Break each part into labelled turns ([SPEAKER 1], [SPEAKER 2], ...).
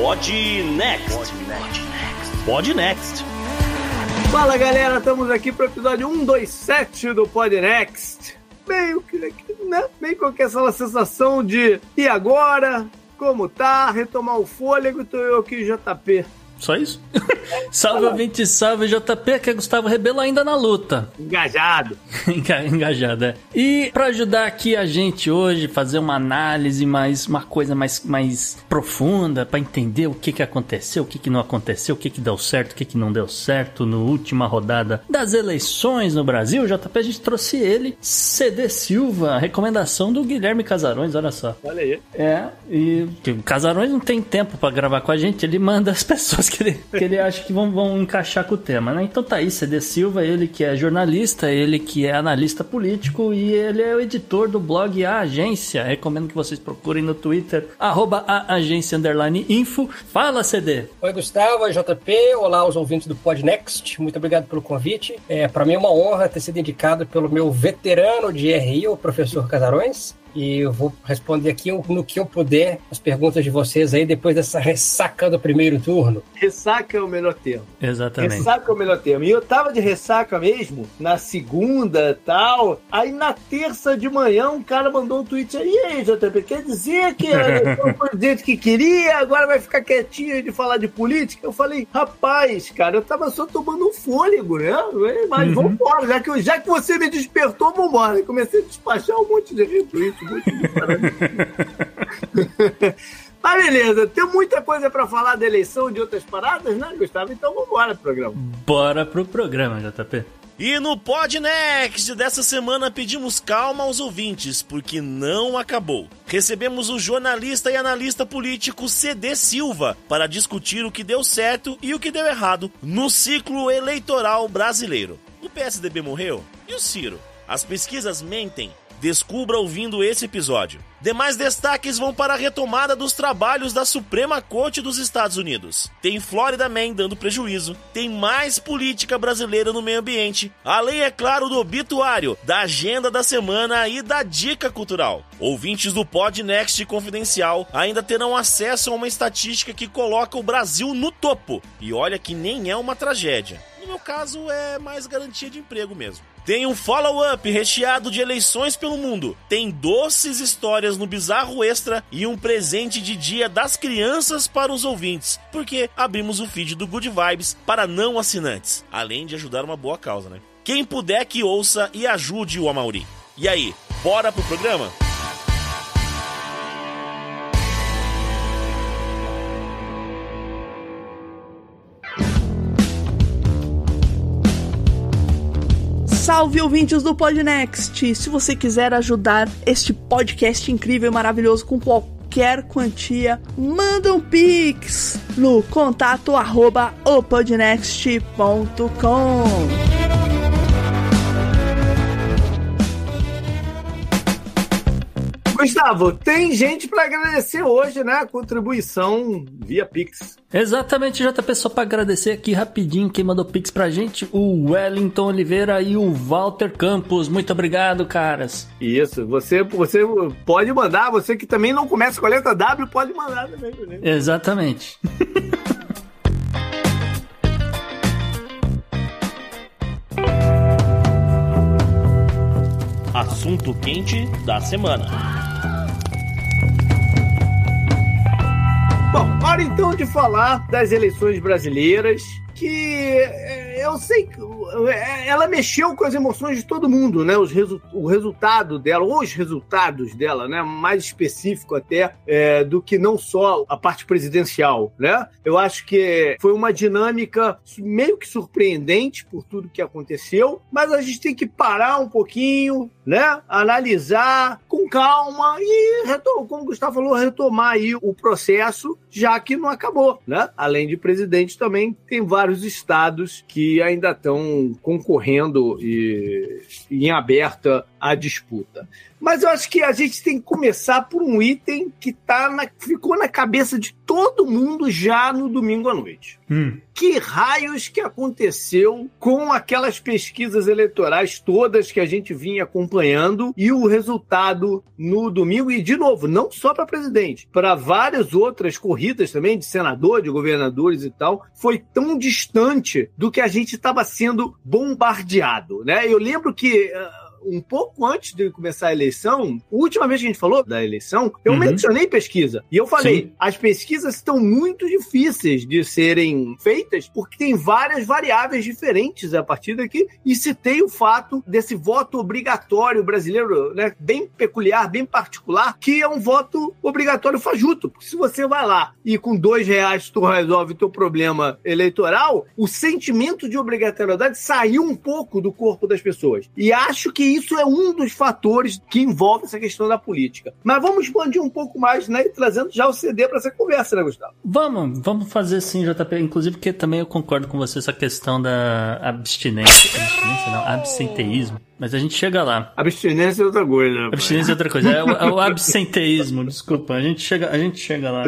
[SPEAKER 1] Pod Next. Pod Next.
[SPEAKER 2] Fala galera, estamos aqui para o episódio 127 do Pod Next. Meio que, né? Meio com aquela sensação de e agora? Como tá? Retomar o fôlego, tô eu aqui, JP.
[SPEAKER 3] Só isso? salve, ouvinte, salve, JP, que é Gustavo Rebelo ainda na luta.
[SPEAKER 2] Engajado.
[SPEAKER 3] Engajado, é. E para ajudar aqui a gente hoje, fazer uma análise mais, uma coisa mais, mais profunda, para entender o que que aconteceu, o que que não aconteceu, o que que deu certo, o que que não deu certo no última rodada das eleições no Brasil, JP, a gente trouxe ele, CD Silva, recomendação do Guilherme Casarões, olha só.
[SPEAKER 2] Olha aí.
[SPEAKER 3] É, e o Casarões não tem tempo para gravar com a gente, ele manda as pessoas que ele, que ele acha que vão, vão encaixar com o tema, né? Então tá aí, CD Silva, ele que é jornalista, ele que é analista político e ele é o editor do blog A Agência. Recomendo que vocês procurem no Twitter, arroba a agência underline info. Fala, CD!
[SPEAKER 4] Oi, Gustavo, oi, JP, olá aos ouvintes do Podnext, muito obrigado pelo convite. É, para mim é uma honra ter sido indicado pelo meu veterano de RI, o professor Casarões e eu vou responder aqui no que eu puder as perguntas de vocês aí depois dessa ressaca do primeiro turno.
[SPEAKER 2] Ressaca é o melhor termo.
[SPEAKER 3] Exatamente.
[SPEAKER 2] Ressaca é o melhor termo. E eu tava de ressaca mesmo na segunda tal. Aí na terça de manhã um cara mandou um tweet aí, e aí, JP, quer dizer que o presidente que queria agora vai ficar quietinho de falar de política? Eu falei, rapaz, cara, eu tava só tomando um fôlego, né? Mas uhum. vambora, já que, já que você me despertou, vambora. comecei a despachar um monte de retweet muito Mas beleza, tem muita coisa para falar da eleição de outras paradas, né, Gustavo? Então vamos embora pro programa.
[SPEAKER 3] Bora pro programa, JP.
[SPEAKER 1] E no Podnext dessa semana pedimos calma aos ouvintes, porque não acabou. Recebemos o jornalista e analista político CD Silva para discutir o que deu certo e o que deu errado no ciclo eleitoral brasileiro. O PSDB morreu? E o Ciro? As pesquisas mentem Descubra ouvindo esse episódio. Demais destaques vão para a retomada dos trabalhos da Suprema Corte dos Estados Unidos. Tem Florida Man dando prejuízo, tem mais política brasileira no meio ambiente, além, é claro, do obituário, da agenda da semana e da dica cultural. Ouvintes do Podnext Confidencial ainda terão acesso a uma estatística que coloca o Brasil no topo. E olha que nem é uma tragédia. No meu caso, é mais garantia de emprego mesmo. Tem um follow-up recheado de eleições pelo mundo. Tem doces histórias no Bizarro Extra e um presente de Dia das Crianças para os ouvintes, porque abrimos o feed do Good Vibes para não assinantes, além de ajudar uma boa causa, né? Quem puder que ouça e ajude o Amauri. E aí, bora pro programa?
[SPEAKER 5] Salve ouvintes do Podnext! Se você quiser ajudar este podcast incrível e maravilhoso com qualquer quantia, manda um pix no contato arroba opodnext.com.
[SPEAKER 2] Gustavo, tem gente para agradecer hoje, né? A contribuição via Pix.
[SPEAKER 3] Exatamente, JP, só para agradecer aqui rapidinho quem mandou Pix pra gente, o Wellington Oliveira e o Walter Campos. Muito obrigado, caras.
[SPEAKER 2] Isso, você, você pode mandar, você que também não começa com a letra W, pode mandar também. Né?
[SPEAKER 3] Exatamente.
[SPEAKER 1] Assunto quente da semana.
[SPEAKER 2] Bom, hora então de falar das eleições brasileiras, que é, eu sei que ela mexeu com as emoções de todo mundo, né? Os resu o resultado dela, ou os resultados dela, né? Mais específico até é, do que não só a parte presidencial, né? Eu acho que foi uma dinâmica meio que surpreendente por tudo que aconteceu, mas a gente tem que parar um pouquinho, né? Analisar com calma e, como o Gustavo falou, retomar aí o processo, já que não acabou, né? Além de presidente, também tem vários estados que ainda estão concorrendo e, em aberta a disputa. Mas eu acho que a gente tem que começar por um item que tá na, ficou na cabeça de todo mundo já no domingo à noite.
[SPEAKER 3] Hum.
[SPEAKER 2] Que raios que aconteceu com aquelas pesquisas eleitorais todas que a gente vinha acompanhando e o resultado no domingo? E, de novo, não só para presidente, para várias outras corridas também, de senador, de governadores e tal, foi tão distante do que a gente estava sendo bombardeado. Né? Eu lembro que. Uh, um pouco antes de começar a eleição, a última vez que a gente falou da eleição, eu uhum. mencionei pesquisa. E eu falei, Sim. as pesquisas estão muito difíceis de serem feitas porque tem várias variáveis diferentes a partir daqui. E citei o fato desse voto obrigatório brasileiro, né, bem peculiar, bem particular, que é um voto obrigatório fajuto. Porque se você vai lá e com dois reais tu resolve teu problema eleitoral, o sentimento de obrigatoriedade saiu um pouco do corpo das pessoas. E acho que isso é um dos fatores que envolve essa questão da política. Mas vamos expandir um pouco mais, né? Trazendo já o CD para essa conversa, né, Gustavo?
[SPEAKER 3] Vamos, vamos fazer sim, JP. Inclusive, porque também eu concordo com você essa questão da abstinência. Abstinência não, absenteísmo. Mas a gente chega lá.
[SPEAKER 2] Abstinência é outra coisa.
[SPEAKER 3] Abstinência é outra coisa. É o, é o absenteísmo, desculpa. A gente chega, a gente chega lá.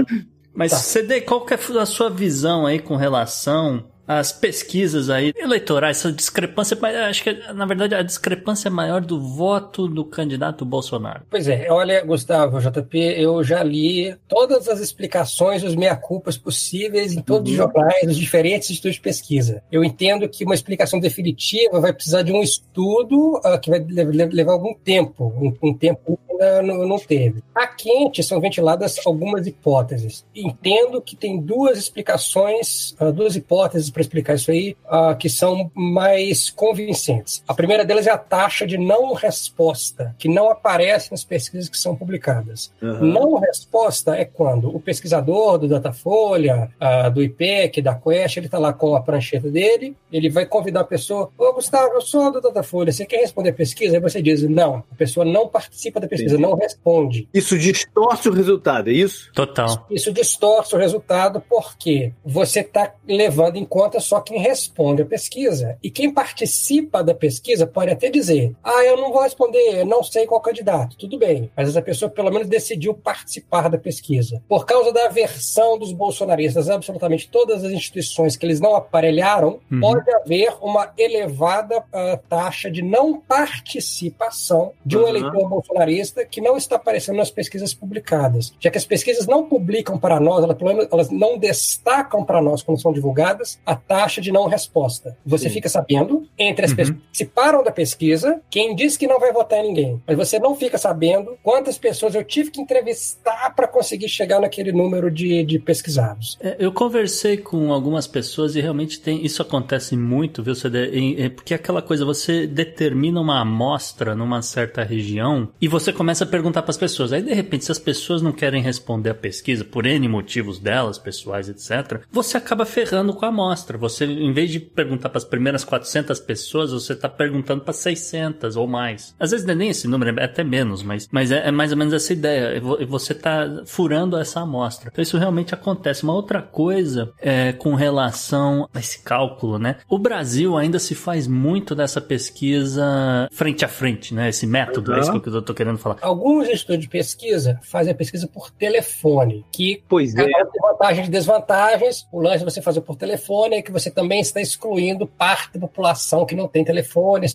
[SPEAKER 3] Mas, tá. CD, qual que é a sua visão aí com relação as pesquisas aí eleitorais, essa discrepância, mas acho que na verdade a discrepância é maior do voto do candidato Bolsonaro.
[SPEAKER 4] Pois é, olha, Gustavo, JP, eu já li todas as explicações, os meia-culpas possíveis em todos uhum. os jornais, nos diferentes institutos de pesquisa. Eu entendo que uma explicação definitiva vai precisar de um estudo uh, que vai levar algum tempo, um, um tempo ainda não, não teve. A quente são ventiladas algumas hipóteses. Entendo que tem duas explicações, uh, duas hipóteses para explicar isso aí, uh, que são mais convincentes. A primeira delas é a taxa de não resposta, que não aparece nas pesquisas que são publicadas. Uhum. Não resposta é quando o pesquisador do Datafolha, uh, do IPEC, da Quest, ele está lá com a prancheta dele, ele vai convidar a pessoa, ô Gustavo, eu sou do Datafolha, você quer responder a pesquisa? Aí você diz, não, a pessoa não participa da pesquisa, Entendi. não responde.
[SPEAKER 2] Isso distorce o resultado, é isso?
[SPEAKER 3] Total.
[SPEAKER 4] Isso, isso distorce o resultado porque você está levando em conta conta só quem responde a pesquisa. E quem participa da pesquisa pode até dizer: ah, eu não vou responder, não sei qual candidato. Tudo bem, mas essa pessoa pelo menos decidiu participar da pesquisa. Por causa da aversão dos bolsonaristas, absolutamente todas as instituições que eles não aparelharam, uhum. pode haver uma elevada uh, taxa de não participação de um uhum. eleitor bolsonarista que não está aparecendo nas pesquisas publicadas. Já que as pesquisas não publicam para nós, elas, pelo menos, elas não destacam para nós quando são divulgadas, a taxa de não resposta. Você Sim. fica sabendo, entre as uhum. pessoas que participaram da pesquisa, quem disse que não vai votar em ninguém. Mas você não fica sabendo quantas pessoas eu tive que entrevistar para conseguir chegar naquele número de, de pesquisados.
[SPEAKER 3] É, eu conversei com algumas pessoas e realmente tem isso acontece muito, viu, CD? É, porque é aquela coisa, você determina uma amostra numa certa região e você começa a perguntar para as pessoas. Aí, de repente, se as pessoas não querem responder a pesquisa por N motivos delas, pessoais, etc., você acaba ferrando com a amostra amostra. Você, em vez de perguntar para as primeiras 400 pessoas, você está perguntando para 600 ou mais. Às vezes não é nem esse número, é até menos, mas, mas é, é mais ou menos essa ideia. Você está furando essa amostra. Então isso realmente acontece. Uma outra coisa é com relação a esse cálculo, né? O Brasil ainda se faz muito dessa pesquisa frente a frente, né? Esse método, uhum. é isso que eu estou querendo falar.
[SPEAKER 4] Alguns estudos de pesquisa fazem a pesquisa por telefone, que pois é. tem vantagens e desvantagens. O lance é você fazer por telefone é que você também está excluindo parte da população que não tem telefone.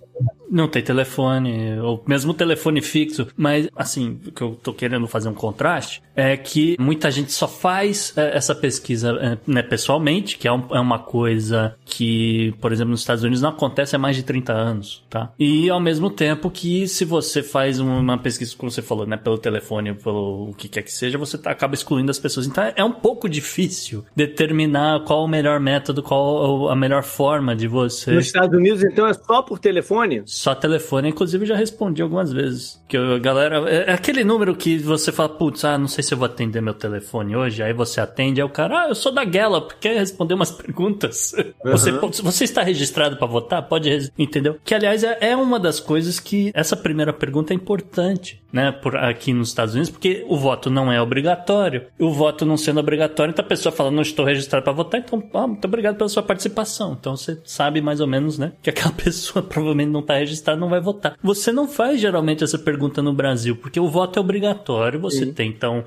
[SPEAKER 3] Não tem telefone, ou mesmo telefone fixo. Mas, assim, o que eu tô querendo fazer um contraste é que muita gente só faz é, essa pesquisa é, né, pessoalmente, que é, é, uma coisa que, por exemplo, nos Estados Unidos não acontece há mais de 30 anos, tá? E ao mesmo tempo que se você faz uma pesquisa, como você falou, né, pelo telefone, pelo o que quer que seja, você tá, acaba excluindo as pessoas. Então é um pouco difícil determinar qual o melhor método, qual a melhor forma de você.
[SPEAKER 2] Nos Estados Unidos, então, é só por telefone?
[SPEAKER 3] Só telefone. Inclusive, já respondi algumas vezes. Que a galera. É, é aquele número que você fala, putz, ah, não sei se eu vou atender meu telefone hoje. Aí você atende, aí o cara, ah, eu sou da Gallup, quer responder umas perguntas? Uhum. Você, você está registrado para votar? Pode. Entendeu? Que, aliás, é, é uma das coisas que essa primeira pergunta é importante, né? Por, aqui nos Estados Unidos, porque o voto não é obrigatório. O voto não sendo obrigatório, então a pessoa fala, não estou registrado para votar, então, ah, muito obrigado pela sua participação. Então você sabe mais ou menos, né? Que aquela pessoa provavelmente não está registrado não vai votar. Você não faz geralmente essa pergunta no Brasil, porque o voto é obrigatório. Você Sim. tem, então,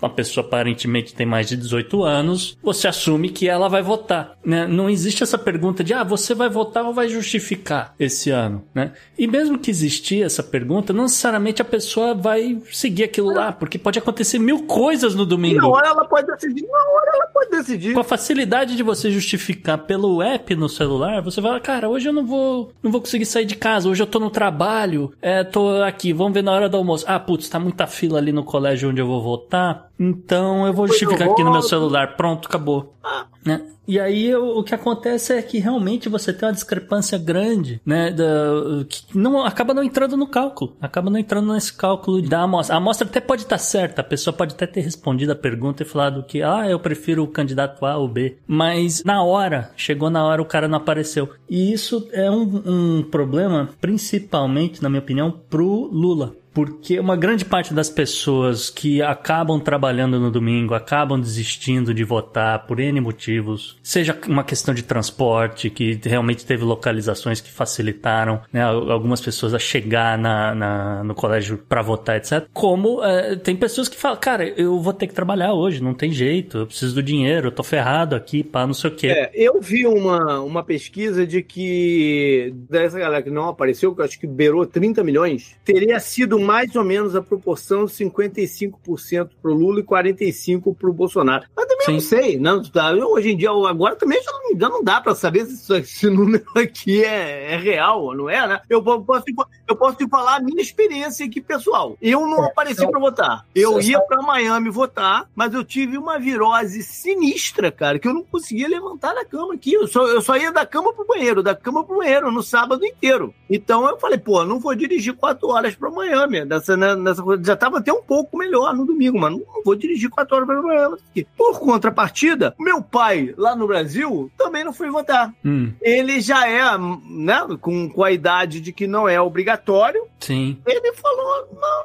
[SPEAKER 3] uma pessoa aparentemente tem mais de 18 anos, você assume que ela vai votar. Né? Não existe essa pergunta de, ah, você vai votar ou vai justificar esse ano, né? E mesmo que existir essa pergunta, não necessariamente a pessoa vai seguir aquilo lá, porque pode acontecer mil coisas no domingo.
[SPEAKER 2] Na hora ela pode decidir, na hora ela pode decidir.
[SPEAKER 3] Com a facilidade de você justificar pelo app no celular, você vai, cara, hoje eu não vou, não vou conseguir sair de casa, hoje eu tô no trabalho, é, tô aqui, vamos ver na hora do almoço. Ah, putz, tá muita fila ali no colégio onde eu vou votar, então eu vou justificar aqui no meu celular. Pronto, acabou. Ah. Né? E aí o, o, que acontece é que realmente você tem uma discrepância grande, né? Da, que não, acaba não entrando no cálculo. Acaba não entrando nesse cálculo da amostra. A amostra até pode estar certa, a pessoa pode até ter respondido a pergunta e falado que, ah, eu prefiro o candidato A ou B. Mas na hora, chegou na hora, o cara não apareceu. E isso é um, um problema, principalmente, na minha opinião, pro Lula porque uma grande parte das pessoas que acabam trabalhando no domingo, acabam desistindo de votar por N motivos, seja uma questão de transporte, que realmente teve localizações que facilitaram né, algumas pessoas a chegar na, na no colégio para votar, etc. Como é, tem pessoas que falam, cara, eu vou ter que trabalhar hoje, não tem jeito, eu preciso do dinheiro, eu tô ferrado aqui, pá, não sei o quê.
[SPEAKER 2] É, eu vi uma, uma pesquisa de que dessa galera que não apareceu, que eu acho que beirou 30 milhões, teria sido mais ou menos a proporção de 55% para o Lula e 45% para o Bolsonaro. Mas também Sim. não sei, não, tá? hoje em dia, agora também já não, já não dá para saber se esse número aqui é, é, real ou não é, né? Eu posso, eu posso te falar a minha experiência aqui, pessoal. Eu não é, apareci então, para votar. Eu ia para Miami votar, mas eu tive uma virose sinistra, cara, que eu não conseguia levantar da cama aqui. Eu só, eu só ia da cama pro banheiro, da cama pro banheiro no sábado inteiro. Então eu falei, pô, não vou dirigir quatro horas para Miami nessa, né, nessa já estava até um pouco melhor no domingo, mas não vou dirigir quatro horas para aqui. Por contrapartida, meu pai lá no Brasil também não foi votar. Hum. Ele já é, né, com, com a idade de que não é obrigatório.
[SPEAKER 3] Sim.
[SPEAKER 2] Ele falou, não,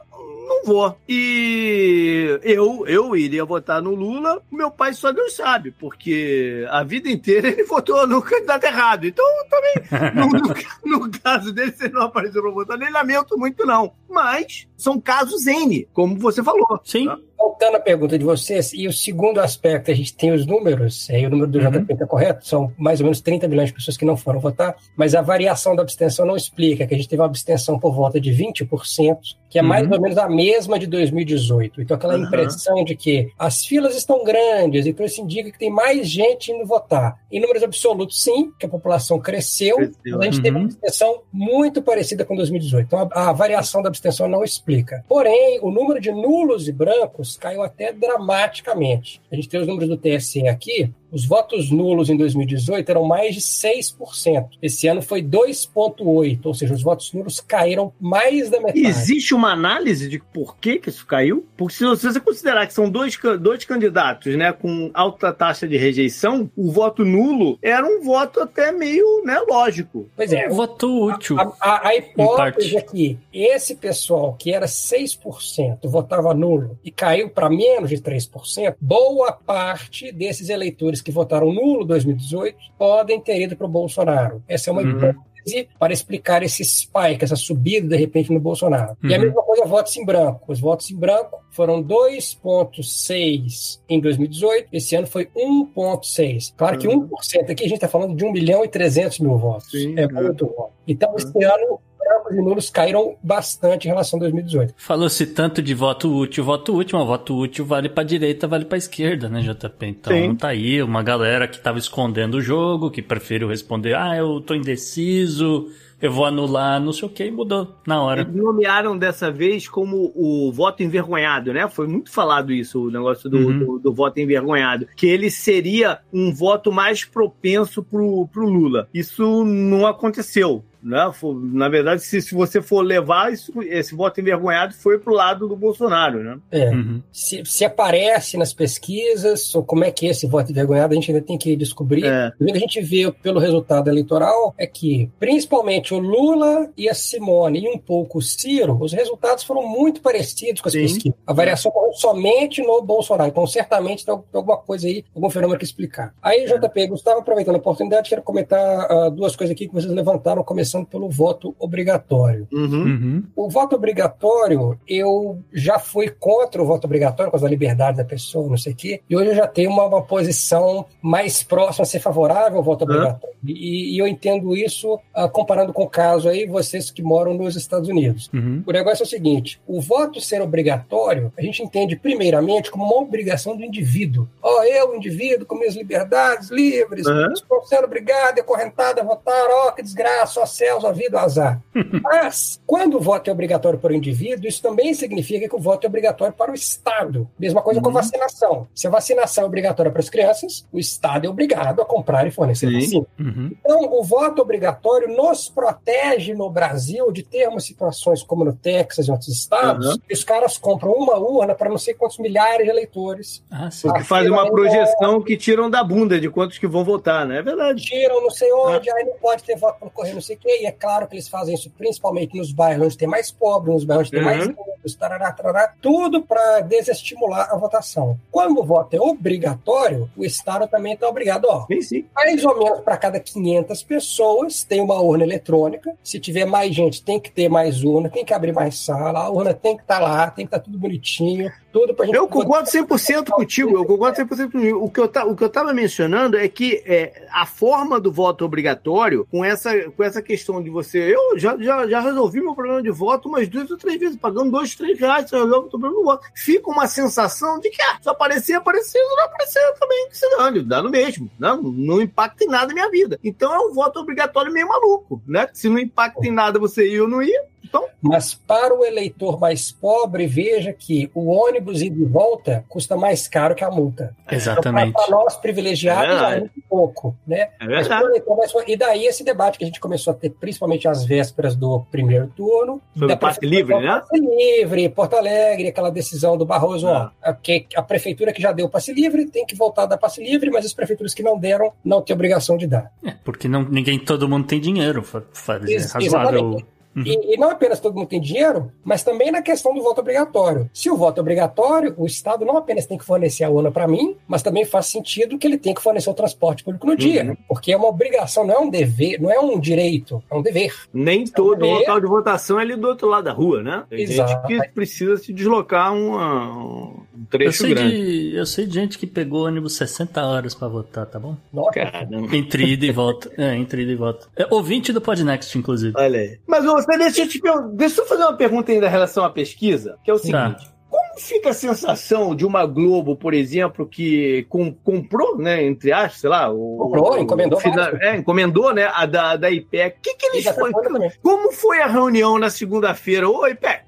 [SPEAKER 2] não vou. E eu, eu iria votar no Lula, meu pai só Deus sabe, porque a vida inteira ele votou no candidato errado. Então, também, no, no, no, caso dele, se não apareceu para votar, nem lamento muito, não. Mas são casos N, como você falou.
[SPEAKER 3] Sim. Tá?
[SPEAKER 4] Voltando à pergunta de vocês, e o segundo aspecto, a gente tem os números, aí o número do uhum. JP está correto, são mais ou menos 30 milhões de pessoas que não foram votar, mas a variação da abstenção não explica que a gente teve uma abstenção por volta de 20%, que é mais uhum. ou menos a mesma de 2018. Então, aquela uhum. impressão de que as filas estão grandes, então isso indica que tem mais gente indo votar. Em números absolutos, sim, que a população cresceu, cresceu. mas a gente teve uma uhum. abstenção muito parecida com 2018. Então, a, a variação da abstenção não explica. Porém, o número de nulos e brancos caiu até dramaticamente. A gente tem os números do TSE aqui, os votos nulos em 2018 eram mais de 6%. Esse ano foi 2,8%, ou seja, os votos nulos caíram mais da metade.
[SPEAKER 2] Existe uma análise de por que, que isso caiu? Porque se você considerar que são dois, dois candidatos né, com alta taxa de rejeição, o voto nulo era um voto até meio né, lógico.
[SPEAKER 3] Pois é. Um voto útil.
[SPEAKER 4] A, a, a hipótese é que esse pessoal que era 6% votava nulo e caiu para menos de 3%, boa parte desses eleitores que votaram nulo em 2018 podem ter ido para o Bolsonaro. Essa é uma uhum. hipótese para explicar esse spike, essa subida de repente no Bolsonaro. Uhum. E a uhum. mesma coisa votos em branco. Os votos em branco foram 2,6 em 2018, esse ano foi 1,6. Claro que 1% uhum. aqui a gente está falando de 1 milhão e 300 mil votos. Sim, é muito voto. Então, esse ano os números caíram bastante em relação a 2018.
[SPEAKER 3] Falou-se tanto de voto útil, voto útil, mas voto útil vale para direita, vale para esquerda, né, JP? Então Sim. tá aí uma galera que tava escondendo o jogo, que preferiu responder, ah, eu tô indeciso, eu vou anular, não sei o que, e mudou na hora.
[SPEAKER 2] Eles nomearam dessa vez como o voto envergonhado, né? Foi muito falado isso, o negócio do, uhum. do, do, voto envergonhado. Que ele seria um voto mais propenso pro, pro Lula. Isso não aconteceu. Né? Na verdade, se, se você for levar, isso, esse voto envergonhado foi pro lado do Bolsonaro. Né?
[SPEAKER 4] É. Uhum. Se, se, aparece nas pesquisas, ou como é que é esse voto envergonhado, a gente ainda tem que descobrir. É. O que a gente vê pelo resultado eleitoral é que, principalmente o Lula e a Simone, e um pouco o Ciro, os resultados foram muito parecidos com as Sim. pesquisas. A variação é. somente no Bolsonaro. Então, certamente tem alguma coisa aí, algum fenômeno que explicar. Aí, JP, Gustavo, aproveitando a oportunidade, quero comentar uh, duas coisas aqui que vocês levantaram, começando começando pelo voto obrigatório.
[SPEAKER 2] Uhum.
[SPEAKER 3] Uhum.
[SPEAKER 4] O voto obrigatório, eu já fui contra o voto obrigatório, por causa da liberdade da pessoa, não sei o quê, e hoje eu já tenho uma, uma posição mais próxima a ser favorável ao voto obrigatório. E, e eu entendo isso ah, comparando com o caso aí, vocês que moram nos Estados Unidos.
[SPEAKER 3] Uhum.
[SPEAKER 4] O negócio é o seguinte: o voto ser obrigatório, a gente entende primeiramente como uma obrigação do indivíduo. Ó, eu, indivíduo, com minhas liberdades livres,
[SPEAKER 2] Uhum.
[SPEAKER 4] estou sendo obrigado e acorrentado a votar, ó, que desgraça, ó céus, ó vida, ó azar. Mas, quando o voto é obrigatório para o indivíduo, isso também significa que o voto é obrigatório para o Estado. Mesma coisa com
[SPEAKER 2] Uhum.
[SPEAKER 4] vacinação. Se a vacinação é obrigatória para as crianças, o Estado é obrigado a comprar e fornecer
[SPEAKER 2] Sim.
[SPEAKER 4] vacina.
[SPEAKER 3] Uhum.
[SPEAKER 4] Então, o voto obrigatório nos protege no Brasil de termos situações como no Texas e outros estados,
[SPEAKER 2] Uhum.
[SPEAKER 4] que os caras compram uma urna para não sei quantos milhares de eleitores.
[SPEAKER 3] Ah, sim.
[SPEAKER 2] Porque fazem uma projeção que tiram da bunda de quantos que vão votar, né? É verdade.
[SPEAKER 4] Tiram não sei onde,
[SPEAKER 2] Ah.
[SPEAKER 4] aí não pode ter voto por correr, não sei o quê. E é claro que eles fazem isso principalmente nos bairros onde tem mais pobre, nos bairros onde tem
[SPEAKER 2] Uhum.
[SPEAKER 4] mais ricos, tarará, tarará, tudo para desestimular a votação. Quando o voto é obrigatório, o Estado também está obrigado, ó,
[SPEAKER 2] Sim, sim.
[SPEAKER 4] mais ou menos para cada 500 pessoas tem uma urna eletrônica. Se tiver mais gente, tem que ter mais urna, tem que abrir mais sala, a urna tem que estar lá, tem que estar tudo bonitinho, tudo para gente.
[SPEAKER 2] Eu concordo 100% contigo, eu concordo 100% contigo. O que eu, ta, o que eu tava mencionando é que é, a forma do voto obrigatório, com essa, com essa questão de você. Eu já, já, já resolvi meu problema de voto umas duas ou três vezes, pagando dois, três reais, eu resolvo o problema do voto. Fica uma sensação de que, ah, se aparecer, apareceu, se não aparecer também, se dane, dá no mesmo. Não, não impacta em nada na minha vida. Então é um voto obrigatório meio maluco, né? Se não impacta em nada você ir ou não ir, então.
[SPEAKER 4] Mas para o eleitor mais pobre, veja que o ônibus ida e volta custa mais caro que a multa.
[SPEAKER 3] Exatamente.
[SPEAKER 4] Para nós privilegiados,
[SPEAKER 2] É
[SPEAKER 4] é muito pouco, né?
[SPEAKER 2] É
[SPEAKER 4] Mas eleitor mais pobre- E daí esse debate que a gente começou a ter, principalmente às vésperas do primeiro turno.
[SPEAKER 2] Sobre
[SPEAKER 4] da
[SPEAKER 2] passe livre, né?
[SPEAKER 4] Passe livre, Porto Alegre, aquela decisão do Barroso,
[SPEAKER 2] Ah.
[SPEAKER 4] ó, que a prefeitura que já deu passe livre tem que voltar a dar passe livre, mas as prefeituras que não deram não têm obrigação de dar.
[SPEAKER 3] É, porque não, ninguém, todo mundo tem dinheiro. fa- fa- É
[SPEAKER 4] Ex-
[SPEAKER 3] razoável.
[SPEAKER 4] exatamente. E, e não apenas todo mundo tem dinheiro, mas também na questão do voto obrigatório. Se o voto é obrigatório, o Estado não apenas tem que fornecer a urna para mim, mas também faz sentido que ele tem que fornecer o transporte público no dia.
[SPEAKER 2] Uhum.
[SPEAKER 4] Porque é uma obrigação, não é um dever, não é um direito, é um dever.
[SPEAKER 2] Nem todo
[SPEAKER 4] Saber-
[SPEAKER 2] local de votação é ali do outro lado da rua, né? Tem
[SPEAKER 4] Exato.
[SPEAKER 2] gente que precisa se deslocar uma- um
[SPEAKER 3] Eu
[SPEAKER 2] trecho
[SPEAKER 3] sei,
[SPEAKER 2] grande.
[SPEAKER 3] de, eu sei de gente que pegou ônibus 60 horas pra votar, tá bom?
[SPEAKER 4] Nossa,
[SPEAKER 2] Caramba.
[SPEAKER 3] Entre ida e volta. É, entre ida e volta. É, ouvinte do Podnext, inclusive.
[SPEAKER 2] Olha aí. Mas você deixa eu, te per- deixa eu fazer uma pergunta ainda em relação à pesquisa, que é o
[SPEAKER 3] Tá.
[SPEAKER 2] seguinte. Como fica a sensação de uma Globo, por exemplo, que com- comprou, né, entre aspas, sei lá, o,
[SPEAKER 4] Comprou,
[SPEAKER 2] o-
[SPEAKER 4] encomendou
[SPEAKER 2] o fina-
[SPEAKER 4] vários.
[SPEAKER 2] é, encomendou, né, a da, da IPEC. O que que eles foi,
[SPEAKER 4] também.
[SPEAKER 2] como foi a reunião na segunda-feira? Ô, IPEC,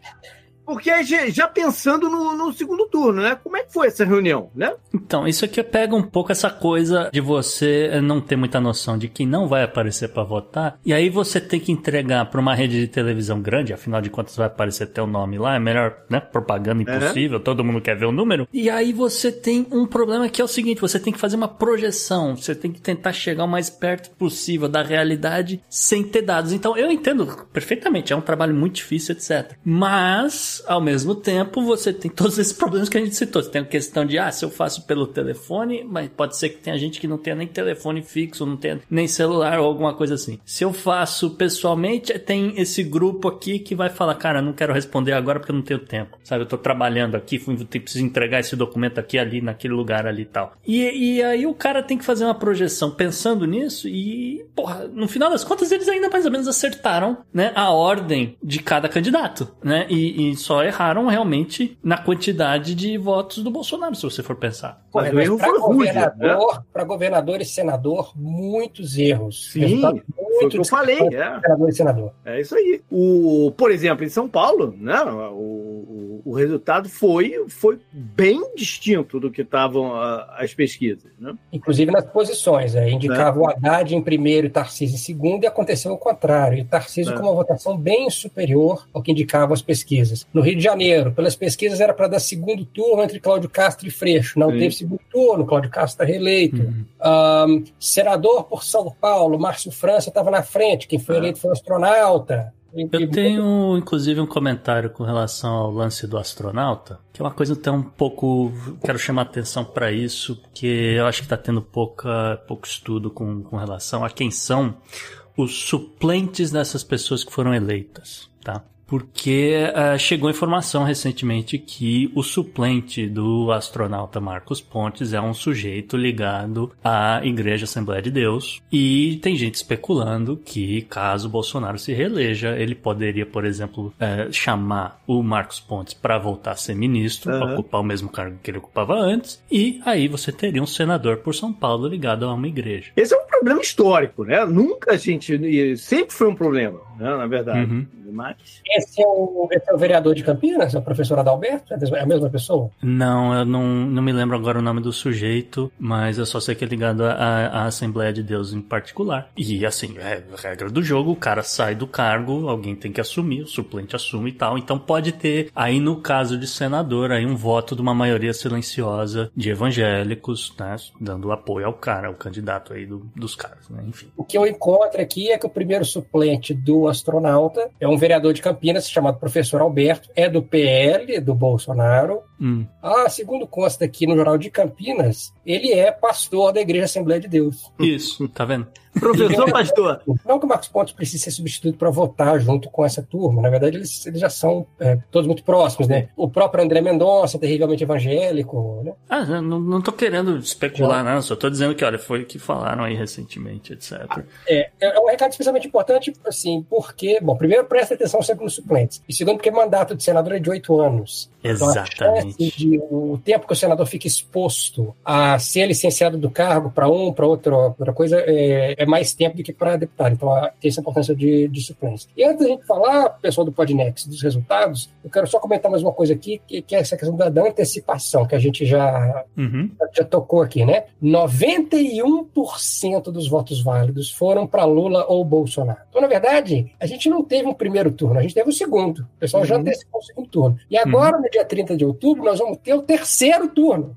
[SPEAKER 2] porque já, pensando no, no segundo turno, né? Como é que foi essa reunião, né?
[SPEAKER 3] Então, isso aqui pega um pouco essa coisa de você não ter muita noção de quem não vai aparecer pra votar, e aí você tem que entregar pra uma rede de televisão grande, afinal de contas vai aparecer teu nome lá, é melhor, né, propaganda impossível, todo mundo quer ver o número. E aí você tem um problema que é o seguinte, você tem que fazer uma projeção, você tem que tentar chegar o mais perto possível da realidade sem ter dados. Então, eu entendo perfeitamente, é um trabalho muito difícil, etc. Mas, ao mesmo tempo, você tem todos esses problemas que a gente citou. Você tem a questão de, ah, se eu faço pelo telefone, mas pode ser que tenha gente que não tenha nem telefone fixo, não tenha nem celular ou alguma coisa assim. Se eu faço pessoalmente, tem esse grupo aqui que vai falar, cara, não quero responder agora porque eu não tenho tempo. Sabe, eu tô trabalhando aqui, preciso entregar esse documento aqui, ali, naquele lugar ali e tal. E, e aí o cara tem que fazer uma projeção pensando nisso e, porra, no final das contas eles ainda mais ou menos acertaram, né, a ordem de cada candidato, né? E, e só erraram realmente na quantidade de votos do Bolsonaro, se você for pensar.
[SPEAKER 2] Mas erro
[SPEAKER 4] para
[SPEAKER 2] né?
[SPEAKER 4] governador, para governador e senador, muitos erros.
[SPEAKER 2] Sim,
[SPEAKER 4] Resultado
[SPEAKER 2] Foi o que eu falei, é.
[SPEAKER 4] Governador e senador.
[SPEAKER 2] É isso aí. O, por exemplo, em São Paulo, né, o, o, o resultado foi, foi bem distinto do que estavam ah, as pesquisas. Né?
[SPEAKER 4] Inclusive nas posições. É, indicava o Haddad em primeiro e Tarcísio em segundo, e aconteceu o contrário. E Tarcísio
[SPEAKER 2] É.
[SPEAKER 4] com uma votação bem superior ao que indicavam as pesquisas. No Rio de Janeiro, pelas pesquisas, era para dar segundo turno entre Cláudio Castro e Freixo. Não
[SPEAKER 2] Sim.
[SPEAKER 4] teve segundo turno, Cláudio Castro está reeleito.
[SPEAKER 3] Uhum.
[SPEAKER 4] Ahn, senador por São Paulo, Márcio França estava na frente, quem foi
[SPEAKER 2] É.
[SPEAKER 4] eleito foi o astronauta.
[SPEAKER 3] Eu tenho, inclusive, um comentário com relação ao lance do astronauta, que é uma coisa até um pouco. Quero chamar atenção para isso, porque eu acho que está tendo pouca, pouco estudo com, com relação a quem são os suplentes dessas pessoas que foram eleitas, tá? Porque uh, chegou informação recentemente que o suplente do astronauta Marcos Pontes é um sujeito ligado à Igreja Assembleia de Deus e tem gente especulando que caso Bolsonaro se reeleja, ele poderia, por exemplo, uh, chamar o Marcos Pontes para voltar a ser ministro, uhum. ocupar o mesmo cargo que ele ocupava antes, e aí você teria um senador por São Paulo ligado a uma igreja.
[SPEAKER 2] Esse é um problema histórico, né? Nunca a gente. Sempre foi um problema, né? Na verdade. Uhum.
[SPEAKER 4] Mas... Esse, é o, esse é o vereador de Campinas, é o professor Adalberto? É a mesma pessoa?
[SPEAKER 3] Não, eu não, não me lembro agora o nome do sujeito, mas eu só sei que é ligado à, à Assembleia de Deus em particular. E assim, é regra do jogo, o cara sai do cargo, alguém tem que assumir, o suplente assume e tal. Então pode ter, aí no caso de senador, aí um voto de uma maioria silenciosa de evangélicos, né? Dando apoio ao cara, ao candidato aí do, dos caras, né? Enfim.
[SPEAKER 4] O que eu encontro aqui é que o primeiro suplente do astronauta é um vereador de Campinas chamado professor Alberto, é do PL, do Bolsonaro. Hum. Ah, segundo consta aqui no Jornal de Campinas, ele é pastor da Igreja Assembleia de Deus.
[SPEAKER 3] Isso, tá vendo?
[SPEAKER 2] Professor pastor.
[SPEAKER 4] Não que o Marcos Pontes precise ser substituído para votar junto com essa turma. Na verdade, eles, eles já são é, todos muito próximos, né? O próprio André Mendonça, terrivelmente evangélico, né?
[SPEAKER 3] Ah, não, não tô querendo especular, não. Só tô dizendo que, olha, foi o que falaram aí recentemente, etc.
[SPEAKER 4] É, é um recado especialmente importante, assim, porque, bom, primeiro, presta atenção sempre nos suplentes. E segundo, porque mandato de senador é de oito anos.
[SPEAKER 3] Exatamente.
[SPEAKER 4] Então, de, o tempo que o senador fica exposto a ser licenciado do cargo para um, para outro, outra coisa, é, é mais tempo do que para deputado. Então, tem essa importância de, de suplência. E antes da gente falar, pessoal do Podnext, dos resultados, eu quero só comentar mais uma coisa aqui, que, que é essa questão da, da antecipação, que a gente já, uhum. já tocou aqui, né? 91% dos votos válidos foram para Lula ou Bolsonaro. Então, na verdade, a gente não teve um primeiro turno, a gente teve o um segundo. O pessoal uhum. já antecipou o segundo turno. E agora, uhum. no dia 30 de outubro, nós vamos ter o terceiro turno.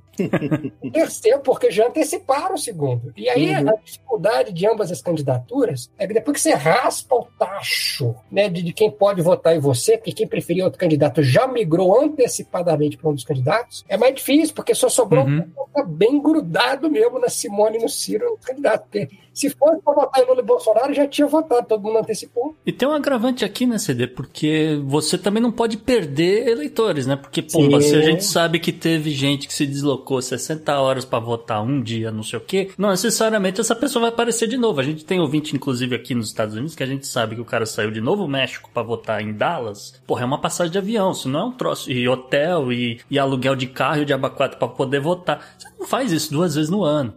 [SPEAKER 4] O terceiro, porque já anteciparam o segundo. E aí uhum. a dificuldade de ambas as candidaturas é que depois que você raspa o tacho né, de, de quem pode votar em você, porque quem preferia outro candidato já migrou antecipadamente para um dos candidatos, é mais difícil, porque só sobrou uhum. um bem grudado mesmo na Simone e no Ciro, no candidato. Porque se fosse para votar em Lula e Bolsonaro, já tinha votado, todo mundo antecipou.
[SPEAKER 3] E tem um agravante aqui, né, CD? Porque você também não pode perder eleitores, né? Porque, pô, se a gente sabe que teve gente que se deslocou 60 horas para votar um dia, não sei o quê, não necessariamente essa pessoa vai aparecer de novo. A gente tem ouvinte, inclusive, aqui nos Estados Unidos, que a gente sabe que o cara saiu de Novo México para votar em Dallas. Porra, é uma passagem de avião, se não é um troço. E hotel, e, e aluguel de carro e de abacate para poder votar. Você não faz isso duas vezes no ano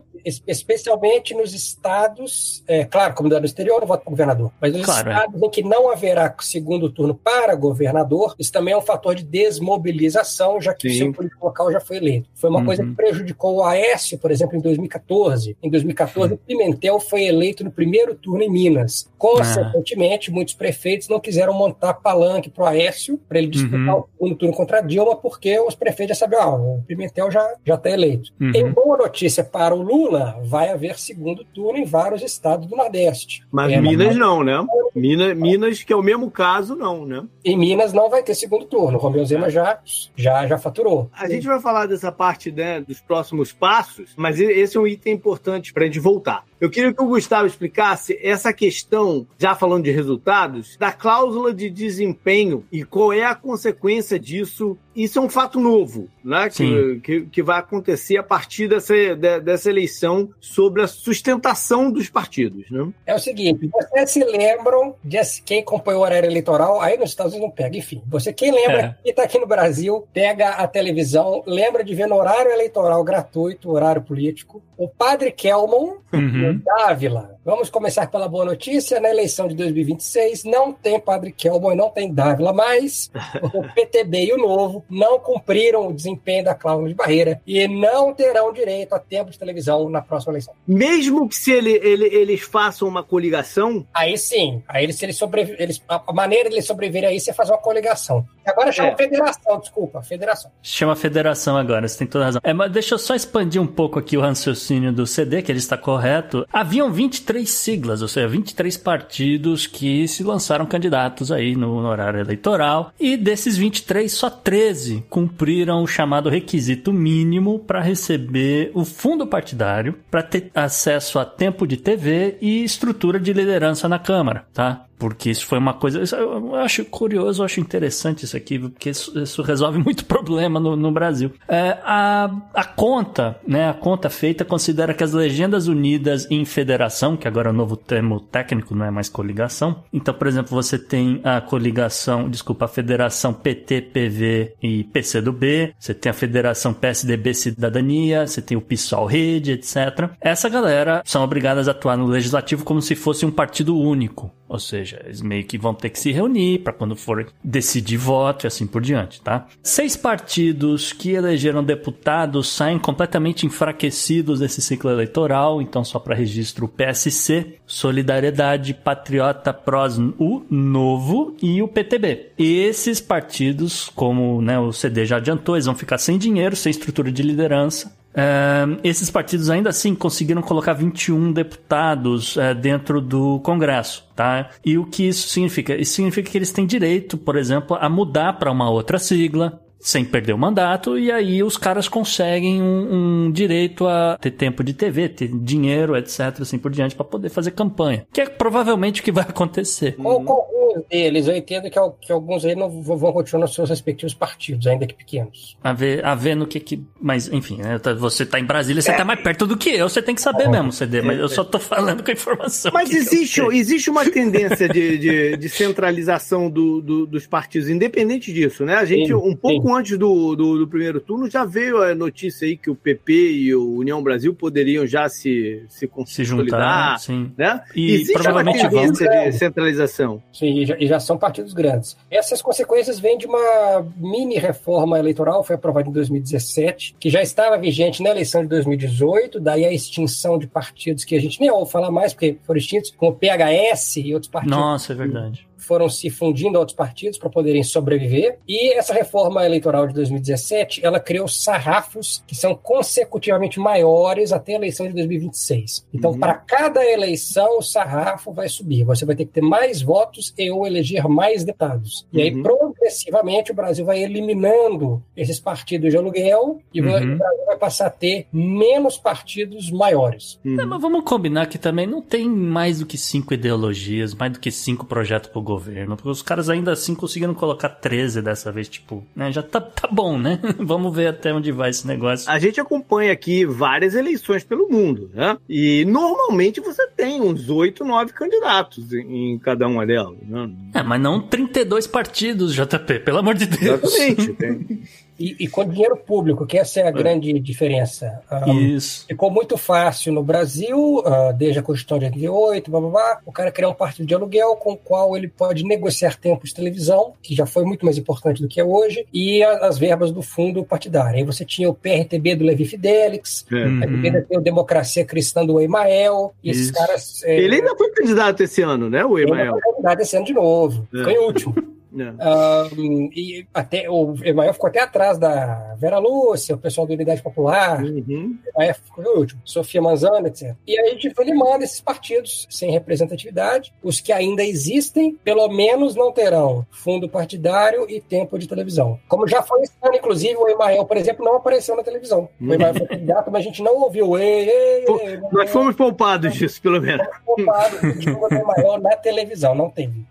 [SPEAKER 4] especialmente nos estados, é, claro, comunidade no exterior, não voto para governador, mas nos claro, é. estados é. em que não haverá segundo turno para governador, isso também é um fator de desmobilização, já que Sim. o seu político local já foi eleito. Foi uma uhum. coisa que prejudicou o Aécio, por exemplo, em 2014. Em 2014, uhum. Pimentel foi eleito no primeiro turno em Minas. Consequentemente, ah. muitos prefeitos não quiseram montar palanque para o Aécio, para ele disputar uhum. o segundo turno contra a Dilma, porque os prefeitos já sabiam, ah, o Pimentel já está eleito. Uhum. Em boa notícia para o Lula, Lula, vai haver segundo turno em vários estados do Nordeste.
[SPEAKER 2] Mas é, Minas não, né? Minas, Minas, que é o mesmo caso, não, né?
[SPEAKER 4] Em Minas não vai ter segundo turno. O Romeu Zema já, já, já faturou.
[SPEAKER 2] A gente vai falar dessa parte né, dos próximos passos, mas esse é um item importante para a gente voltar. Eu queria que o Gustavo explicasse essa questão, já falando de resultados, da cláusula de desempenho e qual é a consequência disso. Isso é um fato novo, né? Que, que, que, vai acontecer a partir dessa, dessa eleição sobre a sustentação dos partidos, né?
[SPEAKER 4] É o seguinte, vocês se lembram de quem acompanhou o horário eleitoral, aí nos Estados Unidos não pega, enfim. Você, quem lembra, é. quem está aqui no Brasil, pega a televisão, lembra de ver no horário eleitoral gratuito, horário político, o padre Kelmon, uhum. Dávila, Vamos começar pela boa notícia. Na eleição de 2026 não tem Padre Kelmo e não tem Dávila mais. O PTB e o Novo não cumpriram o desempenho da cláusula de barreira e não terão direito a tempo de televisão na próxima eleição.
[SPEAKER 2] Mesmo que se ele, ele, eles façam uma coligação?
[SPEAKER 4] Aí sim. Aí eles, se eles sobrevi eles, a maneira de eles sobreviverem aí é fazer uma coligação. Agora chama é. federação, desculpa, federação.
[SPEAKER 3] Chama federação agora, você tem toda razão. É, mas deixa eu só expandir um pouco aqui o raciocínio do CD, que ele está correto. Haviam 23 23 siglas, ou seja, 23 partidos que se lançaram candidatos aí no, horário eleitoral. E desses 23, só 13 cumpriram o chamado requisito mínimo para receber o fundo partidário, para ter acesso a tempo de TV e estrutura de liderança na Câmara, tá? Porque isso foi uma coisa. Eu acho curioso, eu acho interessante isso aqui, porque isso, isso resolve muito problema no, no Brasil. É, a, a conta, né, a conta feita considera que as legendas unidas em federação, que agora é o novo termo técnico, não é mais coligação. Então, por exemplo, você tem a coligação, desculpa, a federação PT, PV e PCdoB, você tem a federação PSDB Cidadania, você tem o PSOL Rede, etc. Essa galera são obrigadas a atuar no legislativo como se fosse um partido único. Ou seja, eles meio que vão ter que se reunir para quando for decidir voto e assim por diante, tá? Seis partidos que elegeram deputados saem completamente enfraquecidos desse ciclo eleitoral, então só para registro o PSC, Solidariedade, Patriota, PROS, o Novo e o PTB. Esses partidos, como né, o CD já adiantou, eles vão ficar sem dinheiro, sem estrutura de liderança, Uh, esses partidos ainda assim conseguiram colocar 21 deputados uh, dentro do Congresso, tá? E o que isso significa? Isso significa que eles têm direito, por exemplo, a mudar para uma outra sigla, sem perder o mandato, e aí os caras conseguem um, um, direito a ter tempo de TV, ter dinheiro, etc., assim por diante, para poder fazer campanha. Que é provavelmente o que vai acontecer.
[SPEAKER 4] Ou com alguns deles, eu entendo que, que alguns aí não vão continuar nos seus respectivos partidos, ainda que pequenos.
[SPEAKER 3] A ver, a ver no que que. Mas, enfim, né, tá, você tá em Brasília, você é. tá mais perto do que eu, você tem que saber é. mesmo, CD, mas eu só tô falando com a informação.
[SPEAKER 2] Mas existe, existe uma tendência de, de, de centralização do, do, dos partidos, independente disso, né? A gente, sim, um pouco sim. antes do, do, do, primeiro turno, já veio a notícia aí que o PP e o União Brasil poderiam já se, se consolidar, se juntar, sim. né?
[SPEAKER 3] E existe provavelmente uma
[SPEAKER 2] vão... de centralização.
[SPEAKER 4] Sim, já, e já são partidos grandes. Essas consequências vêm de uma mini reforma eleitoral, foi aprovada em 2017, que já estava vigente na eleição de 2018, daí a extinção de partidos que a gente nem ouve falar mais, porque foram extintos, como o PHS e outros partidos.
[SPEAKER 3] Nossa, é verdade
[SPEAKER 4] foram se fundindo a outros partidos para poderem sobreviver. E essa reforma eleitoral de 2017, ela criou sarrafos que são consecutivamente maiores até a eleição de 2026. Então, uhum. para cada eleição, o sarrafo vai subir. Você vai ter que ter mais votos e ou eleger mais deputados. E aí, uhum. progressivamente, o Brasil vai eliminando esses partidos de aluguel e uhum. o Brasil vai passar a ter menos partidos maiores.
[SPEAKER 3] É, mas vamos combinar que também não tem mais do que cinco ideologias, mais do que cinco projetos governo, porque os caras ainda assim conseguiram colocar 13 dessa vez, tipo, né, já tá, tá bom, né? Vamos ver até onde vai esse negócio.
[SPEAKER 2] A gente acompanha aqui várias eleições pelo mundo, né? E normalmente você tem uns 8, 9 candidatos em, cada uma delas, né?
[SPEAKER 3] É, mas não 32 partidos, JP, pelo amor de Deus.
[SPEAKER 2] Exatamente, tem.
[SPEAKER 4] E, e, com dinheiro público, que essa é a é. grande diferença.
[SPEAKER 3] Um, Isso.
[SPEAKER 4] Ficou muito fácil no Brasil, uh, desde a Constituição de 88, blá, blá, blá, o cara criar um partido de aluguel com o qual ele pode negociar tempos de televisão, que já foi muito mais importante do que é hoje, e a, as verbas do fundo partidário. Aí você tinha o PRTB do Levi Fidelix, é. uhum. ainda tem o Democracia Cristã do Emael, e esses caras...
[SPEAKER 2] É, ele ainda foi candidato esse ano, né, o Emael? Ele foi candidato
[SPEAKER 4] esse ano de novo, é. foi o último. É. Um, e até o Emael ficou até atrás da Vera Lúcia, o pessoal da Unidade Popular, uhum. Emael ficou o último, Sofia Manzana, etc. E aí a gente foi limando esses partidos sem representatividade. Os que ainda existem, pelo menos não terão fundo partidário e tempo de televisão. Como já foi esse ano, inclusive, o Emael, por exemplo, não apareceu na televisão. O Emael foi candidato, mas a gente não ouviu. Ei, ei,
[SPEAKER 2] ei, Nós fomos poupados disso, pelo menos. Fomos poupados
[SPEAKER 4] do Emael na televisão, não teve.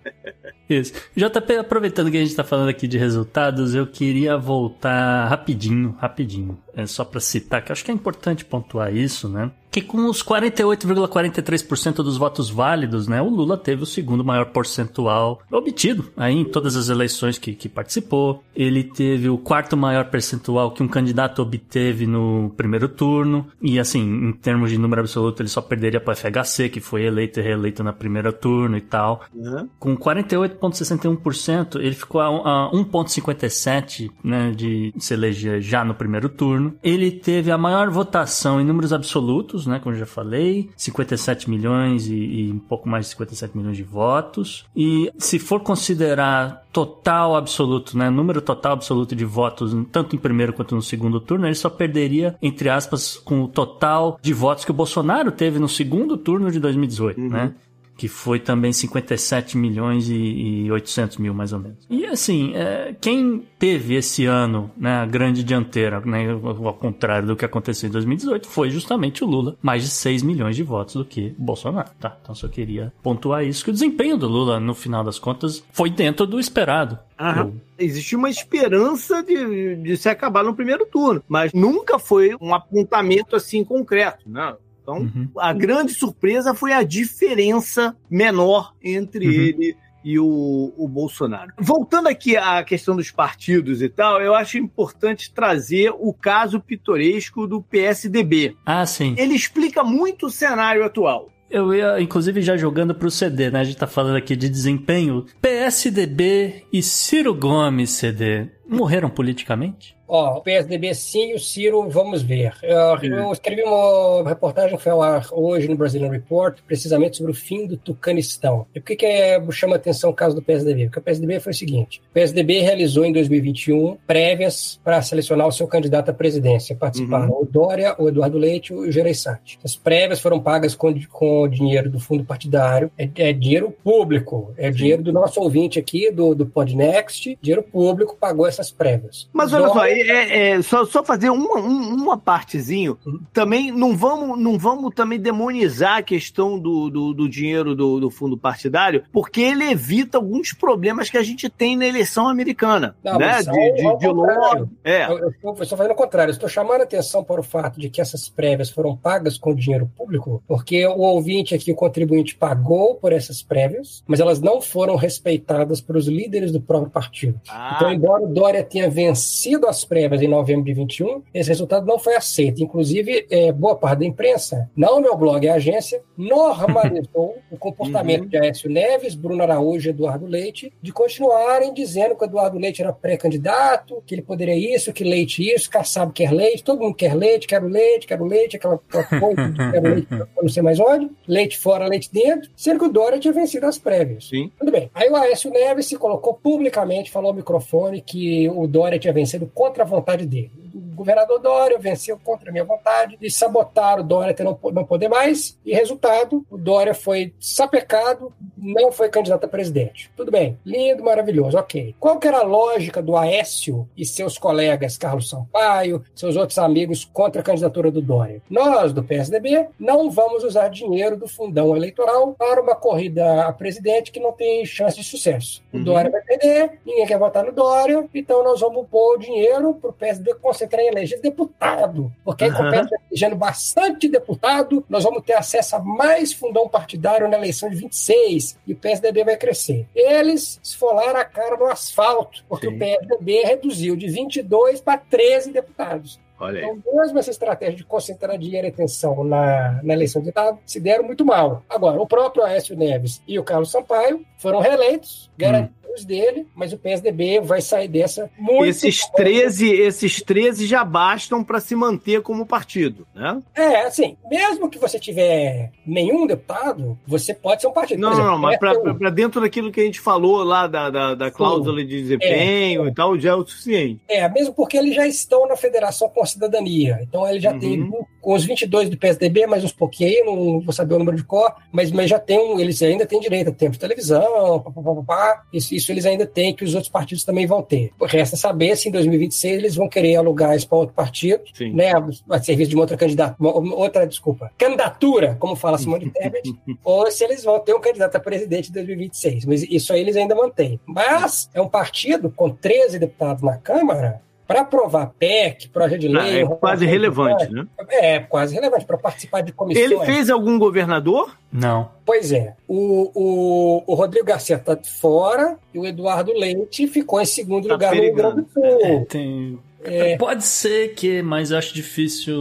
[SPEAKER 3] Isso. JP, aproveitando que a gente está falando aqui de resultados, eu queria voltar rapidinho, rapidinho, é só para citar, que acho que é importante pontuar isso, né? Que com os 48,43% dos votos válidos, né, o Lula teve o segundo maior percentual obtido aí em todas as eleições que, que participou. Ele teve o quarto maior percentual que um candidato obteve no primeiro turno. E assim, em termos de número absoluto, ele só perderia para o FHC, que foi eleito e reeleito na primeira turno e tal. Uhum. Com 48,61%, ele ficou a, a 1,57% né, de se eleger já no primeiro turno. Ele teve a maior votação em números absolutos votos, né? Como eu já falei, 57 milhões e, e um pouco mais de 57 milhões de votos. E se for considerar total absoluto, né? Número total absoluto de votos, tanto em primeiro quanto no segundo turno, ele só perderia, entre aspas, com o total de votos que o Bolsonaro teve no segundo turno de 2018, uhum. né? Que foi também 57 milhões e, e 800 mil, mais ou menos. E assim, é, quem teve esse ano né, a grande dianteira, né, ao contrário do que aconteceu em 2018, foi justamente o Lula, mais de 6 milhões de votos do que o Bolsonaro. Tá, então só queria pontuar isso, que o desempenho do Lula, no final das contas, foi dentro do esperado.
[SPEAKER 2] Aham. Existia uma esperança de, de se acabar no primeiro turno, mas nunca foi um apontamento assim concreto, né? Então, uhum. a grande surpresa foi a diferença menor entre uhum. ele e o, o, Bolsonaro. Voltando aqui à questão dos partidos e tal, eu acho importante trazer o caso pitoresco do PSDB.
[SPEAKER 3] Ah, sim.
[SPEAKER 2] Ele explica muito o cenário atual.
[SPEAKER 3] Eu ia, inclusive, já jogando pro CD, né? A gente tá falando aqui de desempenho. PSDB e Ciro Gomes, CD, morreram politicamente?
[SPEAKER 4] Ó, o PSDB sim, o Ciro, vamos ver. Eu, eu, escrevi uma reportagem que foi ao ar hoje no Brazilian Report, precisamente sobre o fim do Tucanistão. E por que, que é, chama atenção o caso do PSDB? Porque o PSDB foi o seguinte: o PSDB realizou em 2021 prévias para selecionar o seu candidato à presidência. Participaram uhum. o Dória, o Eduardo Leite e o Gereissati. As prévias foram pagas com, com dinheiro do fundo partidário, é, é dinheiro público, é dinheiro do nosso ouvinte aqui, do, do Podnext, dinheiro público pagou essas prévias.
[SPEAKER 2] Mas olha só, é, é, só, só fazer uma, uma partezinho. Também não vamos, não vamos também demonizar a questão do, do, do dinheiro do, do, fundo partidário, porque ele evita alguns problemas que a gente tem na eleição americana. Não, né? De, de, de
[SPEAKER 4] longo. É. Eu, eu, estou fazendo o contrário. estou chamando a atenção para o fato de que essas prévias foram pagas com dinheiro público, porque o ouvinte aqui, o contribuinte, pagou por essas prévias, mas elas não foram respeitadas pelos líderes do próprio partido. Ah. Então, embora o Dória tenha vencido as prévias em novembro de 21, esse resultado não foi aceito. Inclusive, é, boa parte da imprensa, não o meu blog, a agência, normalizou o comportamento uhum. de Aécio Neves, Bruno Araújo e Eduardo Leite de continuarem dizendo que o Eduardo Leite era pré-candidato, que ele poderia isso, que Leite isso, Kassab quer leite, todo mundo quer leite, quero leite, quero leite, aquela, coisa quero leite não sei mais onde, leite fora, leite dentro, sendo que o Dória tinha vencido as prévias.
[SPEAKER 2] Sim.
[SPEAKER 4] Tudo bem. Aí o Aécio Neves se colocou publicamente, falou ao microfone que o Dória tinha vencido contra a vontade dele. Governador Dória venceu contra a minha vontade e sabotaram o Dória até não, não poder mais. E resultado, o Dória foi sapecado, não foi candidato a presidente. Tudo bem, lindo, maravilhoso, ok. Qual que era a lógica do Aécio e seus colegas Carlos Sampaio, seus outros amigos contra a candidatura do Dória? Nós, do PSDB, não vamos usar dinheiro do fundão eleitoral para uma corrida a presidente que não tem chance de sucesso. O uhum. Dória vai perder, ninguém quer votar no Dória, então nós vamos pôr o dinheiro para o PSDB concentrar em eleger deputado. Porque aí, uhum. com o PSDB elegendo bastante deputado, nós vamos ter acesso a mais fundão partidário na eleição de 26 e o PSDB vai crescer. Eles esfolaram a cara no asfalto, porque Sim. o PSDB reduziu de 22 para 13 deputados.
[SPEAKER 2] Olha
[SPEAKER 4] então, mesmo essa estratégia de concentrar dinheiro e atenção na, na eleição de Estado se deram muito mal. Agora, o próprio Aécio Neves e o Carlos Sampaio foram reeleitos, garantindo dele, mas o PSDB vai sair dessa muito.
[SPEAKER 2] Esses 13, esses 13 já bastam para se manter como partido, né?
[SPEAKER 4] É, assim, mesmo que você tiver nenhum deputado, você pode ser um partido.
[SPEAKER 2] Não, exemplo, não, mas para dentro daquilo que a gente falou lá da, da, da cláusula Sim. de desempenho é, e tal, já é o suficiente.
[SPEAKER 4] É, mesmo porque eles já estão na federação com a cidadania. Então ele já uhum. tem com os 22 do PSDB, mais uns pouquinho não vou saber o número de cor, mas, mas já tem, eles ainda têm direito a tempo de televisão, papapá, isso, isso eles ainda têm, que os outros partidos também vão ter. Resta saber se em 2026 eles vão querer alugar isso para outro partido, Sim. né, a serviço de uma outra candidata, outra, desculpa, candidatura, como fala Simone Tebet, ou se eles vão ter um candidato a presidente em 2026. Mas isso aí eles ainda mantêm. Mas é um partido com 13 deputados na Câmara, para aprovar PEC, projeto de lei.
[SPEAKER 2] Ah, é quase relevante, né?
[SPEAKER 4] É, quase relevante para participar de comissões.
[SPEAKER 2] Ele fez algum governador?
[SPEAKER 3] Não.
[SPEAKER 4] Pois é. O, o, o Rodrigo Garcia está fora e o Eduardo Leite ficou em segundo tá lugar no Rio Grande do Sul.
[SPEAKER 3] É, tem... É. Pode ser que, mas eu acho difícil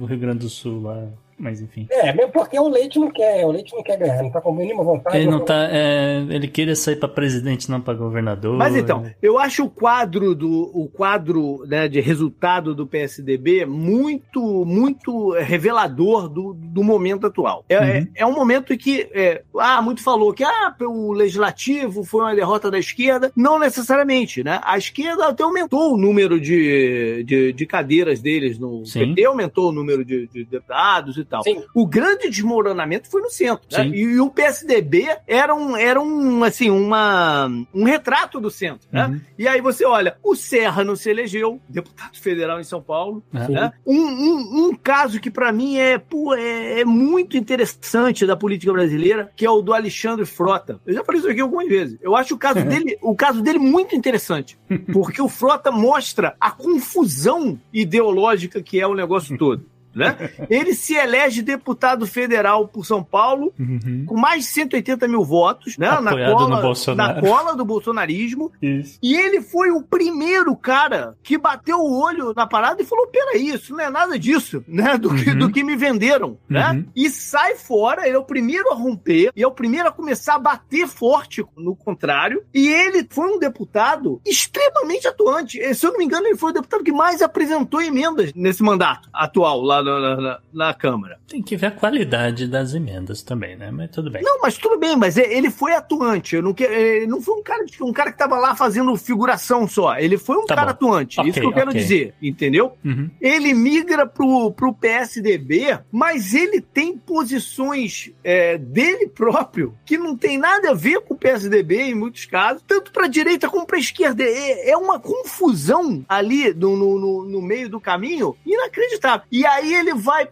[SPEAKER 3] o Rio Grande do Sul lá. Mas enfim.
[SPEAKER 4] É, mesmo porque o Leite não quer, o Leite não quer ganhar, não tá com nenhuma vontade.
[SPEAKER 3] Ele não tá. É, ele queria sair para presidente, não para governador.
[SPEAKER 2] Mas então, eu acho o quadro do o quadro né, de resultado do PSDB muito, muito revelador do, do momento atual. É, uhum. é, é, um momento em que é, ah, muito falou que ah, o legislativo foi uma derrota da esquerda. Não necessariamente, né? A esquerda até aumentou o número de, de, de cadeiras deles no Sim. PT, aumentou o número de, de deputados e tal. Sim. O grande desmoronamento foi no centro. Né? E, e, o PSDB era um, era um assim, uma, um retrato do centro. Né? Uhum. E aí você olha, o Serra não se elegeu, deputado federal em São Paulo. Uhum. Né? Um, um, um, caso que para mim é, pô, é, é, muito interessante da política brasileira, que é o do Alexandre Frota. Eu já falei isso aqui algumas vezes. Eu acho o caso uhum. dele, o caso dele muito interessante, porque o Frota mostra a confusão ideológica que é o negócio todo né? Ele se elege deputado federal por São Paulo, uhum. com mais de 180 mil votos, né? na cola, na cola do bolsonarismo. Isso. E ele foi o primeiro cara que bateu o olho na parada e falou: peraí, isso não é nada disso, né? Do, uhum. que, do que me venderam, né? Uhum. E sai fora, ele é o primeiro a romper, e é o primeiro a começar a bater forte no contrário. E ele foi um deputado extremamente atuante. Se eu não me engano, ele foi o deputado que mais apresentou emendas nesse mandato atual lá na, na, na, Câmara.
[SPEAKER 3] Tem que ver a qualidade das emendas também, né? Mas tudo bem.
[SPEAKER 2] Não, mas tudo bem, mas ele foi atuante. Eu não, que, ele não foi um cara, um cara que tava lá fazendo figuração só. Ele foi um tá cara bom. atuante. Okay, Isso que eu quero okay. dizer, entendeu? Uhum. Ele migra pro, pro PSDB, mas ele tem posições é, dele próprio que não tem nada a ver com o PSDB em muitos casos, tanto para direita como para esquerda. É, é, uma confusão ali no, no, no meio do caminho inacreditável. E aí ele vai,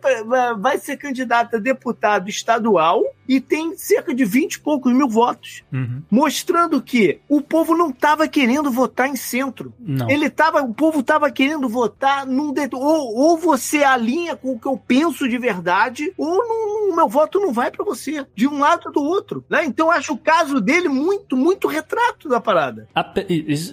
[SPEAKER 2] vai ser candidato a deputado estadual e tem cerca de 20 e poucos mil votos. Uhum. Mostrando que o povo não estava querendo votar em centro. Não. Ele tava, o povo estava querendo votar num. Ou, ou você alinha com o que eu penso de verdade, ou o meu voto não vai para você. De um lado ou do outro. Né? Então eu acho o caso dele muito, muito retrato da parada.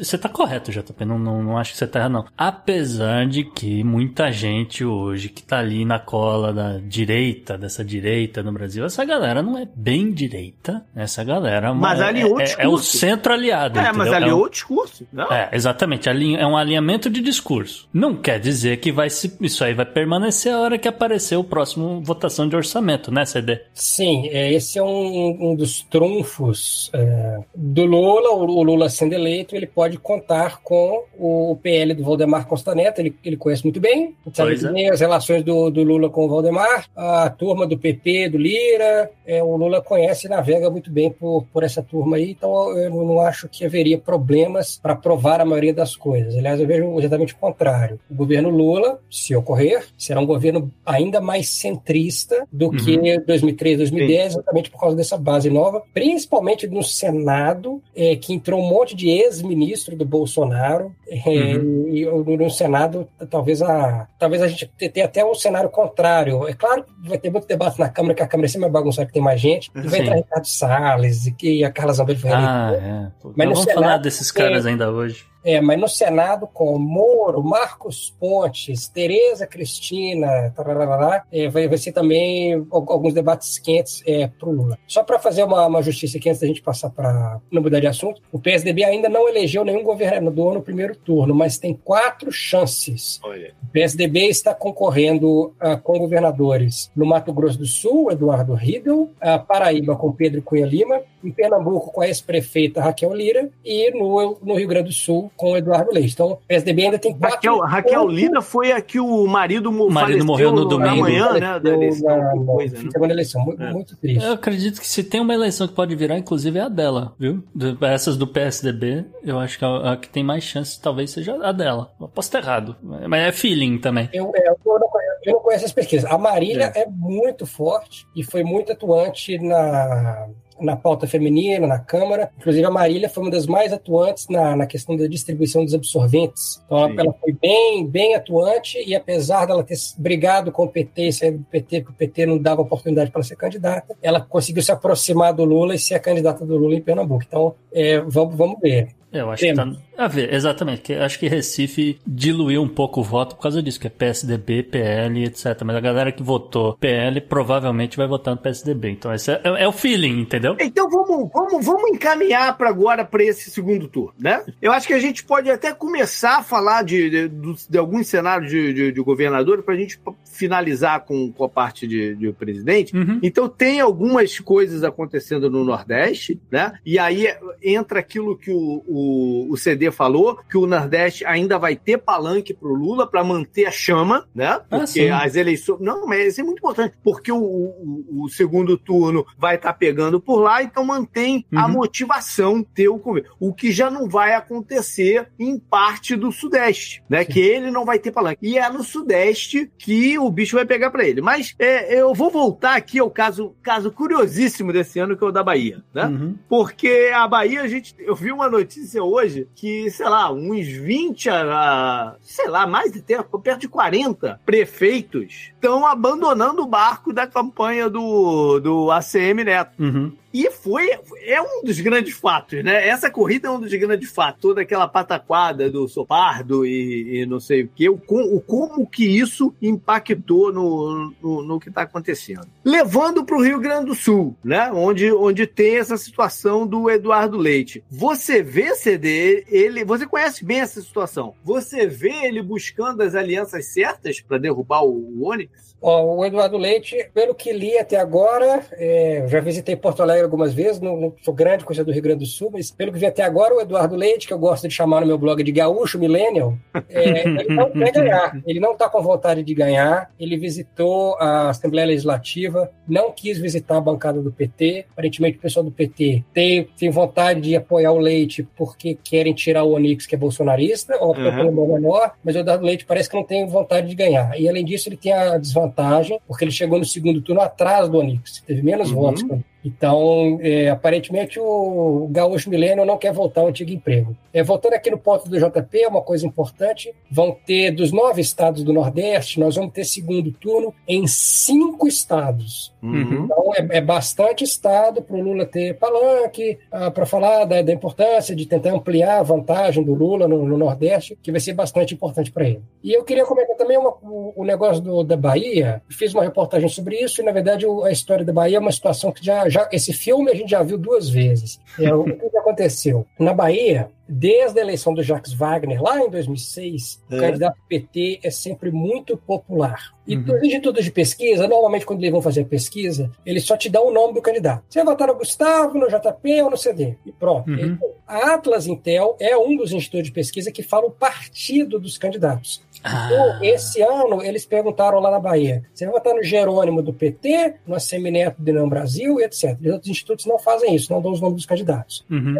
[SPEAKER 3] Você tá correto, JP. Não, não, não acho que você tá errado, não. Apesar de que muita gente hoje que tá ali na cola da direita, dessa direita no Brasil, essa galera não é bem direita. Essa galera
[SPEAKER 2] mas é,
[SPEAKER 3] aliou
[SPEAKER 2] é,
[SPEAKER 3] é, o centro aliado.
[SPEAKER 2] É, mas aliou é um, o discurso.
[SPEAKER 3] Não? É, exatamente. É um alinhamento de discurso. Não quer dizer que vai se, isso aí vai permanecer a hora que aparecer o próximo votação de orçamento, né, CD?
[SPEAKER 4] Sim, é, esse é um, um dos trunfos é, do Lula. O Lula sendo eleito, ele pode contar com o PL do Valdemar Costa Neto, ele, ele conhece muito bem, sabe bem as relações do, do Lula com o Valdemar, a turma do PP, do Lira, é, o Lula conhece e navega muito bem por, por essa turma aí, então eu não acho que haveria problemas para aprovar a maioria das coisas. Aliás, eu vejo exatamente o contrário. O governo Lula, se ocorrer, será um governo ainda mais centrista do uhum. que 2003, 2010, Sim. exatamente por causa dessa base nova, principalmente no Senado, é, que entrou um monte de ex-ministro do Bolsonaro, é, uhum. e no Senado talvez a, talvez a gente tenha até um cenário contrário. É claro que vai ter muito debate na Câmara, que a Câmara é sempre vai bagunçar, que tem mais gente. E vai Sim. entrar Ricardo Salles e, que a Carla Zambelli foi
[SPEAKER 3] Ah, é. Mas vamos Senado, falar desses caras ainda hoje.
[SPEAKER 4] É, mas no Senado, com Moro, Marcos Pontes, Tereza Cristina, tararara, é, vai, vai ser também alguns debates quentes é, para o Lula. Só para fazer uma, uma, justiça aqui, antes da gente passar para não mudar de assunto, o PSDB ainda não elegeu nenhum governador no primeiro turno, mas tem quatro chances. Olha. O PSDB está concorrendo uh, com governadores no Mato Grosso do Sul, Eduardo Riedel, uh, Paraíba com Pedro Cunha Lima, em Pernambuco com a ex-prefeita Raquel Lira e no, no Rio Grande do Sul com o Eduardo Leite. Então, o PSDB ainda tem quatro...
[SPEAKER 2] Raquel, Raquel Lira foi a que o marido,
[SPEAKER 3] o marido morreu no domingo.
[SPEAKER 2] Amanhã, né? Da eleição,
[SPEAKER 4] na, coisa, né? segunda eleição. Muito, é. muito triste.
[SPEAKER 3] Eu acredito que se tem uma eleição que pode virar, inclusive, é a dela, viu? Essas do PSDB, eu acho que a, a que tem mais chances talvez seja a dela. Eu posso estar errado, mas é feeling também.
[SPEAKER 4] Eu, é, eu, eu, não, conheço, eu não conheço as pesquisas. A Marília é. é muito forte e foi muito atuante na na pauta feminina, na Câmara. Inclusive, a Marília foi uma das mais atuantes na, na questão da distribuição dos absorventes. Então, ela, ela, foi bem, bem atuante e, apesar dela ter brigado com o PT e sair do PT, porque o PT não dava oportunidade para ser candidata, ela conseguiu se aproximar do Lula e ser a candidata do Lula em Pernambuco. Então, é, vamos, vamos ver.
[SPEAKER 3] Eu acho que tá a ver, exatamente. Que acho que Recife diluiu um pouco o voto por causa disso, que é PSDB, PL, etc. Mas a galera que votou PL provavelmente vai votar no PSDB. Então esse é, é o feeling, entendeu?
[SPEAKER 2] Então vamos, vamos, vamos encaminhar para agora para esse segundo turno, né? Eu acho que a gente pode até começar a falar de, de, de, de alguns cenários de, de, de governador para a gente finalizar com, com a parte de, de presidente. Uhum. Então tem algumas coisas acontecendo no Nordeste, né? E aí entra aquilo que o, o, o CD falou, que o Nordeste ainda vai ter palanque para o Lula para manter a chama, né? Ah, porque ah, as eleições. Não, mas isso é muito importante, porque o, o, o segundo turno vai estar tá pegando por lá, então mantém uhum. a motivação ter o O que já não vai acontecer em parte do Sudeste, né? Sim. Que ele não vai ter palanque. E é no Sudeste que o bicho vai pegar para ele. Mas é, eu vou voltar aqui ao caso, caso curiosíssimo desse ano, que é o da Bahia, né? Uhum. Porque a Bahia, a gente, eu vi uma notícia hoje que, sei lá, uns 20 a, sei lá, mais de tempo, perto de 40 prefeitos estão abandonando o barco da campanha do, do ACM Neto. Uhum. E foi, é um dos grandes fatos, né? Essa corrida é um dos grandes fatos, toda aquela pataquada do Sopardo e, e não sei o que, o, o, como que isso impactou no, no, no que está acontecendo. Levando para o Rio Grande do Sul, né? Onde, onde tem essa situação do Eduardo Leite. Você vê, CD, ele, você conhece bem essa situação. Você vê ele buscando as alianças certas para derrubar o, o Onix?
[SPEAKER 4] Ó, o Eduardo Leite, pelo que li até agora, é, já visitei Porto Alegre algumas vezes, não, não sou grande coisa do Rio Grande do Sul, mas pelo que vi até agora, o Eduardo Leite, que eu gosto de chamar no meu blog de gaúcho millennial, é, ele não quer ganhar, ele não está com vontade de ganhar, ele visitou a Assembleia Legislativa, não quis visitar a bancada do PT, aparentemente o pessoal do PT tem, tem vontade de apoiar o Leite porque querem tirar o Onix, que é bolsonarista, ou uhum. menor, mas o Eduardo Leite parece que não tem vontade de ganhar. E além disso, ele tem a desvantagem vantagem, porque ele chegou no segundo turno atrás do Onix, teve menos uhum. votos. Então, é, aparentemente, o Gaúcho Milênio não quer voltar ao antigo emprego. É, voltando aqui no ponto do JP, uma coisa importante: vão ter, dos nove estados do Nordeste, nós vamos ter segundo turno em cinco estados. Uhum. Então, é, é, bastante estado para o Lula ter palanque, ah, para falar da, da, importância de tentar ampliar a vantagem do Lula no, no Nordeste, que vai ser bastante importante para ele. E eu queria comentar também uma, o, o, negócio do, da Bahia. Fiz uma reportagem sobre isso, e, na verdade, a história da Bahia é uma situação que já já, esse filme a gente já viu duas vezes. É, o que aconteceu? Na Bahia, desde a eleição do Jacques Wagner, lá em 2006, é. o candidato PT é sempre muito popular. E uhum. os institutos de pesquisa, normalmente quando eles vão fazer a pesquisa, eles só te dão o nome do candidato. Você vai votar no Gustavo, no JP ou no CD. E pronto. Uhum. Então, a Atlas Intel é um dos institutos de pesquisa que fala o partido dos candidatos. Ah. Esse ano, eles perguntaram lá na Bahia: você vai votar no Jerônimo do PT, no Assemineto do Não Brasil, etc. Os outros institutos não fazem isso, não dão os nomes dos candidatos. Uhum.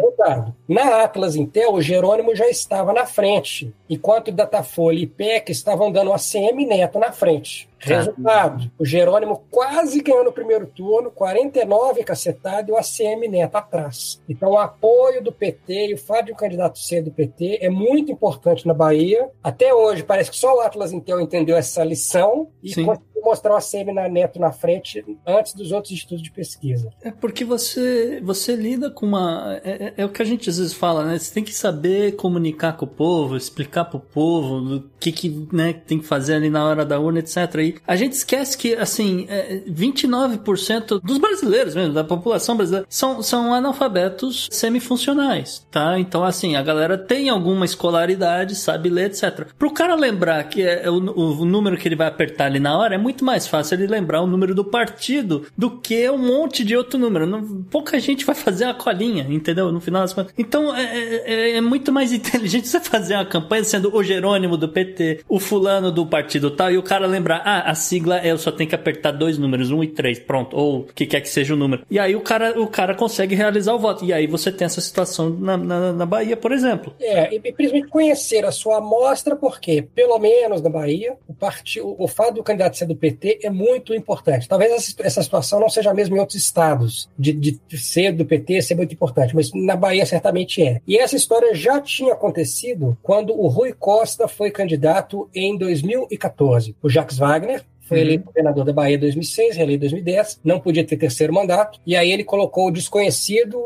[SPEAKER 4] Na Atlas Intel, o Jerônimo já estava na frente, enquanto o Datafolha e IPEC estavam dando o ACM Neto na frente. Tá. Resultado: o Jerônimo quase ganhou no primeiro turno, 49 cacetado e o ACM Neto atrás. Então, o apoio do PT e o fato de um candidato ser do PT é muito importante na Bahia. Até hoje, parece que só o Atlas Intel entendeu essa lição e Sim. Mostrar ACM na Neto na frente antes dos outros estudos de pesquisa.
[SPEAKER 3] É porque você, você lida com uma. É, é, é o que a gente às vezes fala, né? Você tem que saber comunicar com o povo, explicar pro povo o que, que né, tem que fazer ali na hora da urna, etc. E a gente esquece que, assim, 29% é, dos brasileiros mesmo, da população brasileira, são, são analfabetos semifuncionais, tá? Então, assim, a galera tem alguma escolaridade, sabe ler, etc. Pro cara lembrar que é o, o número que ele vai apertar ali na hora, é muito mais fácil ele lembrar o número do partido do que um monte de outro número. Não, pouca gente vai fazer a colinha, entendeu? No final das contas. Então, é, é, é muito mais inteligente você fazer uma campanha sendo o Jerônimo do PT, o fulano do partido tal, e o cara lembrar, ah, a sigla é eu só tenho que apertar dois números, um e três, pronto, ou o que quer que seja o número. E aí o cara, o cara consegue realizar o voto. E aí você tem essa situação na, na, na Bahia, por exemplo.
[SPEAKER 4] É, e principalmente conhecer a sua amostra, porque, pelo menos na Bahia, o, partido, o fato do candidato ser do PT é muito importante. Talvez essa situação não seja a mesma em outros estados, de, de ser do PT ser muito importante, mas na Bahia certamente é. E essa história já tinha acontecido quando o Rui Costa foi candidato em 2014. O Jacques Wagner foi uhum. eleito governador da Bahia em 2006, reeleito em 2010, não podia ter terceiro mandato, e aí ele colocou o desconhecido,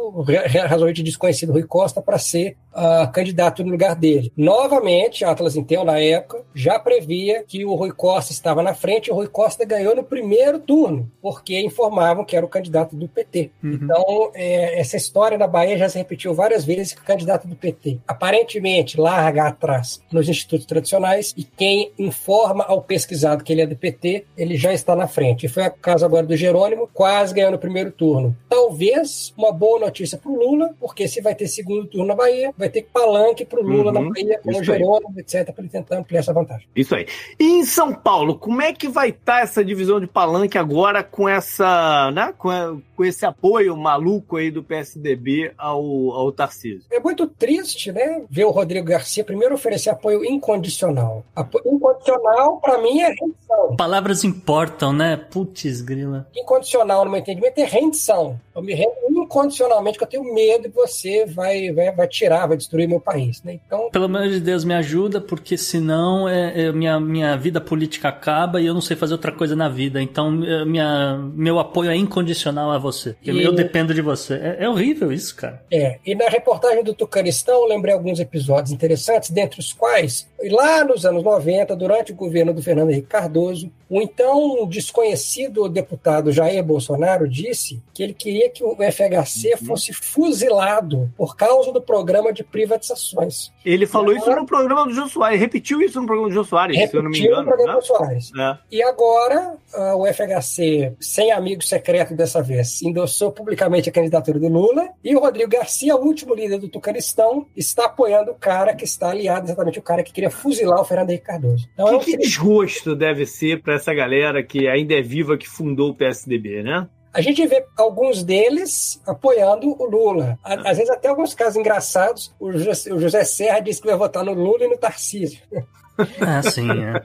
[SPEAKER 4] razoavelmente desconhecido Rui Costa, para ser uh, candidato no lugar dele. Novamente, a Atlas Intel, na época, já previa que o Rui Costa estava na frente e o Rui Costa ganhou no primeiro turno, porque informavam que era o candidato do PT. Uhum. Então, é, essa história na Bahia já se repetiu várias vezes que o candidato do PT aparentemente larga atrás nos institutos tradicionais e quem informa ao pesquisado que ele é do PT, ele já está na frente. E foi o caso agora do Jerônimo, quase ganhou no primeiro turno. Talvez uma boa notícia para o Lula, porque se vai ter segundo turno na Bahia, vai ter palanque para o Lula uhum, na Bahia, com o Jerônimo, aí. etc., para ele tentar ampliar essa vantagem.
[SPEAKER 2] Isso aí. E em São Paulo, como é que vai estar tá essa divisão de palanque agora com essa, né, com, a, com esse apoio maluco aí do PSDB ao, ao Tarcísio?
[SPEAKER 4] É muito triste, né, ver o Rodrigo Garcia primeiro oferecer apoio incondicional. Apoio incondicional, para mim, é rendição.
[SPEAKER 3] Palavras importam, né? Putz, grila.
[SPEAKER 4] Incondicional, no meu entendimento, é rendição. Eu me rendo incondicionalmente, que eu tenho medo que você vai, vai, vai tirar, vai destruir meu país, né? Então...
[SPEAKER 3] Pelo amor de Deus, me ajuda, porque senão é, é, minha, minha vida política acaba e eu não sei fazer outra coisa na vida. Então, é, minha, meu apoio é incondicional a você. E... Eu dependo de você. É, é horrível isso, cara.
[SPEAKER 4] É, e na reportagem do Tucanistão, eu lembrei alguns episódios interessantes, dentre os quais, lá nos anos 90, durante o governo do Fernando Henrique Cardoso, o então desconhecido deputado Jair Bolsonaro disse que ele queria que o FHC uhum. fosse fuzilado por causa do programa de privatizações.
[SPEAKER 2] Ele falou agora, isso no programa do Jô Soares, repetiu isso no programa do Jô Soares,
[SPEAKER 4] se eu não me engano. no programa né? do Soares. É. E agora, uh, o FHC, sem amigo secreto dessa vez, endossou publicamente a candidatura do Lula e o Rodrigo Garcia, o último líder do Tucanistão, está apoiando o cara que está aliado, exatamente o cara que queria fuzilar o Fernando Henrique Cardoso.
[SPEAKER 2] Então, que, é um... que desgosto deve ser para essa galera que ainda é viva, que fundou o PSDB, né?
[SPEAKER 4] A gente vê alguns deles apoiando o Lula. Às vezes até alguns casos engraçados. O José Serra disse que vai votar no Lula e no Tarcísio.
[SPEAKER 3] Ah, sim, é.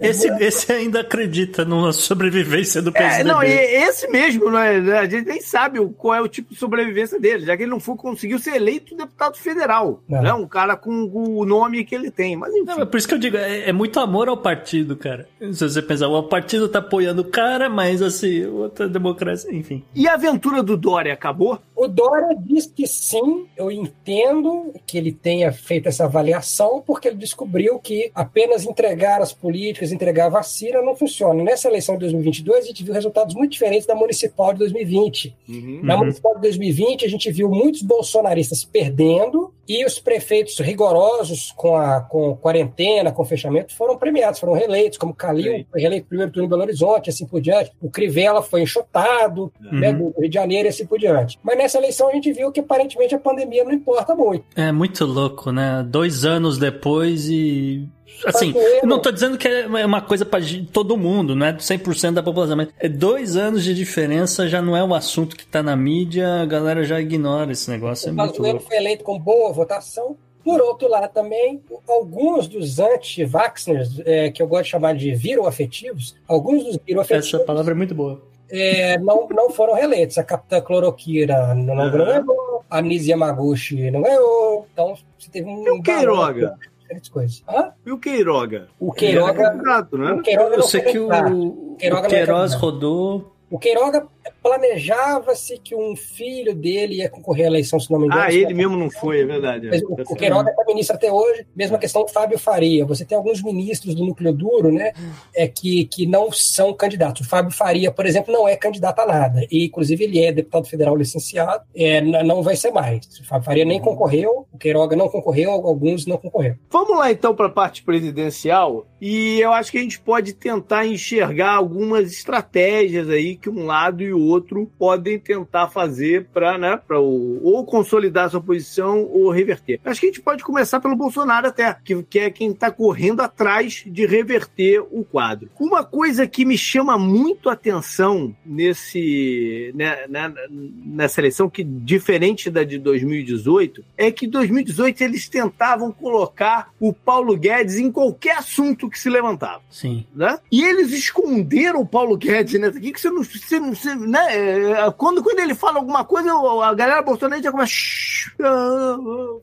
[SPEAKER 3] Esse, esse ainda acredita na sobrevivência do PSDB. É,
[SPEAKER 2] não, esse mesmo, né? a gente nem sabe qual é o tipo de sobrevivência dele, já que ele não foi, conseguiu ser eleito deputado federal. Não. Né? Um cara com o nome que ele tem. Mas enfim. Não,
[SPEAKER 3] é por isso que eu digo, é, é, muito amor ao partido, cara. Se você pensar, o partido tá apoiando o cara, mas assim, outra democracia, enfim.
[SPEAKER 2] E a aventura do Dória acabou?
[SPEAKER 4] O Dória diz que sim, eu entendo que ele tenha feito essa avaliação, porque ele descobriu viu que apenas entregar as políticas, entregar a vacina não funciona. Nessa eleição de 2022, a gente viu resultados muito diferentes da municipal de 2020. Uhum. Na municipal de 2020, a gente viu muitos bolsonaristas perdendo e os prefeitos rigorosos com a com quarentena, com fechamento, foram premiados, foram reeleitos, como Calil foi reeleito no primeiro turno em Belo Horizonte, assim por diante. O Crivella foi enxotado, uhum. né, do Rio de Janeiro e assim por diante. Mas nessa eleição a gente viu que aparentemente a pandemia não importa muito.
[SPEAKER 3] É muito louco, né? Dois anos depois e Assim, eu não tô dizendo que é uma coisa para todo mundo, não é 100% da população, mas é dois anos de diferença, já não é um assunto que tá na mídia, a galera já ignora esse negócio.
[SPEAKER 4] O é brasileiro foi eleito com boa votação. Por outro lado, também, alguns dos anti-vaxxers, é, que eu gosto de chamar de viroafetivos, alguns dos viroafetivos...
[SPEAKER 3] Essa palavra é muito boa.
[SPEAKER 4] É, não, não foram reeleitos. A Capitã Cloroquira não, não uhum. ganhou, a Nise Yamaguchi não ganhou, então você teve um...
[SPEAKER 2] E o Queiroga?
[SPEAKER 4] Diferentes coisas. Hã?
[SPEAKER 2] E o Queiroga?
[SPEAKER 4] O Queiroga. É
[SPEAKER 3] candidato, né? O Queiroga Eu sei que o, o Queiroz rodou.
[SPEAKER 4] O Queiroga planejava-se que um filho dele ia concorrer à eleição, se não me engano.
[SPEAKER 2] Ah, ele mesmo não foi, é verdade.
[SPEAKER 4] É. O, o Queiroga é ministro até hoje, mesma questão do Fábio Faria. Você tem alguns ministros do núcleo duro, né, é, que, que não são candidatos. O Fábio Faria, por exemplo, não é candidato a nada. E, inclusive, ele é deputado federal licenciado, é, não vai ser mais. O Fábio Faria nem concorreu, o Queiroga não concorreu, alguns não concorreram.
[SPEAKER 2] Vamos lá, então, para a parte presidencial. E eu acho que a gente pode tentar enxergar algumas estratégias aí que um lado e o outro podem tentar fazer para né, pra ou consolidar sua posição ou reverter. Acho que a gente pode começar pelo Bolsonaro até, que, que é quem está correndo atrás de reverter o quadro. Uma coisa que me chama muito atenção nesse, né, né, nessa eleição, que diferente da de 2018, é que em 2018 eles tentavam colocar o Paulo Guedes em qualquer assunto que se levantava.
[SPEAKER 3] Sim.
[SPEAKER 2] Né? E eles esconderam o Paulo Guedes nessa aqui, que você não, você não, você, né? Né? É, quando, quando ele fala alguma coisa, a galera bolsonarista já começa.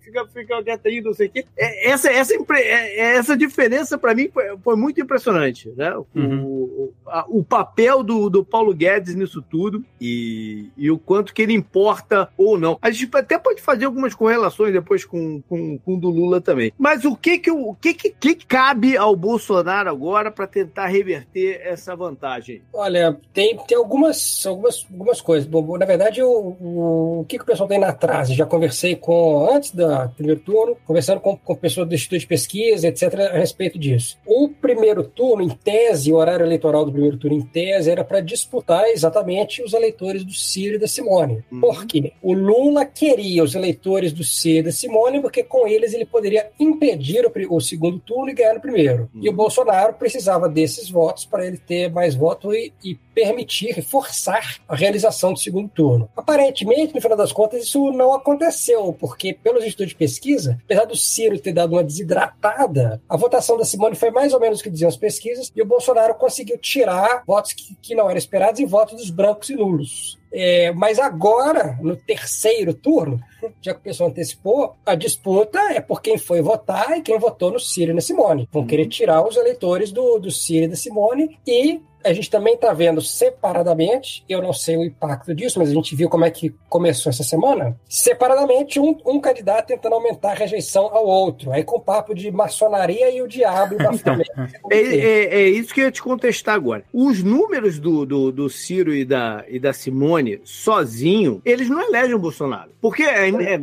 [SPEAKER 2] Fica, fica quieta aí, não sei o quê. Essa, essa, essa diferença, para mim, foi, foi, muito impressionante, né? Uhum. O, a, o papel do, do Paulo Guedes nisso tudo e, e o quanto que ele importa ou não. A gente até pode fazer algumas correlações depois com, com, com o do Lula também. Mas o que que, o que, que, que cabe ao Bolsonaro agora para tentar reverter essa vantagem?
[SPEAKER 4] Olha, tem, tem algumas, algumas, algumas coisas. Bom, na verdade, o, o, o que, que o pessoal tem na trás? Já conversei com, antes do primeiro turno, conversando com, com pessoas do Instituto de Pesquisa, etc., a respeito disso. O primeiro turno, em tese, o horário eleitoral do primeiro turno, em tese, era para disputar exatamente os eleitores do Ciro e da Simone. Uhum. Por quê? O Lula queria os eleitores do Ciro e da Simone, porque com eles ele poderia impedir o, o segundo turno e ganhar no primeiro. Uhum. E o Bolsonaro precisava desses votos para ele ter mais votos e, e permitir, forçar a realização do segundo turno. Aparentemente, no final das contas, isso não aconteceu, porque pelos estudos de pesquisa, apesar do Ciro ter dado uma desidratada, a votação da Simone foi mais ou menos o que diziam as pesquisas, e o Bolsonaro conseguiu tirar votos que, que não eram esperados e votos dos brancos e nulos. É, mas agora, no terceiro turno, já que o pessoal antecipou, a disputa é por quem foi votar e quem votou no Ciro e na Simone. Vão uhum. querer tirar os eleitores do, do Ciro e da Simone e a gente também está vendo separadamente, eu não sei o impacto disso, mas a gente viu como é que começou essa semana, separadamente um, um candidato tentando aumentar a rejeição ao outro, aí com o papo de maçonaria e o diabo
[SPEAKER 2] então, é, é, é, isso que eu ia te contestar agora. Os números do, do, do Ciro e da, e da Simone, sozinho, eles não elegem o Bolsonaro. Porque é, é,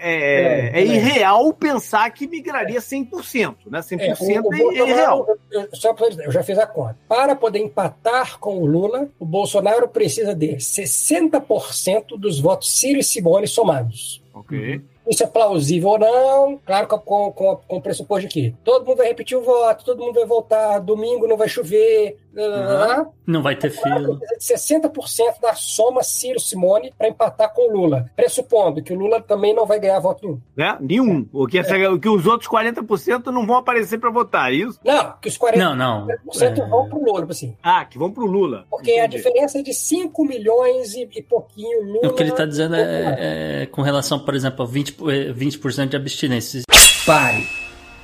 [SPEAKER 2] é, é irreal pensar que migraria 100%, né? 100% o, o é irreal.
[SPEAKER 4] Eu, eu, só pra, eu já fiz a conta. Para poder empatar com o Lula, o Bolsonaro precisa de 60% dos votos Ciro e Simone somados.
[SPEAKER 2] Ok.
[SPEAKER 4] Isso é plausível ou não? Claro, com, com, com o pressuposto de que todo mundo vai repetir o voto, todo mundo vai voltar, domingo não vai chover,
[SPEAKER 3] Uhum. Não vai ter fila.
[SPEAKER 4] 60% da soma Ciro Simone para empatar com o Lula. Pressupondo que o Lula também não vai ganhar voto nenhum.
[SPEAKER 2] Né? Nenhum. O que, é. o que os outros 40% não vão aparecer para votar, é isso?
[SPEAKER 4] Não, que os 40%
[SPEAKER 3] não, não.
[SPEAKER 4] É... vão para o Lula. Assim.
[SPEAKER 2] Ah, que vão para o Lula.
[SPEAKER 4] Porque Entendi. a diferença é de 5 milhões e, e pouquinho Lula.
[SPEAKER 3] O que ele está dizendo é, é, com relação, por exemplo, a 20%, 20 de abstinência.
[SPEAKER 6] Pare.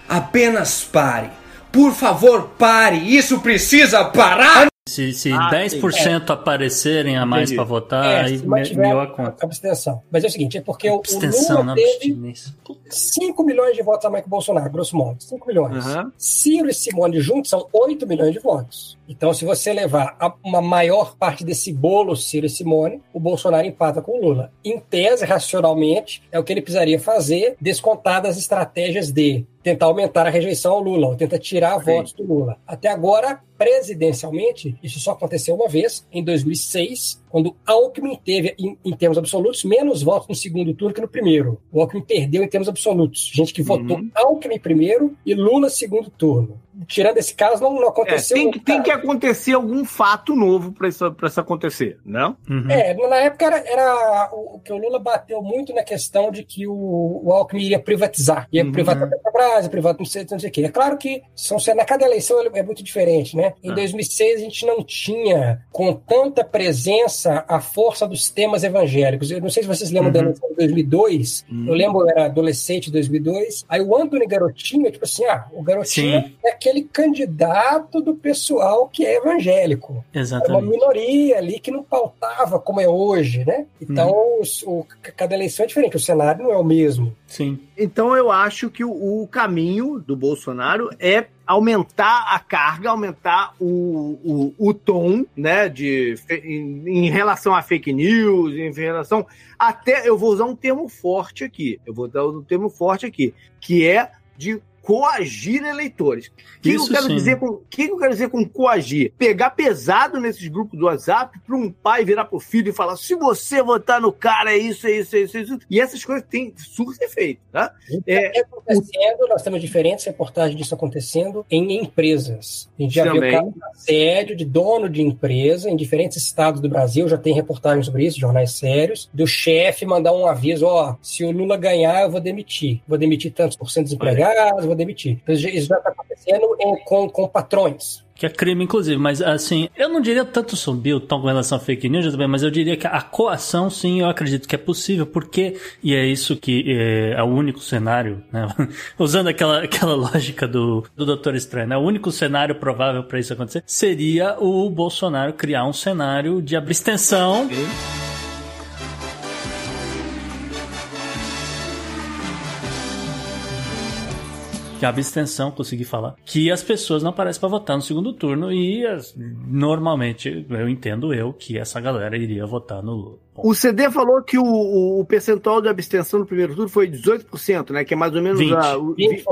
[SPEAKER 6] Apenas pare por favor, pare! Isso precisa parar!
[SPEAKER 3] Se, se ah, 10% é. aparecerem a mais para votar, é, aí melhor a conta.
[SPEAKER 4] Abstenção. Mas é o seguinte, é porque abstenção, o Lula teve 5 milhões de votos a mais que o Bolsonaro, grosso modo. 5 milhões. Uhum. Ciro e Simone juntos são 8 milhões de votos. Então, se você levar uma maior parte desse bolo, Ciro e Simone, o Bolsonaro empata com o Lula. Em tese, racionalmente, é o que ele precisaria fazer, descontar as estratégias de tentar aumentar a rejeição ao Lula, ou tentar tirar Sim. votos do Lula. Até agora, presidencialmente, isso só aconteceu uma vez, em 2006, quando Alckmin teve, em, em, termos absolutos, menos votos no segundo turno que no primeiro. O Alckmin perdeu em termos absolutos. Gente que votou uhum. Alckmin primeiro e Lula segundo turno tirando esse caso, não, não aconteceu.
[SPEAKER 2] É, tem, que, tem que acontecer algum fato novo para isso, isso acontecer, não?
[SPEAKER 4] Uhum. É, na época era, era, o que o Lula bateu muito na questão de que o, o Alckmin iria privatizar. Ia uhum. privatizar a Petrobras, privatizar não sei, não sei o quê. É claro que são, na cada eleição é muito diferente, né? Em 2006 ah. a gente não tinha com tanta presença a força dos temas evangélicos. Eu não sei se vocês lembram uhum. da eleição de 2002. Uhum. Eu lembro, eu era adolescente em 2002. Aí o Antônio Garotinho, tipo assim, ah, o Garotinho Sim. é aquele candidato do pessoal que é evangélico.
[SPEAKER 3] Exatamente.
[SPEAKER 4] É uma minoria ali que não pautava como é hoje, né? Então, uhum. o, cada eleição é diferente, o cenário não é o mesmo.
[SPEAKER 3] Sim.
[SPEAKER 2] Então, eu acho que o, o caminho do Bolsonaro é aumentar a carga, aumentar o, o, o tom, né, de, em, em, relação a fake news, em relação até, eu vou usar um termo forte aqui, eu vou dar um termo forte aqui, que é de coagir eleitores. O que, eu quero dizer com que eu quero dizer com coagir? Pegar pesado nesses grupos do WhatsApp para um pai virar pro filho e falar: se você votar no cara, é isso, é isso, é isso, é isso. E essas coisas têm surto efeito, tá?
[SPEAKER 4] É, acontecendo, nós temos diferentes reportagens disso acontecendo em empresas. A gente já Também. viu caso de assédio de dono de empresa em diferentes estados do Brasil, já tem reportagens sobre isso, jornais sérios, do chefe mandar um aviso: ó, se o Lula ganhar, eu vou demitir. Vou demitir tantos por cento dos empregados, demitir. Então, isso já está acontecendo em, com, com patrões.
[SPEAKER 3] Que é crime, inclusive, mas assim, eu não diria tanto subir o tom com relação a fake news também, mas eu diria que a coação, sim, eu acredito que é possível, porque, e é isso que é, é o único cenário, né? Usando aquela, aquela lógica do, do Doutor Estranho, né? O único cenário provável para isso acontecer seria o Bolsonaro criar um cenário de abstenção. Que a abstenção, consegui falar, que as pessoas não aparecem para votar no segundo turno e as, normalmente eu entendo eu que essa galera iria votar no Lula.
[SPEAKER 2] O CD falou que o, o, percentual de abstenção no primeiro turno foi 18%, né? Que é mais ou menos
[SPEAKER 4] 20. a. O, 20%.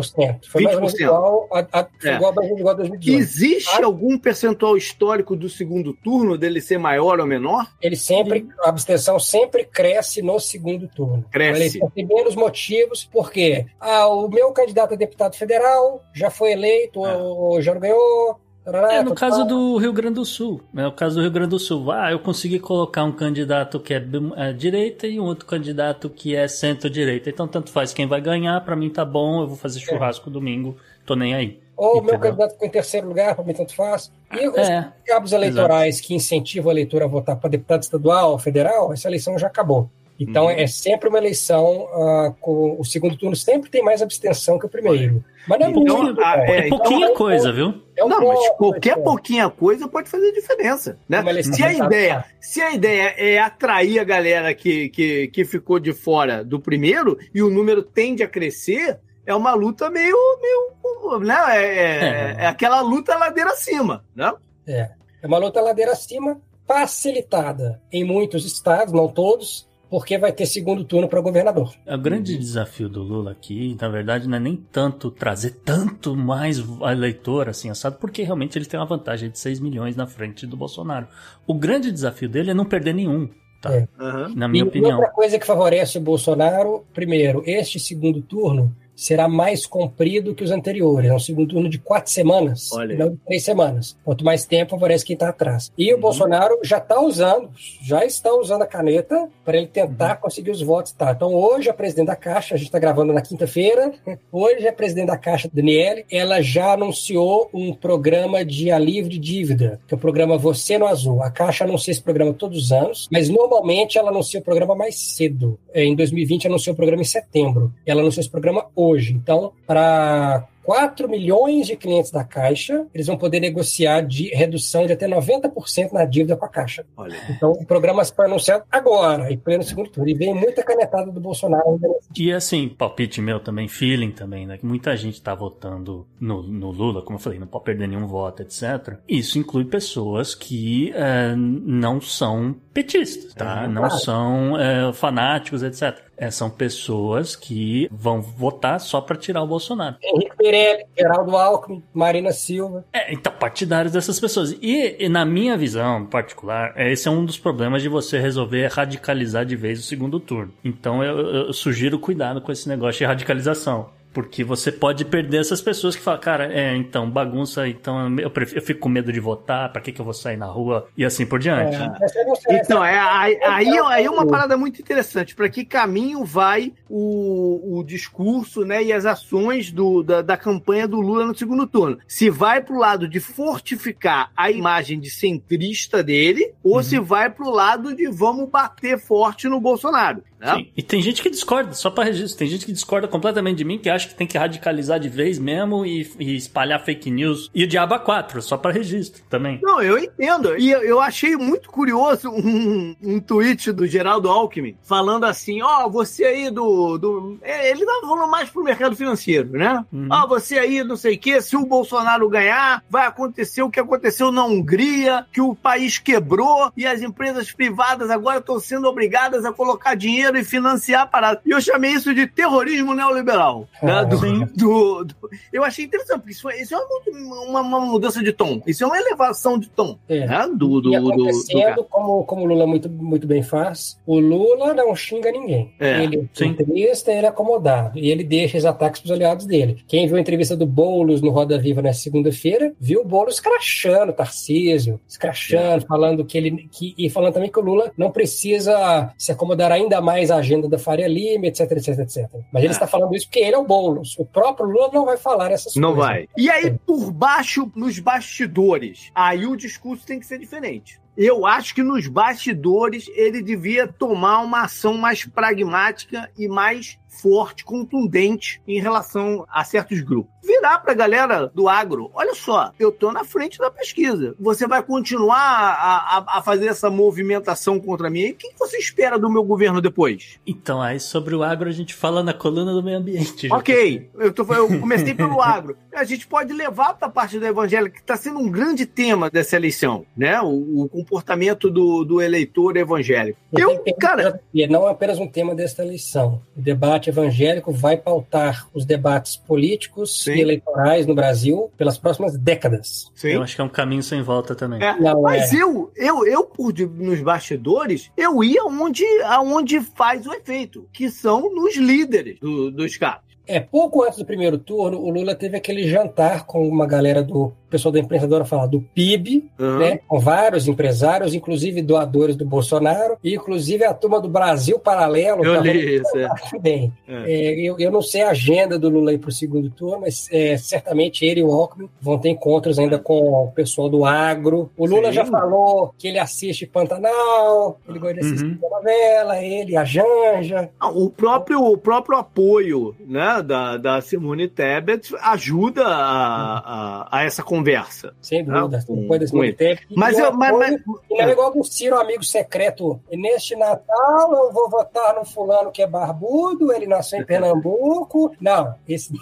[SPEAKER 4] Foi 20%. mais ou menos igual a, a, é. igual a igual a 2018.
[SPEAKER 2] Existe algum percentual histórico do segundo turno dele ser maior ou menor?
[SPEAKER 4] Ele sempre, a abstenção sempre cresce no segundo turno.
[SPEAKER 2] Cresce.
[SPEAKER 4] Ele tem menos motivos, porque ah, o meu candidato a deputado federal já foi eleito, é. ou já ganhou,
[SPEAKER 3] é, no caso do Rio Grande do Sul. É o caso do Rio Grande do Sul. Ah, eu consegui colocar um candidato que é, é direita e um outro candidato que é centro-direita. Então, tanto faz quem vai ganhar, para mim tá bom, eu vou fazer churrasco é. domingo, tô nem aí.
[SPEAKER 4] Ou o meu candidato ficou em terceiro lugar, para mim tanto faz. E os é, cabos eleitorais exato. que incentivam a eleitor a votar para deputado estadual, federal, essa eleição já acabou. Então, uhum. é sempre uma eleição uh, com o segundo turno sempre tem mais abstenção que o primeiro.
[SPEAKER 3] Mas não é, então, muito, a, é, é pouquinha então, coisa, é, viu?
[SPEAKER 2] É um não, mas qualquer pouquinha coisa pode fazer diferença, né? Se a ideia, se a ideia é atrair a galera que, que, que ficou de fora do primeiro e o número tende a crescer, é uma luta meio, meio né? É, é, é aquela luta ladeira acima, né?
[SPEAKER 4] É, é uma luta ladeira acima facilitada em muitos estados, não todos, porque vai ter segundo turno para governador.
[SPEAKER 3] O grande desafio do Lula aqui, na verdade, não é nem tanto trazer tanto mais eleitor assim assado, porque realmente ele tem uma vantagem de 6 milhões na frente do Bolsonaro. O grande desafio dele é não perder nenhum. Tá? É. Uhum. Na minha e opinião.
[SPEAKER 4] Outra coisa que favorece o Bolsonaro, primeiro, este segundo turno será mais comprido que os anteriores. É um segundo turno de quatro semanas, Olha. não de três semanas. Quanto mais tempo, favorece quem está atrás. E uhum. o Bolsonaro já está usando, já está usando a caneta para ele tentar uhum. conseguir os votos. Tá. Então, hoje, a presidente da Caixa, a gente está gravando na quinta-feira, hoje a presidente da Caixa, Daniele, ela já anunciou um programa de alívio de dívida, que é o programa Você no Azul. A Caixa anuncia esse programa todos os anos, mas normalmente ela anuncia o programa mais cedo. Em 2020, anunciou o programa em setembro. Ela anunciou esse programa hoje. Então, para 4 milhões de clientes da Caixa, eles vão poder negociar de redução de até 90% na dívida com a Caixa. Olha. Então, o programa se foi anunciado agora, e pleno segundo turno. E vem muita canetada do Bolsonaro ainda
[SPEAKER 3] nesse E assim, palpite meu também, feeling também, né? Que muita gente tá votando no, no Lula, como eu falei, não pode perder nenhum voto, etc. Isso inclui pessoas que é, não são petistas, tá? É, não claro. são é, fanáticos, etc. É, são pessoas que vão votar só para tirar o Bolsonaro.
[SPEAKER 4] Henrique Meirelles, Geraldo Alckmin, Marina Silva.
[SPEAKER 3] É, então, partidários dessas pessoas. E, e, na minha visão particular, é, esse é um dos problemas de você resolver radicalizar de vez o segundo turno. Então eu, eu sugiro cuidado com esse negócio de radicalização. Porque você pode perder essas pessoas que falam, cara, é, então, bagunça, então eu, prefiro, eu fico com medo de votar, pra que, que eu vou sair na rua e assim por diante.
[SPEAKER 2] É. Então, é, aí, aí, aí é uma parada muito interessante. Para que caminho vai o, o discurso né, e as ações do, da, da campanha do Lula no segundo turno? Se vai pro lado de fortificar a imagem de centrista dele, ou uhum. se vai pro lado de vamos bater forte no Bolsonaro. Né?
[SPEAKER 3] E tem gente que discorda, só para registro, tem gente que discorda completamente de mim, que acha que tem que radicalizar de vez mesmo e, e espalhar fake news. E o Diaba 4, só para registro também.
[SPEAKER 2] Não, eu entendo. E eu achei muito curioso um, um tweet do Geraldo Alckmin falando assim: ó, oh, você aí do. do... É, ele tava falando mais pro mercado financeiro, né? Uhum. Ó, uhum. oh, você aí, não sei o quê, se o Bolsonaro ganhar, vai acontecer o que aconteceu na Hungria, que o país quebrou e as empresas privadas agora estão sendo obrigadas a colocar dinheiro dinheiro e financiar a parada. E eu chamei isso de terrorismo neoliberal. Né? Ah, do, do, do, eu achei interessante, porque isso, isso é uma, uma, mudança de tom. Isso é uma elevação de tom. É. Né?
[SPEAKER 4] Do, do, e acontecendo, do, como, como o Lula muito, muito bem faz, o Lula não xinga ninguém. É. Ele é entrevista, ele é acomodado. E ele deixa os ataques para os aliados dele. Quem viu a entrevista do Boulos no Roda Viva na segunda-feira, viu o Boulos escrachando Tarcísio, escrachando, é. falando que ele. Que, e falando também que o Lula não precisa se acomodar ainda mais faz a agenda da Faria Lima, etc, etc, etc. Mas ele
[SPEAKER 2] É.
[SPEAKER 4] está falando isso porque ele é o Boulos. O próprio Lula não vai falar essas
[SPEAKER 2] Não
[SPEAKER 4] coisas.
[SPEAKER 2] vai. E aí, por baixo, nos bastidores, aí o discurso tem que ser diferente. Eu acho que nos bastidores ele devia tomar uma ação mais pragmática e mais forte, contundente em relação a certos grupos. Virar pra galera do agro, olha só, eu tô na frente da pesquisa. Você vai continuar a, a- a fazer essa movimentação contra mim? E o que você espera do meu governo depois?
[SPEAKER 3] Então, aí sobre o agro a gente fala na coluna do meio ambiente.
[SPEAKER 2] Ok, eu, tô, eu comecei pelo agro. A gente pode levar para a parte do evangélico, que está sendo um grande tema dessa eleição, né? O, o comportamento do, do eleitor evangélico. Eu, cara,
[SPEAKER 4] E não é apenas um tema desta eleição. O debate evangélico vai pautar os debates políticos
[SPEAKER 2] Sim.
[SPEAKER 4] E eleitorais no Brasil pelas próximas décadas.
[SPEAKER 2] sim.
[SPEAKER 3] Eu acho que é um caminho sem volta também.
[SPEAKER 2] É,
[SPEAKER 4] Não,
[SPEAKER 2] mas
[SPEAKER 4] é.
[SPEAKER 2] eu, eu, eu por de- nos bastidores, eu ia onde, aonde faz o efeito, que são nos líderes do- dos caras.
[SPEAKER 4] É, pouco antes do primeiro turno, o Lula teve aquele jantar com uma galera do pessoal da imprensadora falar do PIB,
[SPEAKER 2] Uhum.
[SPEAKER 4] né, com vários empresários, inclusive doadores do Bolsonaro, e inclusive a turma do Brasil Paralelo.
[SPEAKER 2] Eu li isso, é.
[SPEAKER 4] bem.
[SPEAKER 2] É.
[SPEAKER 4] É, eu, eu não sei a agenda do Lula aí para o segundo turno, mas é, certamente ele e o Alckmin vão ter encontros ainda com o pessoal do agro. O Lula
[SPEAKER 2] Sim.
[SPEAKER 4] já falou que ele assiste Pantanal, ele gosta de assistir
[SPEAKER 3] Uhum.
[SPEAKER 4] novela, ele, a Janja.
[SPEAKER 2] Ah, O próprio, o próprio apoio né, da, da Simone Tebet ajuda a, a, a essa conversa.
[SPEAKER 4] Sem dúvida,
[SPEAKER 2] Ah, com-
[SPEAKER 4] muito
[SPEAKER 2] ele.
[SPEAKER 4] tempo.
[SPEAKER 2] Mas eu- mas- mas-
[SPEAKER 4] não é igual do Ciro, amigo secreto. Neste Natal eu vou votar no fulano que é barbudo, ele nasceu em Pernambuco. Não, esse...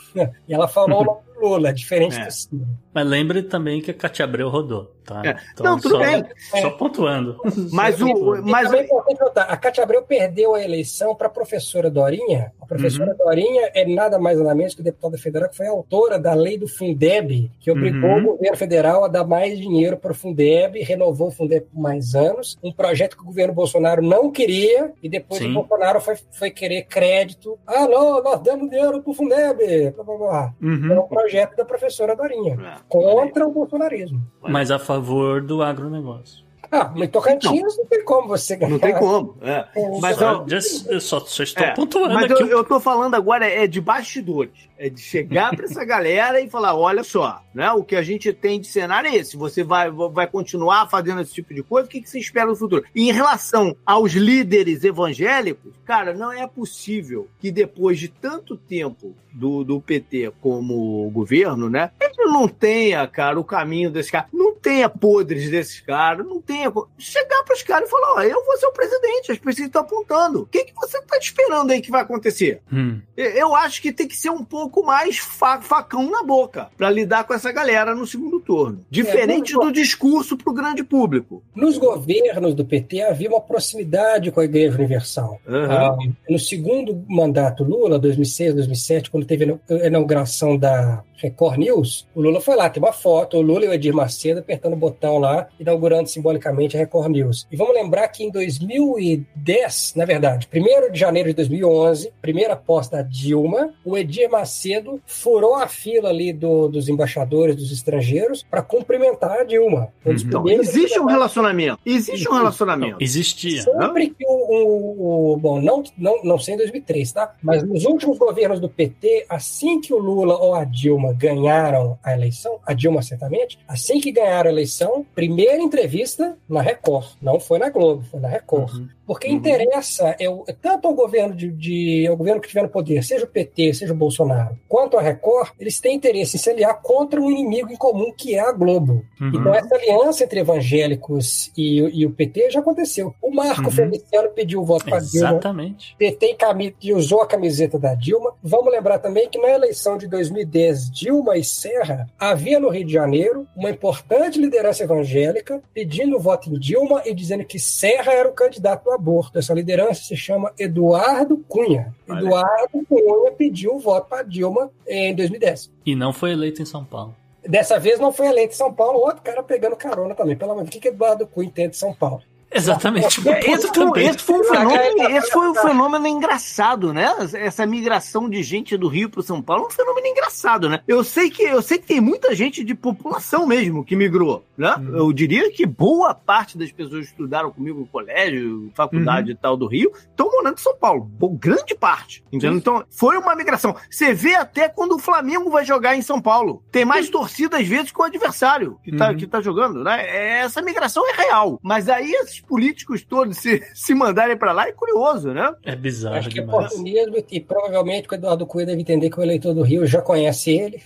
[SPEAKER 4] e ela falou o Lula, diferente
[SPEAKER 2] É.
[SPEAKER 4] do Ciro.
[SPEAKER 3] Mas lembre também que a Katia Abreu rodou, tá?
[SPEAKER 2] É. Não, tudo
[SPEAKER 3] só,
[SPEAKER 2] bem.
[SPEAKER 3] Só pontuando.
[SPEAKER 2] Mas o. Mas,
[SPEAKER 4] é importante notar, a Cátia Abreu perdeu a eleição para a professora Dorinha. A professora Dorinha é nada mais nada menos que deputada federal que foi autora da lei do Fundeb, que obrigou
[SPEAKER 3] Uhum.
[SPEAKER 4] o governo federal a dar mais dinheiro para o Fundeb, renovou o Fundeb por mais anos, um projeto que o governo Bolsonaro não queria, e depois
[SPEAKER 3] Sim.
[SPEAKER 4] o Bolsonaro foi, foi querer crédito. Ah, não, nós damos dinheiro para o Fundeb. Blá, blá, blá.
[SPEAKER 3] Uhum.
[SPEAKER 4] É um projeto da professora Dorinha,
[SPEAKER 2] É,
[SPEAKER 4] contra o bolsonarismo.
[SPEAKER 3] Mas a favor do agronegócio.
[SPEAKER 4] Ah, mas Tocantins não tem como você ganhar.
[SPEAKER 2] não tem como. é. Mas,
[SPEAKER 3] Só,
[SPEAKER 2] eu,
[SPEAKER 3] eu só, só estou
[SPEAKER 2] é,
[SPEAKER 3] pontuando
[SPEAKER 2] mas
[SPEAKER 3] aqui.
[SPEAKER 2] eu, eu tô falando agora é de bastidores. É de chegar para essa galera e falar: olha só, né? O que a gente tem de cenário é esse. Você vai, vai continuar fazendo esse tipo de coisa, o que, que você espera no futuro? E em relação aos líderes evangélicos, cara, não é possível que depois de tanto tempo do, do PT como governo, né? Ele não tenha, cara, o caminho desse cara, não tenha podres desses caras, não tenha. Chegar para os caras e falar: ó, eu vou ser o presidente, as pessoas estão apontando. O que, que você tá esperando aí que vai acontecer?
[SPEAKER 3] Hum.
[SPEAKER 2] Eu acho que tem que ser um pouco mais fa- facão na boca para lidar com essa galera no segundo turno. Diferente do discurso para o grande público.
[SPEAKER 4] Nos governos do PT havia uma proximidade com a Igreja Universal.
[SPEAKER 2] Uhum.
[SPEAKER 4] No segundo mandato Lula, 2006, 2007, quando teve a inauguração da Record News, o Lula foi lá, tem uma foto, o Lula e o Edir Macedo apertando o botão lá, inaugurando simbolicamente a Record News. E vamos lembrar que em 2010, na verdade, 1 de janeiro de 2011, primeira posse da Dilma, o Edir Macedo furou a fila ali do- dos embaixadores dos estrangeiros para cumprimentar a Dilma. Um
[SPEAKER 2] Então, existe um relacionamento. Existe um
[SPEAKER 3] Não,
[SPEAKER 2] relacionamento.
[SPEAKER 3] existia.
[SPEAKER 4] Sempre que o, o- o- Bom, não, não, não sei em 2003, tá? Mas nos últimos governos do PT, assim que o Lula ou a Dilma ganharam a eleição, a Dilma certamente, assim que ganharam a eleição, primeira entrevista na Record. Não foi na Globo, foi na Record.
[SPEAKER 3] Uhum.
[SPEAKER 4] Porque
[SPEAKER 2] Uhum.
[SPEAKER 4] interessa é tanto ao governo de, de- ao governo que tiver no poder, seja o PT, seja o Bolsonaro, quanto a Record, eles têm interesse em se aliar contra um inimigo em comum que é a Globo.
[SPEAKER 3] Uhum.
[SPEAKER 4] Então, essa aliança entre evangélicos e, e o PT já aconteceu. O Marco
[SPEAKER 3] Uhum.
[SPEAKER 4] Feliciano pediu o voto para Dilma.
[SPEAKER 3] Exatamente.
[SPEAKER 4] PT e usou a camiseta da Dilma. Vamos lembrar também que na eleição de 2010, Dilma e Serra, havia no Rio de Janeiro uma importante liderança evangélica pedindo o voto em Dilma e dizendo que Serra era o candidato do aborto. Essa liderança se chama Eduardo Cunha.
[SPEAKER 2] Olha.
[SPEAKER 4] Eduardo Cunha pediu o voto para Dilma em 2010.
[SPEAKER 3] E não foi eleito em São Paulo.
[SPEAKER 4] Dessa vez não foi eleito em São Paulo, outro cara pegando carona também. Pelo amor de Deus, o que que Eduardo Cunha tem de São Paulo?
[SPEAKER 3] Exatamente.
[SPEAKER 2] É, esse, foi, esse, foi um fenômeno, esse foi um fenômeno engraçado, né? Essa migração de gente do Rio para São Paulo é um fenômeno engraçado, né? Eu sei que eu sei que tem muita gente de população mesmo que migrou, né? Uhum. Eu diria que boa parte das pessoas que estudaram comigo no colégio, faculdade uhum. e tal do Rio, estão morando em São Paulo. Bom, grande parte. Entendeu? Então, foi uma migração. Você vê até quando o Flamengo vai jogar em São Paulo. Tem mais torcida às vezes que o adversário que tá, uhum. que tá jogando, né? Essa migração é real. Mas aí esses políticos todos se, se mandarem para lá é curioso, né?
[SPEAKER 3] É bizarro
[SPEAKER 4] Acho que é oportunismo e provavelmente o Eduardo Cunha deve entender que o eleitor do Rio já conhece ele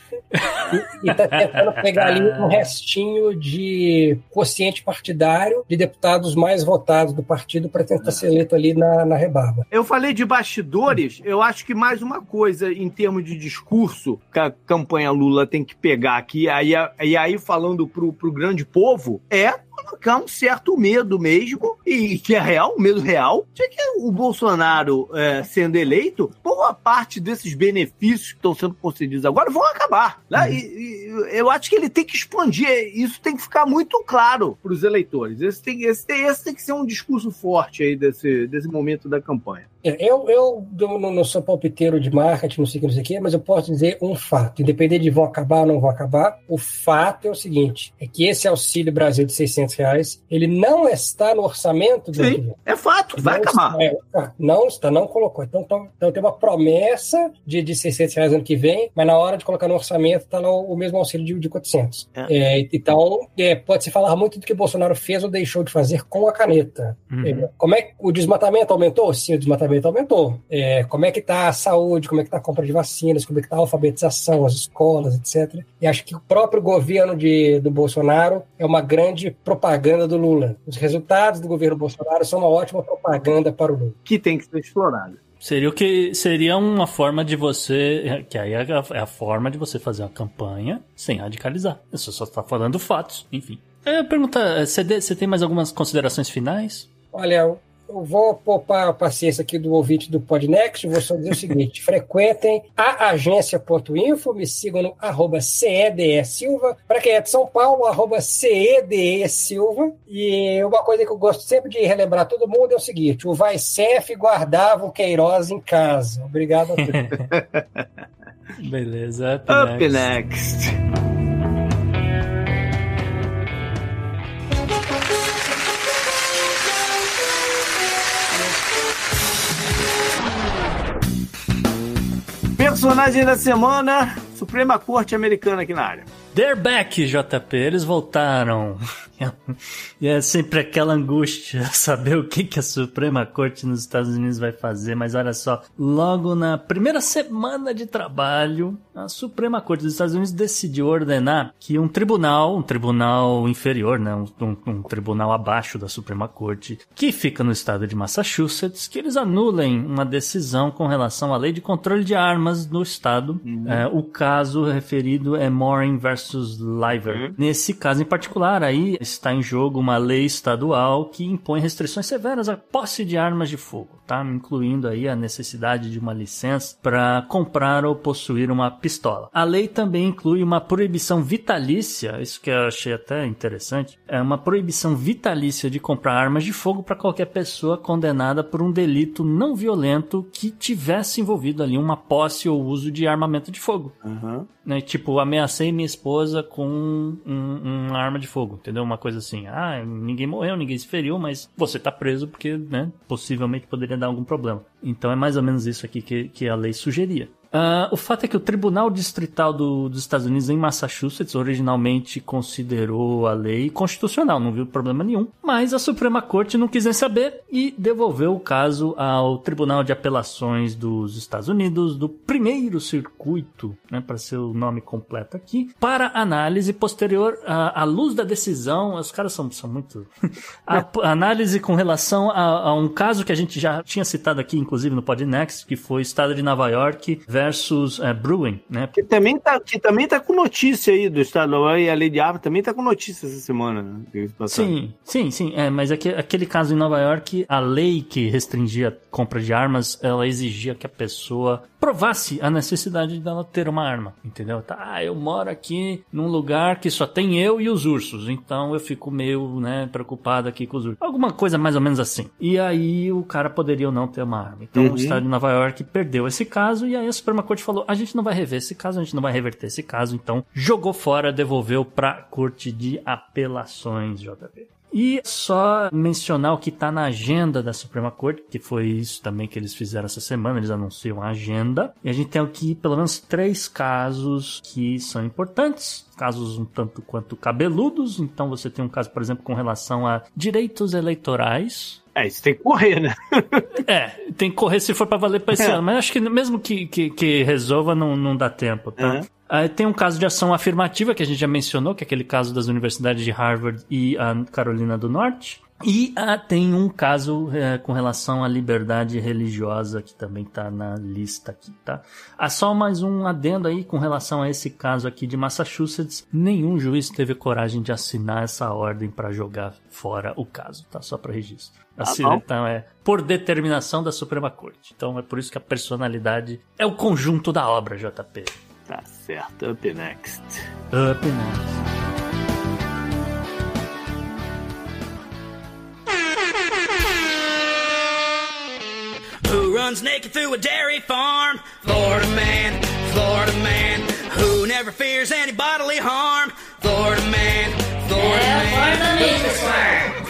[SPEAKER 4] e, está tentando pegar ali um restinho de quociente partidário de deputados mais votados do partido para tentar ser eleito ali na, na rebarba.
[SPEAKER 2] Eu falei de bastidores, eu acho que mais uma coisa em termos de discurso que a campanha Lula tem que pegar aqui, aí, e aí falando pro, pro grande povo, é colocar um certo medo mesmo, e que é real, um medo real, de que o Bolsonaro é, sendo eleito, boa parte desses benefícios que estão sendo concedidos agora vão acabar. Né? Uhum. E, e, eu acho que ele tem que expandir, isso tem que ficar muito claro para os eleitores. Esse tem, esse, esse tem que ser um discurso forte aí desse, desse momento da campanha.
[SPEAKER 4] É, eu, eu não, não, sou palpiteiro de marketing, não sei o que, não sei o que, mas eu posso dizer um fato. Independente de vão acabar ou não vão acabar, o fato é o seguinte: é que esse Auxílio Brasil de 600 reais, ele não está no orçamento do
[SPEAKER 2] Sim, é fato, vai acabar.
[SPEAKER 4] Está, é, não está, não colocou. Então, então, então, tem uma promessa de, de 600 reais ano que vem, mas na hora de colocar no orçamento está lá o, o, mesmo auxílio de, de 400. É. É, então, é, pode-se falar muito do que o Bolsonaro fez ou deixou de fazer com a caneta. Uhum. É, como é que o desmatamento aumentou? Sim, o desmatamento aumentou. É, como é que está a saúde, como é que está a compra de vacinas, como é que está a alfabetização, as escolas, etc. E acho que o próprio governo de, do Bolsonaro é uma grande propaganda do Lula. Os resultados do governo Bolsonaro são uma ótima propaganda para o Lula.
[SPEAKER 2] Que tem que ser explorada.
[SPEAKER 3] Seria o que seria uma forma de você, que aí é a, é a forma de você fazer uma campanha sem radicalizar. Você só está falando fatos, enfim. É, pergunta, você, você tem mais algumas considerações finais?
[SPEAKER 4] Olha, eu vou poupar a paciência aqui do ouvinte do Podnext, vou só dizer o seguinte: frequentem a agência.info, me sigam no arroba CEDE Silva. Para quem é de São Paulo, arroba CEDE Silva. E uma coisa que eu gosto sempre de relembrar todo mundo é o seguinte: o Vaicef guardava o Queiroz em casa. Obrigado a todos.
[SPEAKER 3] Beleza.
[SPEAKER 2] Up, up next. next. Personagem da semana, Suprema Corte Americana aqui na área.
[SPEAKER 3] They're back, JP, eles voltaram. e é sempre aquela angústia saber o que, que a Suprema Corte nos Estados Unidos vai fazer, mas olha só, logo na primeira semana de trabalho, a Suprema Corte dos Estados Unidos decidiu ordenar que um tribunal, um tribunal inferior, né, um, um, tribunal abaixo da Suprema Corte, que fica no estado de Massachusetts, que eles anulem uma decisão com relação à lei de controle de armas no estado. Uhum. É, o caso referido é Morin versus versus Liver. Uhum. Nesse caso em particular, aí está em jogo uma lei estadual que impõe restrições severas à posse de armas de fogo, tá? Incluindo aí a necessidade de uma licença para comprar ou possuir uma pistola. A lei também inclui uma proibição vitalícia, isso que eu achei até interessante, é uma proibição vitalícia de comprar armas de fogo para qualquer pessoa condenada por um delito não violento que tivesse envolvido ali uma posse ou uso de armamento de fogo. Uhum. Né? Tipo, ameacei minha esposa com um, um, uma arma de fogo, entendeu? Uma coisa assim. Ah, ninguém morreu, ninguém se feriu, mas você tá preso porque, né, possivelmente poderia dar algum problema. Então é mais ou menos isso aqui que, que a lei sugeria. Uh, o fato é que o Tribunal Distrital do, dos Estados Unidos em Massachusetts originalmente considerou a lei constitucional, não viu problema nenhum, mas a Suprema Corte não quis nem saber e devolveu o caso ao Tribunal de Apelações dos Estados Unidos do primeiro circuito, né, para ser o nome completo aqui, para análise posterior à, à luz da decisão. Os caras são, são muito. a, análise com relação a, a, um caso que a gente já tinha citado aqui, inclusive no Podnext, que foi o Estado de Nova York versus é, Brewing, né?
[SPEAKER 2] Que também tá, que também tá com notícia aí do estadual e a lei de armas também tá com notícia essa semana, né?
[SPEAKER 3] Sim, sim, sim. É, mas aquele, aquele caso em Nova York, a lei que restringia a compra de armas, ela exigia que a pessoa provasse a necessidade dela ter uma arma, entendeu? Tá, ah, eu moro aqui num lugar que só tem eu e os ursos, então eu fico meio, né, preocupado aqui com os ursos. Alguma coisa mais ou menos assim. E aí o cara poderia ou não ter uma arma. Então
[SPEAKER 2] Uhum.
[SPEAKER 3] o estado de Nova York perdeu esse caso e aí a Suprema Corte falou: a gente não vai rever esse caso, a gente não vai reverter esse caso, então jogou fora, devolveu pra Corte de Apelações, JP. E só mencionar o que está na agenda da Suprema Corte, que foi isso também que eles fizeram essa semana, eles anunciam a agenda. E a gente tem aqui pelo menos três casos que são importantes, casos um tanto quanto cabeludos. Então você tem um caso, por exemplo, com relação a direitos eleitorais.
[SPEAKER 2] É, isso tem que correr, né?
[SPEAKER 3] É, tem que correr se for pra valer pra esse
[SPEAKER 2] É.
[SPEAKER 3] ano. Mas acho que mesmo que, que, que resolva, não, não dá tempo, tá?
[SPEAKER 2] Uhum.
[SPEAKER 3] Ah, tem um caso de ação afirmativa que a gente já mencionou, que é aquele caso das universidades de Harvard e a Carolina do Norte. E ah, tem um caso eh, com relação à liberdade religiosa que também tá na lista aqui, tá? Há só mais um adendo aí com relação a esse caso aqui de Massachusetts. Nenhum juiz teve coragem de assinar essa ordem para jogar fora o caso, tá? Só para registro. Assina,
[SPEAKER 2] bom.
[SPEAKER 3] então é por determinação da Suprema Corte. Então é por isso que a personalidade é o conjunto da obra, JP.
[SPEAKER 2] Tá certo, up next.
[SPEAKER 3] Up next.
[SPEAKER 7] Who runs naked through a dairy farm? Florida man, Florida man. Who never fears any bodily harm? Florida man, Florida man.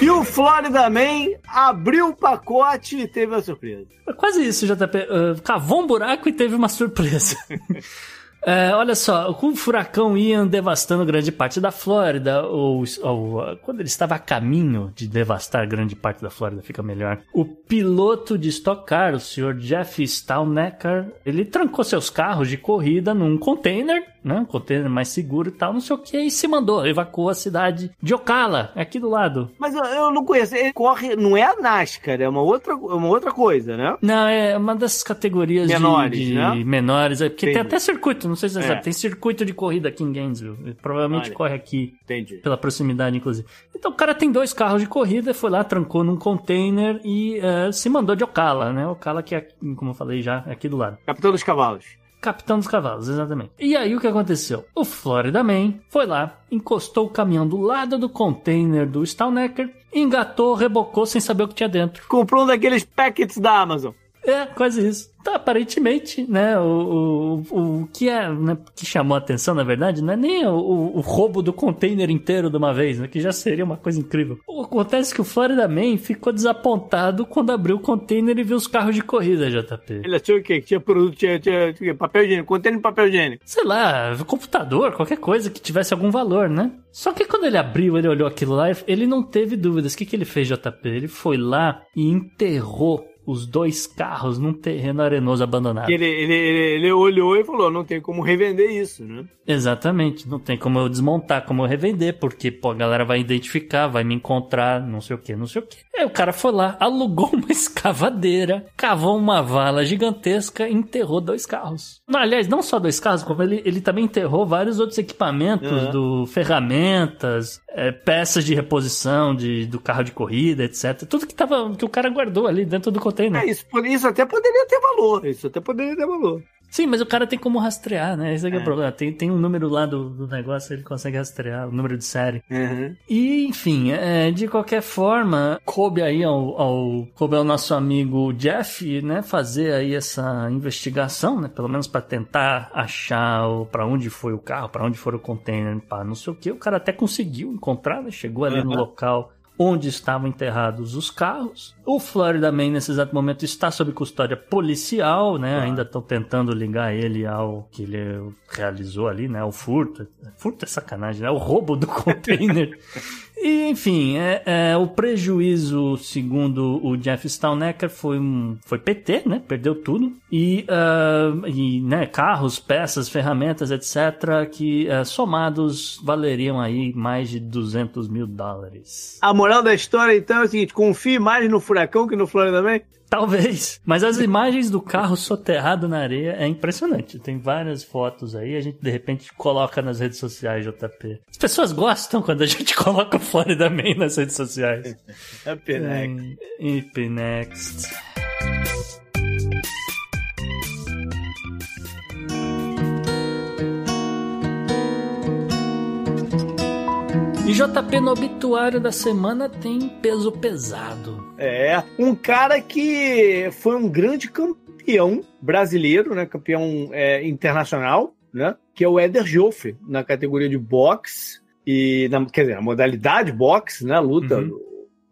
[SPEAKER 2] E o Florida Man abriu o pacote e teve a surpresa.
[SPEAKER 3] É quase isso, JP. Uh, cavou um buraco e teve uma surpresa. É, olha só, com o furacão Ian devastando grande parte da Flórida, ou, ou, uh, quando ele estava a caminho de devastar grande parte da Flórida, fica melhor. O piloto de Stock Car, o senhor Jeff Staunecker, ele trancou seus carros de corrida num container, né? Um container mais seguro e tal, não sei o que, e se mandou, evacuou a cidade de Ocala, aqui do lado.
[SPEAKER 2] Mas eu, eu não conheço. Ele corre, não é a NASCAR, é uma outra, é uma outra coisa, né?
[SPEAKER 3] Não, é uma dessas categorias de-
[SPEAKER 2] Menores,
[SPEAKER 3] de,
[SPEAKER 2] né?
[SPEAKER 3] menores. É, porque tem
[SPEAKER 2] Entendi.
[SPEAKER 3] até circuito, não sei se você
[SPEAKER 2] É.
[SPEAKER 3] sabe. Tem circuito de corrida aqui em Gainesville. Ele provavelmente
[SPEAKER 2] Olha.
[SPEAKER 3] corre aqui,
[SPEAKER 2] Entendi.
[SPEAKER 3] pela proximidade, inclusive. Então o cara tem dois carros de corrida, foi lá, trancou num container e eh, se mandou de Ocala, né? Ocala que é, como eu falei já, é aqui do lado.
[SPEAKER 2] Capitão dos Cavalos.
[SPEAKER 3] Capitão dos Cavalos, exatamente. E aí o que aconteceu? O Florida Man foi lá, encostou o caminhão do lado do container do Staunecker, engatou, rebocou sem saber o que tinha dentro.
[SPEAKER 2] Comprou um daqueles packets da Amazon.
[SPEAKER 3] É, quase isso. Tá, aparentemente, né, o, o, o que é, né, que chamou a atenção, na verdade, não é nem o, o, o roubo do container inteiro de uma vez, né, que já seria uma coisa incrível. O, acontece que o Florida Man ficou desapontado quando abriu o container e viu os carros de corrida, JP.
[SPEAKER 2] Ele achou que tinha produto, tinha, tinha, tinha papel higiênico, contendo papel higiênico.
[SPEAKER 3] Sei lá, computador, qualquer coisa que tivesse algum valor, né? Só que quando ele abriu, ele olhou aquilo lá, ele não teve dúvidas. O que, que ele fez, JP? Ele foi lá e enterrou os dois carros num terreno arenoso abandonado.
[SPEAKER 2] Ele, ele, ele, olhou e falou: não tem como revender isso, né?
[SPEAKER 3] Exatamente, não tem como eu desmontar, como eu revender, porque pô, a galera vai identificar, vai me encontrar, não sei o que, não sei o que. Aí o cara foi lá, alugou uma escavadeira, cavou uma vala gigantesca e enterrou dois carros. Não, aliás, não só dois carros, como ele, ele também enterrou vários outros equipamentos,
[SPEAKER 2] Uhum.
[SPEAKER 3] do ferramentas, é, peças de reposição de, do carro de corrida, etc. Tudo que, tava, que o cara guardou ali dentro do container.
[SPEAKER 2] É, isso, isso até poderia ter valor. Isso até poderia ter valor.
[SPEAKER 3] Sim, mas o cara tem como rastrear, né? Esse é, é o
[SPEAKER 2] É.
[SPEAKER 3] problema. Tem, tem um número lá do, do negócio, ele consegue rastrear, o número de série.
[SPEAKER 2] Uhum.
[SPEAKER 3] E, enfim, é, de qualquer forma, coube aí ao, ao, coube ao nosso amigo Jeff, né, fazer aí essa investigação, né, pelo menos para tentar achar para onde foi o carro, para onde foi o container, para não sei o que. O cara até conseguiu encontrar, né, chegou ali no
[SPEAKER 2] Uhum.
[SPEAKER 3] local onde estavam enterrados os carros. O Florida Man, nesse exato momento, está sob custódia policial, né? Ainda estão tentando ligar ele ao que ele realizou ali, né? O furto. Furto é sacanagem, né? O roubo do container. E, enfim, é, é, o prejuízo, segundo o Jeff Staunecker, foi, um, foi PT, né? Perdeu tudo. E, ah, e né, carros, peças, ferramentas, etc., que ah, somados valeriam aí mais de 200 mil dólares.
[SPEAKER 2] A moral da história, então, é o seguinte: confie mais no furacão que no Florida Man.
[SPEAKER 3] Talvez. Mas as imagens do carro soterrado na areia é impressionante. Tem várias fotos aí, a gente de repente coloca nas redes sociais, JP. As pessoas gostam quando a gente coloca o Florida Man nas redes sociais.
[SPEAKER 2] Up next.
[SPEAKER 3] Up next. E JP no obituário da semana tem peso pesado.
[SPEAKER 2] É, um cara que foi um grande campeão brasileiro, né? Campeão é, internacional, né? Que é o Éder Joffre, na categoria de boxe. E, na, quer dizer, na modalidade boxe, né? Luta,
[SPEAKER 3] Uhum.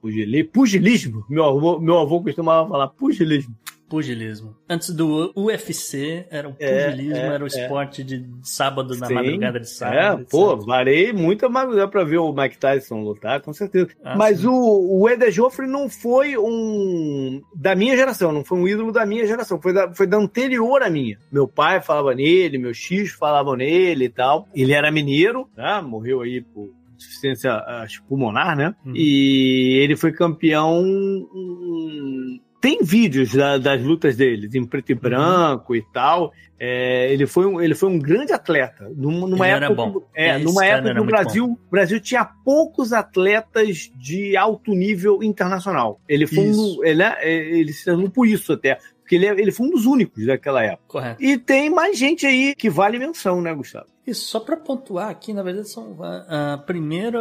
[SPEAKER 2] pugili- pugilismo. Meu avô, meu avô costumava falar pugilismo.
[SPEAKER 3] Pugilismo. Antes do UFC, era o
[SPEAKER 2] É,
[SPEAKER 3] pugilismo,
[SPEAKER 2] é,
[SPEAKER 3] era o
[SPEAKER 2] é.
[SPEAKER 3] esporte de sábado, na
[SPEAKER 2] Sim.
[SPEAKER 3] madrugada de
[SPEAKER 2] É,
[SPEAKER 3] sábado.
[SPEAKER 2] pô,
[SPEAKER 3] etc.
[SPEAKER 2] varei muita madrugada pra ver o Mike Tyson lutar, com certeza.
[SPEAKER 3] Ah,
[SPEAKER 2] Mas
[SPEAKER 3] sim.
[SPEAKER 2] o, o Eder Joffre não foi um da minha geração, não foi um ídolo da minha geração, foi da, foi da anterior à minha. Meu pai falava nele, meus tios falavam nele e tal. Ele era mineiro, né? morreu aí por insuficiência pulmonar, né?
[SPEAKER 3] Uhum.
[SPEAKER 2] E ele foi campeão. Tem vídeos da- das lutas dele, em preto
[SPEAKER 3] Uhum.
[SPEAKER 2] e branco e tal. É, ele, foi um, ele foi um grande atleta. Numa, numa
[SPEAKER 3] Ele era
[SPEAKER 2] época,
[SPEAKER 3] bom.
[SPEAKER 2] É,
[SPEAKER 3] Esse
[SPEAKER 2] numa época que o Brasil, Brasil tinha poucos atletas de alto nível internacional. Ele foi um, ele, é- ele se tornou por isso até. Porque ele, é- ele foi um dos únicos daquela época.
[SPEAKER 3] Correto.
[SPEAKER 2] E tem mais gente aí que vale menção, né, Gustavo?
[SPEAKER 3] Isso, só pra pontuar aqui, na verdade, são, a, a primeira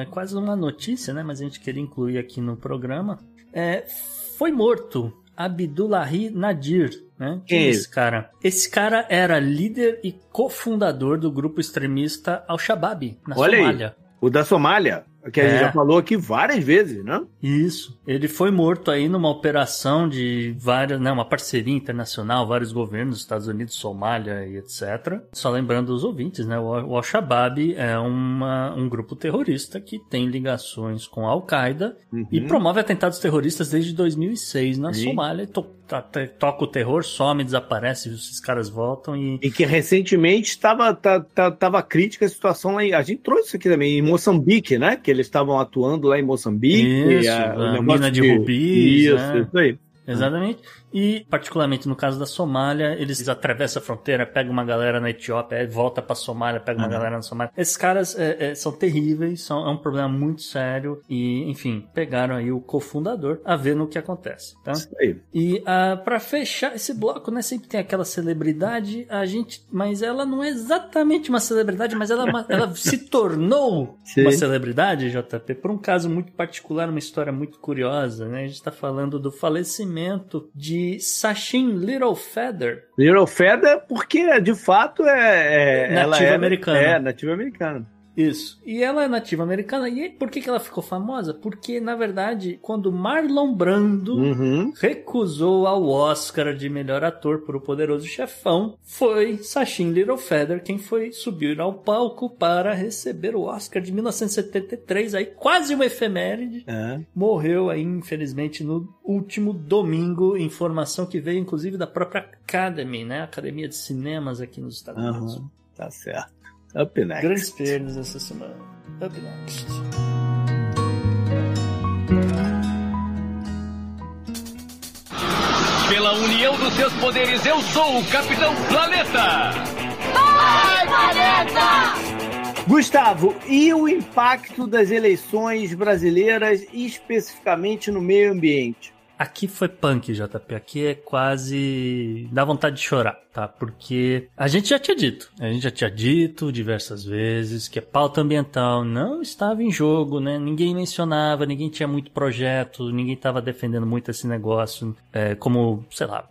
[SPEAKER 3] é quase uma notícia, né? Mas a gente queria incluir aqui no programa. É, foi morto Abdullahi Nadir, né? Quem é esse cara? Esse cara era líder e cofundador do grupo extremista Al-Shabaab, na
[SPEAKER 2] Olha aí.
[SPEAKER 3] Somália.
[SPEAKER 2] O da Somália, que a gente
[SPEAKER 3] É.
[SPEAKER 2] já falou aqui várias vezes, né?
[SPEAKER 3] Isso. Ele foi morto aí numa operação de várias, né, uma parceria internacional, vários governos, Estados Unidos, Somália e etc. Só lembrando os ouvintes, né, o, Al-Shabaab é uma, um grupo terrorista que tem ligações com a Al-Qaeda e
[SPEAKER 2] Uhum.
[SPEAKER 3] promove atentados terroristas desde 2006 na
[SPEAKER 2] Sim.
[SPEAKER 3] Somália. E to- tá- tá- toca o terror, some, desaparece, esses caras voltam e
[SPEAKER 2] E que recentemente estava tá, tá, tava crítica a situação lá em, A gente trouxe isso aqui também, em Moçambique, né? Que eles estavam atuando lá em Moçambique.
[SPEAKER 3] Isso,
[SPEAKER 2] a,
[SPEAKER 3] a mina de rubis,
[SPEAKER 2] Isso,
[SPEAKER 3] né?
[SPEAKER 2] isso aí.
[SPEAKER 3] Exatamente. E, particularmente no caso da Somália, eles atravessam a fronteira, pegam uma galera na Etiópia, volta pra Somália, pega uma
[SPEAKER 2] Uhum.
[SPEAKER 3] galera na Somália. Esses caras é, é, são terríveis, são, é um problema muito sério. E, enfim, pegaram aí o cofundador a ver no que acontece, tá?
[SPEAKER 2] Isso aí.
[SPEAKER 3] E ah, pra fechar esse bloco, né? Sempre tem aquela celebridade, a gente. Mas ela não é exatamente uma celebridade, mas ela, é ela se tornou
[SPEAKER 2] Sim.
[SPEAKER 3] uma celebridade, JP, por um caso muito particular, uma história muito curiosa, né? A gente tá falando do falecimento de Sachin Little Feather.
[SPEAKER 2] Little Feather, porque de fato é. é
[SPEAKER 3] Nativa
[SPEAKER 2] é-
[SPEAKER 3] americana.
[SPEAKER 2] É, nativa americana.
[SPEAKER 3] Isso. E ela é nativa americana. E por que, que ela ficou famosa? Porque, na verdade, quando Marlon Brando
[SPEAKER 2] Uhum.
[SPEAKER 3] recusou ao Oscar de melhor ator por O Poderoso Chefão, foi Sachin Little Feather quem foi subir ao palco para receber o Oscar de 1973, aí quase uma efeméride.
[SPEAKER 2] É.
[SPEAKER 3] Morreu aí, infelizmente, no último domingo, informação que veio inclusive da própria Academy, né? Academia de Cinemas aqui nos Estados Unidos.
[SPEAKER 2] Aham. Tá certo. Up next.
[SPEAKER 3] Grandes perdas essa semana. Up next.
[SPEAKER 8] Pela união dos seus poderes, eu sou o Capitão Planeta!
[SPEAKER 2] Gustavo, e o impacto das eleições brasileiras, especificamente no meio ambiente?
[SPEAKER 3] Aqui foi punk, JP. Aqui é quase. dá vontade de chorar, tá? Porque a gente já tinha dito, a gente já tinha dito diversas vezes que a pauta ambiental não estava em jogo, né? Ninguém mencionava, ninguém tinha muito projeto, ninguém estava defendendo muito esse negócio é, como, sei lá,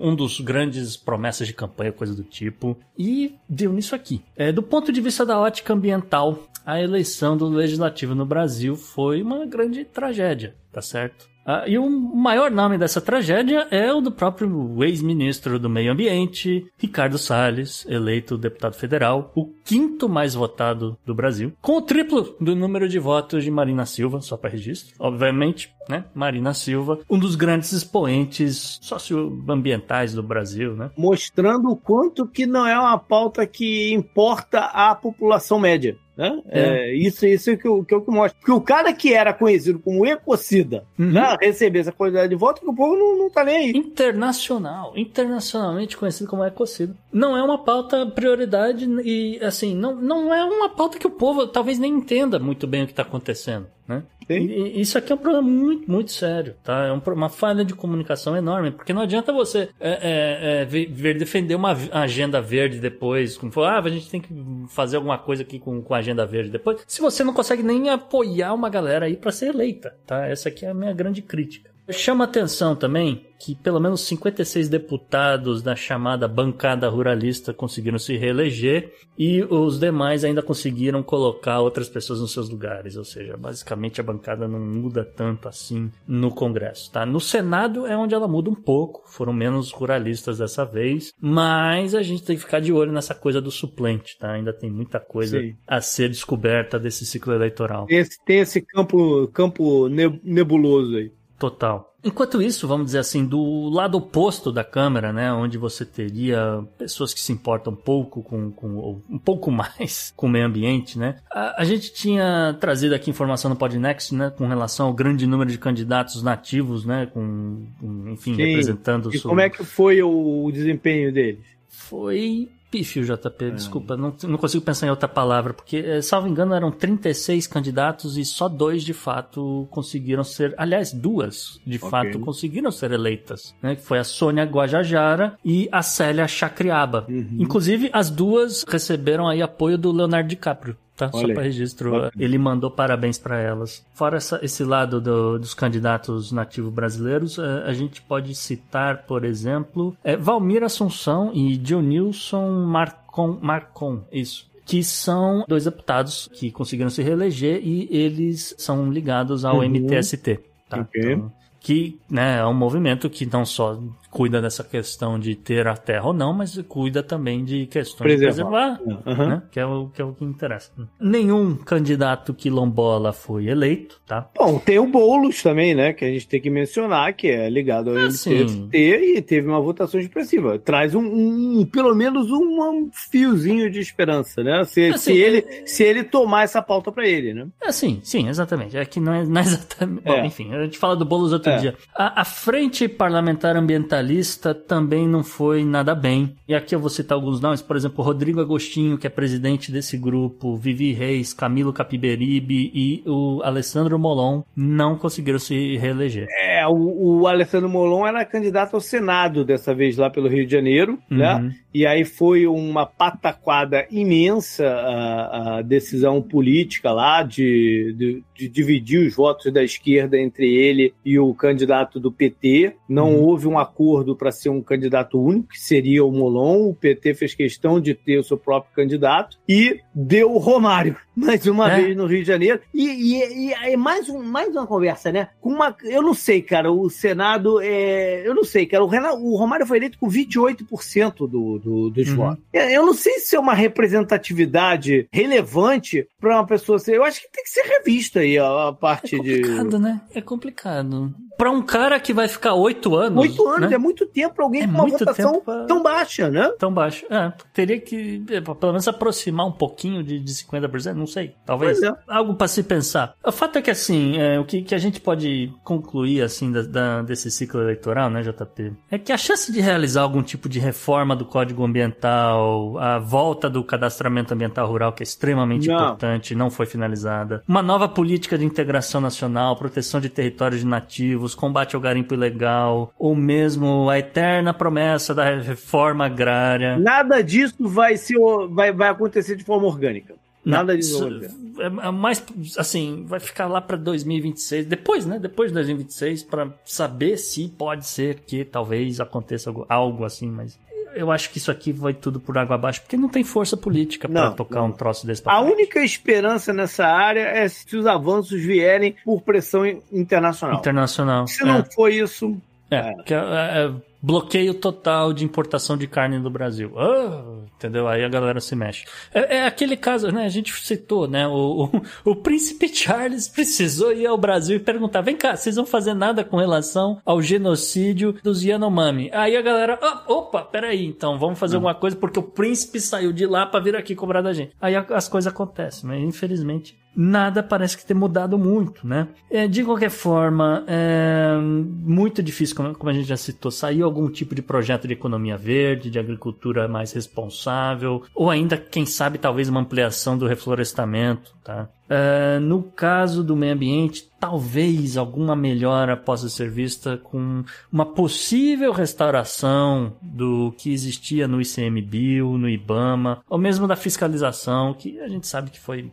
[SPEAKER 3] um dos grandes promessas de campanha, coisa do tipo. E deu nisso aqui. É, do ponto de vista da ótica ambiental, a eleição do legislativo no Brasil foi uma grande tragédia, tá certo? Ah, e o maior nome dessa tragédia é o do próprio ex-ministro do Meio Ambiente, Ricardo Salles, eleito deputado federal, o quinto mais votado do Brasil, com o triplo do número de votos de Marina Silva, só para registro. Obviamente, né? Marina Silva, um dos grandes expoentes socioambientais do Brasil, né?
[SPEAKER 2] Mostrando o quanto que não é uma pauta que importa à população média. Né?
[SPEAKER 3] É.
[SPEAKER 2] É, isso, isso é que eu, que eu que mostro. Porque o cara que era conhecido como ecocida
[SPEAKER 3] Uhum.
[SPEAKER 2] né, receber essa quantidade de votos, que o povo não, não tá nem aí.
[SPEAKER 3] internacional, internacionalmente conhecido como ecocida. Não é uma pauta prioridade e, assim, não, não é uma pauta que o povo talvez nem entenda muito bem o que está acontendo, né? E- isso aqui é um problema muito, muito sério, tá? É um uma falha de comunicação enorme, porque não adianta você é, é, é, ver, defender uma agenda verde depois, como for, ah, a gente tem que fazer alguma coisa aqui com, com a agenda verde depois, se você não consegue nem apoiar uma galera aí para ser eleita, tá? Essa aqui é a minha grande crítica. Chama atenção também que pelo menos 56 deputados da chamada bancada ruralista conseguiram se reeleger e os demais ainda conseguiram colocar outras pessoas nos seus lugares, ou seja, basicamente a bancada não muda tanto assim no Congresso, tá? No Senado é onde ela muda um pouco, foram menos ruralistas dessa vez, mas a gente tem que ficar de olho nessa coisa do suplente, tá? Ainda tem muita coisa
[SPEAKER 2] Sim.
[SPEAKER 3] a ser descoberta desse ciclo eleitoral.
[SPEAKER 2] Tem esse, tem esse campo, campo ne- nebuloso aí.
[SPEAKER 3] Total. Enquanto isso, vamos dizer assim, do lado oposto da Câmara, né, onde você teria pessoas que se importam um pouco com, com ou um pouco mais com o meio ambiente, né? A, a gente tinha trazido aqui informação no Podnext, né, com relação ao grande número de candidatos nativos, né, com, com, enfim,
[SPEAKER 2] Sim.
[SPEAKER 3] representando o
[SPEAKER 2] E
[SPEAKER 3] sul.
[SPEAKER 2] como é que foi o desempenho deles?
[SPEAKER 3] Foi pífio, JP,
[SPEAKER 2] É.
[SPEAKER 3] desculpa, não, não consigo pensar em outra palavra, porque, eh, salvo engano, eram 36 candidatos e só dois de fato conseguiram ser, aliás, duas de
[SPEAKER 2] Ok.
[SPEAKER 3] fato conseguiram ser eleitas, né? Que foi a Sônia Guajajara e a Célia Chacriaba.
[SPEAKER 2] Uhum.
[SPEAKER 3] Inclusive, as duas receberam aí apoio do Leonardo DiCaprio. Tá? Só
[SPEAKER 2] Olha aí.
[SPEAKER 3] para registro,
[SPEAKER 2] Bacana.
[SPEAKER 3] ele mandou parabéns para elas. Fora essa- esse lado do- dos candidatos nativos brasileiros, eh, a gente pode citar, por exemplo, eh, Valmir Assunção e Dionilson Marcon, Marcon, isso. Que são dois deputados que conseguiram se reeleger e eles são ligados ao
[SPEAKER 2] Uhum.
[SPEAKER 3] MTST. Tá?
[SPEAKER 2] Ok.
[SPEAKER 3] Então, que né, é um movimento que não só cuida dessa questão de ter a terra ou não, mas cuida também de questões de
[SPEAKER 2] Preservar.
[SPEAKER 3] preservar
[SPEAKER 2] Aham.
[SPEAKER 3] né? Que, é o, que é o que interessa. Nenhum candidato quilombola foi eleito, tá?
[SPEAKER 2] Bom, tem o Boulos também, né? Que a gente tem que mencionar, que é ligado ao
[SPEAKER 3] Ah,
[SPEAKER 2] MTST e teve uma votação expressiva. Traz um, um- pelo menos um, um fiozinho de esperança, né? Se,
[SPEAKER 3] Assim,
[SPEAKER 2] se, ele, se ele tomar essa pauta pra ele, né?
[SPEAKER 3] É, sim, sim, exatamente. É que não é, não é exatamente. Bom,
[SPEAKER 2] É.
[SPEAKER 3] enfim, a gente fala do Boulos outro
[SPEAKER 2] É.
[SPEAKER 3] dia. A, a frente parlamentar ambientalista também não foi nada bem. E aqui eu vou citar alguns nomes, por exemplo, Rodrigo Agostinho, que é presidente desse grupo, Vivi Reis, Camilo Capiberibe e o Alessandro Molon não conseguiram se reeleger.
[SPEAKER 2] É, o, o Alessandro Molon era candidato ao Senado dessa vez lá pelo Rio de Janeiro, né?
[SPEAKER 3] Uhum.
[SPEAKER 2] E aí foi uma pataquada imensa a, a decisão política lá de, de, de dividir os votos da esquerda entre ele e o candidato do PT. Não
[SPEAKER 3] Uhum.
[SPEAKER 2] houve um acordo para ser um candidato único, que seria o Molon. O PT fez questão de ter o seu próprio candidato e deu o Romário. Mais uma
[SPEAKER 3] É.
[SPEAKER 2] vez no Rio de Janeiro. E, e, e aí mais, um, mais uma conversa, né? Com uma, eu não sei, cara, o Senado é. Eu não sei, cara. O, Renan, o Romário foi eleito com 28% do, do, dos
[SPEAKER 3] Uhum.
[SPEAKER 2] votos. Eu não sei se é uma representatividade relevante para uma pessoa ser. Eu acho que tem que ser revista aí a, a parte
[SPEAKER 3] É
[SPEAKER 2] de.
[SPEAKER 3] complicado, né? É complicado. Pra um cara que vai ficar oito anos.
[SPEAKER 2] Oito anos,
[SPEAKER 3] né?
[SPEAKER 2] é muito tempo pra alguém
[SPEAKER 3] É
[SPEAKER 2] com uma votação
[SPEAKER 3] pra-
[SPEAKER 2] tão baixa, né?
[SPEAKER 3] tão baixo. É, teria que é, pelo menos aproximar um pouquinho de, de 50%, não sei. Talvez
[SPEAKER 2] é.
[SPEAKER 3] algo para se pensar. O fato é que assim, é, o que, que a gente pode concluir assim da, da- desse ciclo eleitoral, né, JP, é que a chance de realizar algum tipo de reforma do Código Ambiental, a volta do cadastramento ambiental rural, que é extremamente
[SPEAKER 2] Não.
[SPEAKER 3] importante, não foi finalizada, uma nova política de integração nacional, proteção de territórios de nativos, combate ao garimpo ilegal, ou mesmo a eterna promessa da reforma agrária.
[SPEAKER 2] Nada disso vai, ser, vai, vai acontecer de forma orgânica. Nada
[SPEAKER 3] Não,
[SPEAKER 2] acontecer.
[SPEAKER 3] é, é mais assim, vai ficar lá para 2026, depois, né? Depois de 2026 para saber se pode ser que talvez aconteça algo, algo assim, mas eu acho que isso aqui vai tudo por água abaixo, porque não tem força política para
[SPEAKER 2] Não,
[SPEAKER 3] tocar
[SPEAKER 2] não.
[SPEAKER 3] um troço desse pra
[SPEAKER 2] A única esperança nessa área é se os avanços vierem por pressão internacional.
[SPEAKER 3] internacional.
[SPEAKER 2] Se não
[SPEAKER 3] é,
[SPEAKER 2] for isso,
[SPEAKER 3] é, que é- é- é bloqueio total de importação de carne do Brasil. Ah, entendeu? Aí a galera se mexe. É, é aquele caso, né? A gente citou, né? O, o, o príncipe Charles precisou ir ao Brasil e perguntar: vem cá, vocês vão fazer nada com relação ao genocídio dos Yanomami? Aí a galera, "Ah, opa, peraí, então vamos fazer alguma coisa porque o príncipe saiu de lá pra vir aqui cobrar da gente. Aí as coisas acontecem, mas infelizmente nada parece que ter mudado muito, né? É, de qualquer forma, é muito difícil, como, como a gente já citou, sair algum tipo de projeto de economia verde, de agricultura mais responsável, ou ainda, quem sabe, talvez uma ampliação do reflorestamento, tá? É, no caso do meio ambiente, talvez alguma melhora possa ser vista com uma possível restauração do que existia no ICMBio, no IBAMA, ou mesmo da fiscalização, que a gente sabe que foi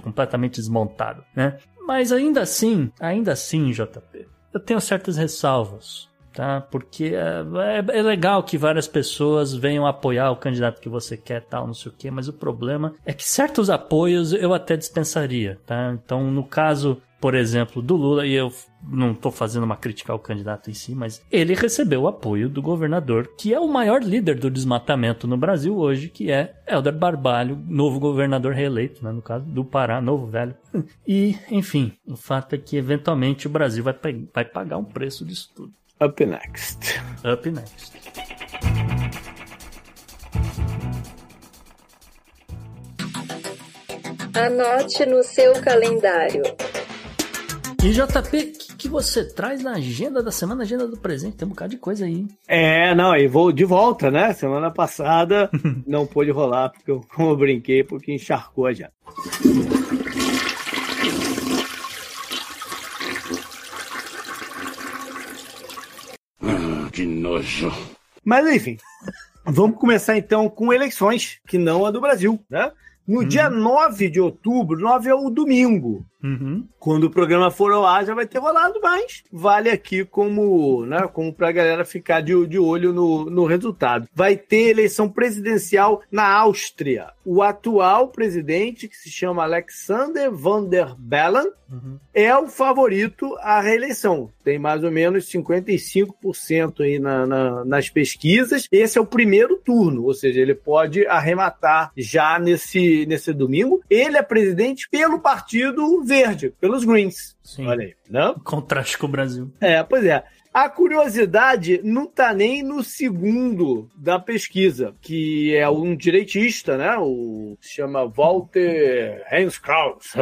[SPEAKER 3] completamente desmontado, né? Mas ainda assim, ainda assim, JP, eu tenho certas ressalvas, tá? Porque é, é, é, legal que várias pessoas venham apoiar o candidato que você quer, tal, não sei o quê, mas o problema é que certos apoios eu até dispensaria, tá? Então, no caso por exemplo, do Lula, e eu não estou fazendo uma crítica ao candidato em si, mas ele recebeu o apoio do governador, que é o maior líder do desmatamento no Brasil hoje, que é Helder Barbalho, novo governador reeleito, né, no caso, do Pará, novo velho. E, enfim, o fato é que eventualmente o Brasil vai, vai pagar um preço disso tudo.
[SPEAKER 2] Up next.
[SPEAKER 3] Up next.
[SPEAKER 9] Anote no seu calendário.
[SPEAKER 3] E JP, o que, que, você traz na agenda da semana, agenda do presente? Tem um bocado de coisa aí.
[SPEAKER 2] É, não, e vou de volta, né? Semana passada não pôde rolar, porque eu, como eu brinquei, porque encharcou a janta.
[SPEAKER 10] Ah, que nojo.
[SPEAKER 2] Mas enfim, vamos começar então com eleições, que não a do Brasil, né? No uhum. dia 9 de outubro, 9 é o domingo.
[SPEAKER 3] Uhum.
[SPEAKER 2] Quando o programa for ao ar, já vai ter rolado, mas vale aqui como, né, como pra galera ficar de, de olho no, no resultado. Vai ter eleição presidencial na Áustria. O atual presidente, que se chama Alexander Van der Bellen, uhum. é o favorito à reeleição. Tem mais ou menos 55% aí na, na, nas pesquisas. Esse é o primeiro turno, ou seja, ele pode arrematar já nesse, nesse domingo. Ele é presidente pelo partido verde, pelos Greens.
[SPEAKER 3] Sim.
[SPEAKER 2] Olha aí, não?
[SPEAKER 3] Contraste com o Brasil.
[SPEAKER 2] É, pois é. A curiosidade não está nem no segundo da pesquisa, que é um direitista, né? O se chama Walter Henskraus,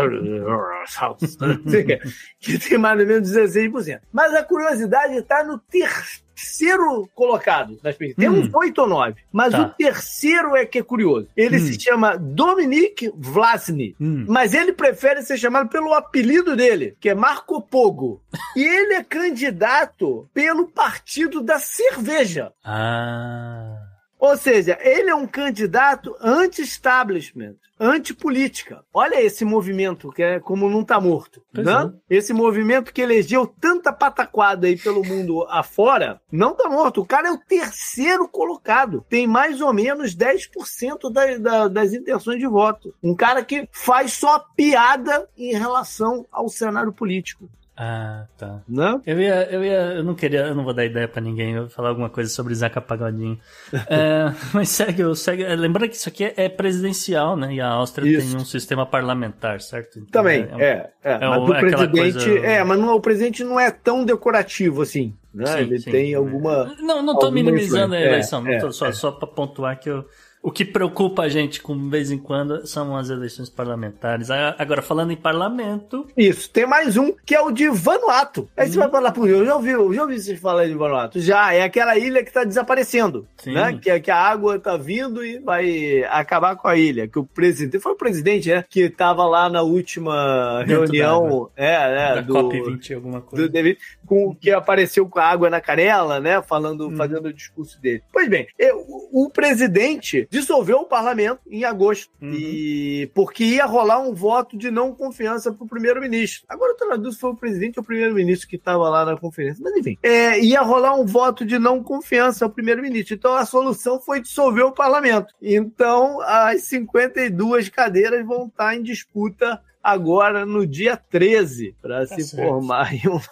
[SPEAKER 2] que tem mais ou menos 16%. Mas a curiosidade está no terceiro terceiro colocado nas pesquisas. Tem uns hum. oito ou nove. Mas tá. o terceiro é que é curioso. Ele hum. se chama Dominic Vlasny. Hum. Mas ele prefere ser chamado pelo apelido dele, que é Marco Pogo. e ele é candidato pelo Partido da Cerveja.
[SPEAKER 3] Ah.
[SPEAKER 2] Ou seja, ele é um candidato anti-establishment, anti-política. Olha esse movimento que é como não tá morto. Né? É. Esse movimento que elegeu tanta pataquada aí pelo mundo afora, não tá morto. O cara é o terceiro colocado. Tem mais ou menos 10% da, da, das intenções de voto. Um cara que faz só piada em relação ao cenário político.
[SPEAKER 3] Ah, tá.
[SPEAKER 2] Não?
[SPEAKER 3] Eu ia, eu ia, eu não queria, eu não vou dar ideia para ninguém, eu vou falar alguma coisa sobre Zaca Pagodinho. é, mas segue, segue. É, lembrando que isso aqui é, presidencial, né? E a Áustria isso. tem um sistema parlamentar, certo?
[SPEAKER 2] Então, Também, é. é, é, é mas o, é presidente, coisa... é, mas não, o presidente não é tão decorativo assim. Né? Sim, Ele sim, tem alguma.
[SPEAKER 3] Não, não tô minimizando a eleição, tô, só, só para pontuar que eu o que preocupa a gente com de vez em quando são as eleições parlamentares. Agora, falando em parlamento.
[SPEAKER 2] Isso, tem mais um que é o de Vanuatu. Aí hum. você vai falar por eu já ouvi, já ouvi vocês falarem de Vanuatu. Já, é aquela ilha que está desaparecendo. Sim. Né? Que, que a água está vindo e vai acabar com a ilha. Que o presidente. Foi o presidente, né? Que estava lá na última Dentro reunião. É,
[SPEAKER 3] né? Da do, COP20, alguma coisa.
[SPEAKER 2] Do, com, que apareceu com a água na canela, né? Falando, hum. fazendo o discurso dele. Pois bem, eu, o presidente dissolveu o parlamento em agosto. Uhum. E porque ia rolar um voto de não confiança para o primeiro-ministro. Agora eu tô na dúvida se foi o presidente ou o primeiro-ministro que estava lá na conferência. Mas enfim, é, ia rolar um voto de não confiança ao primeiro-ministro. Então a solução foi dissolver o parlamento. Então as 52 cadeiras vão estar em disputa agora no dia 13 para tá se certo. formar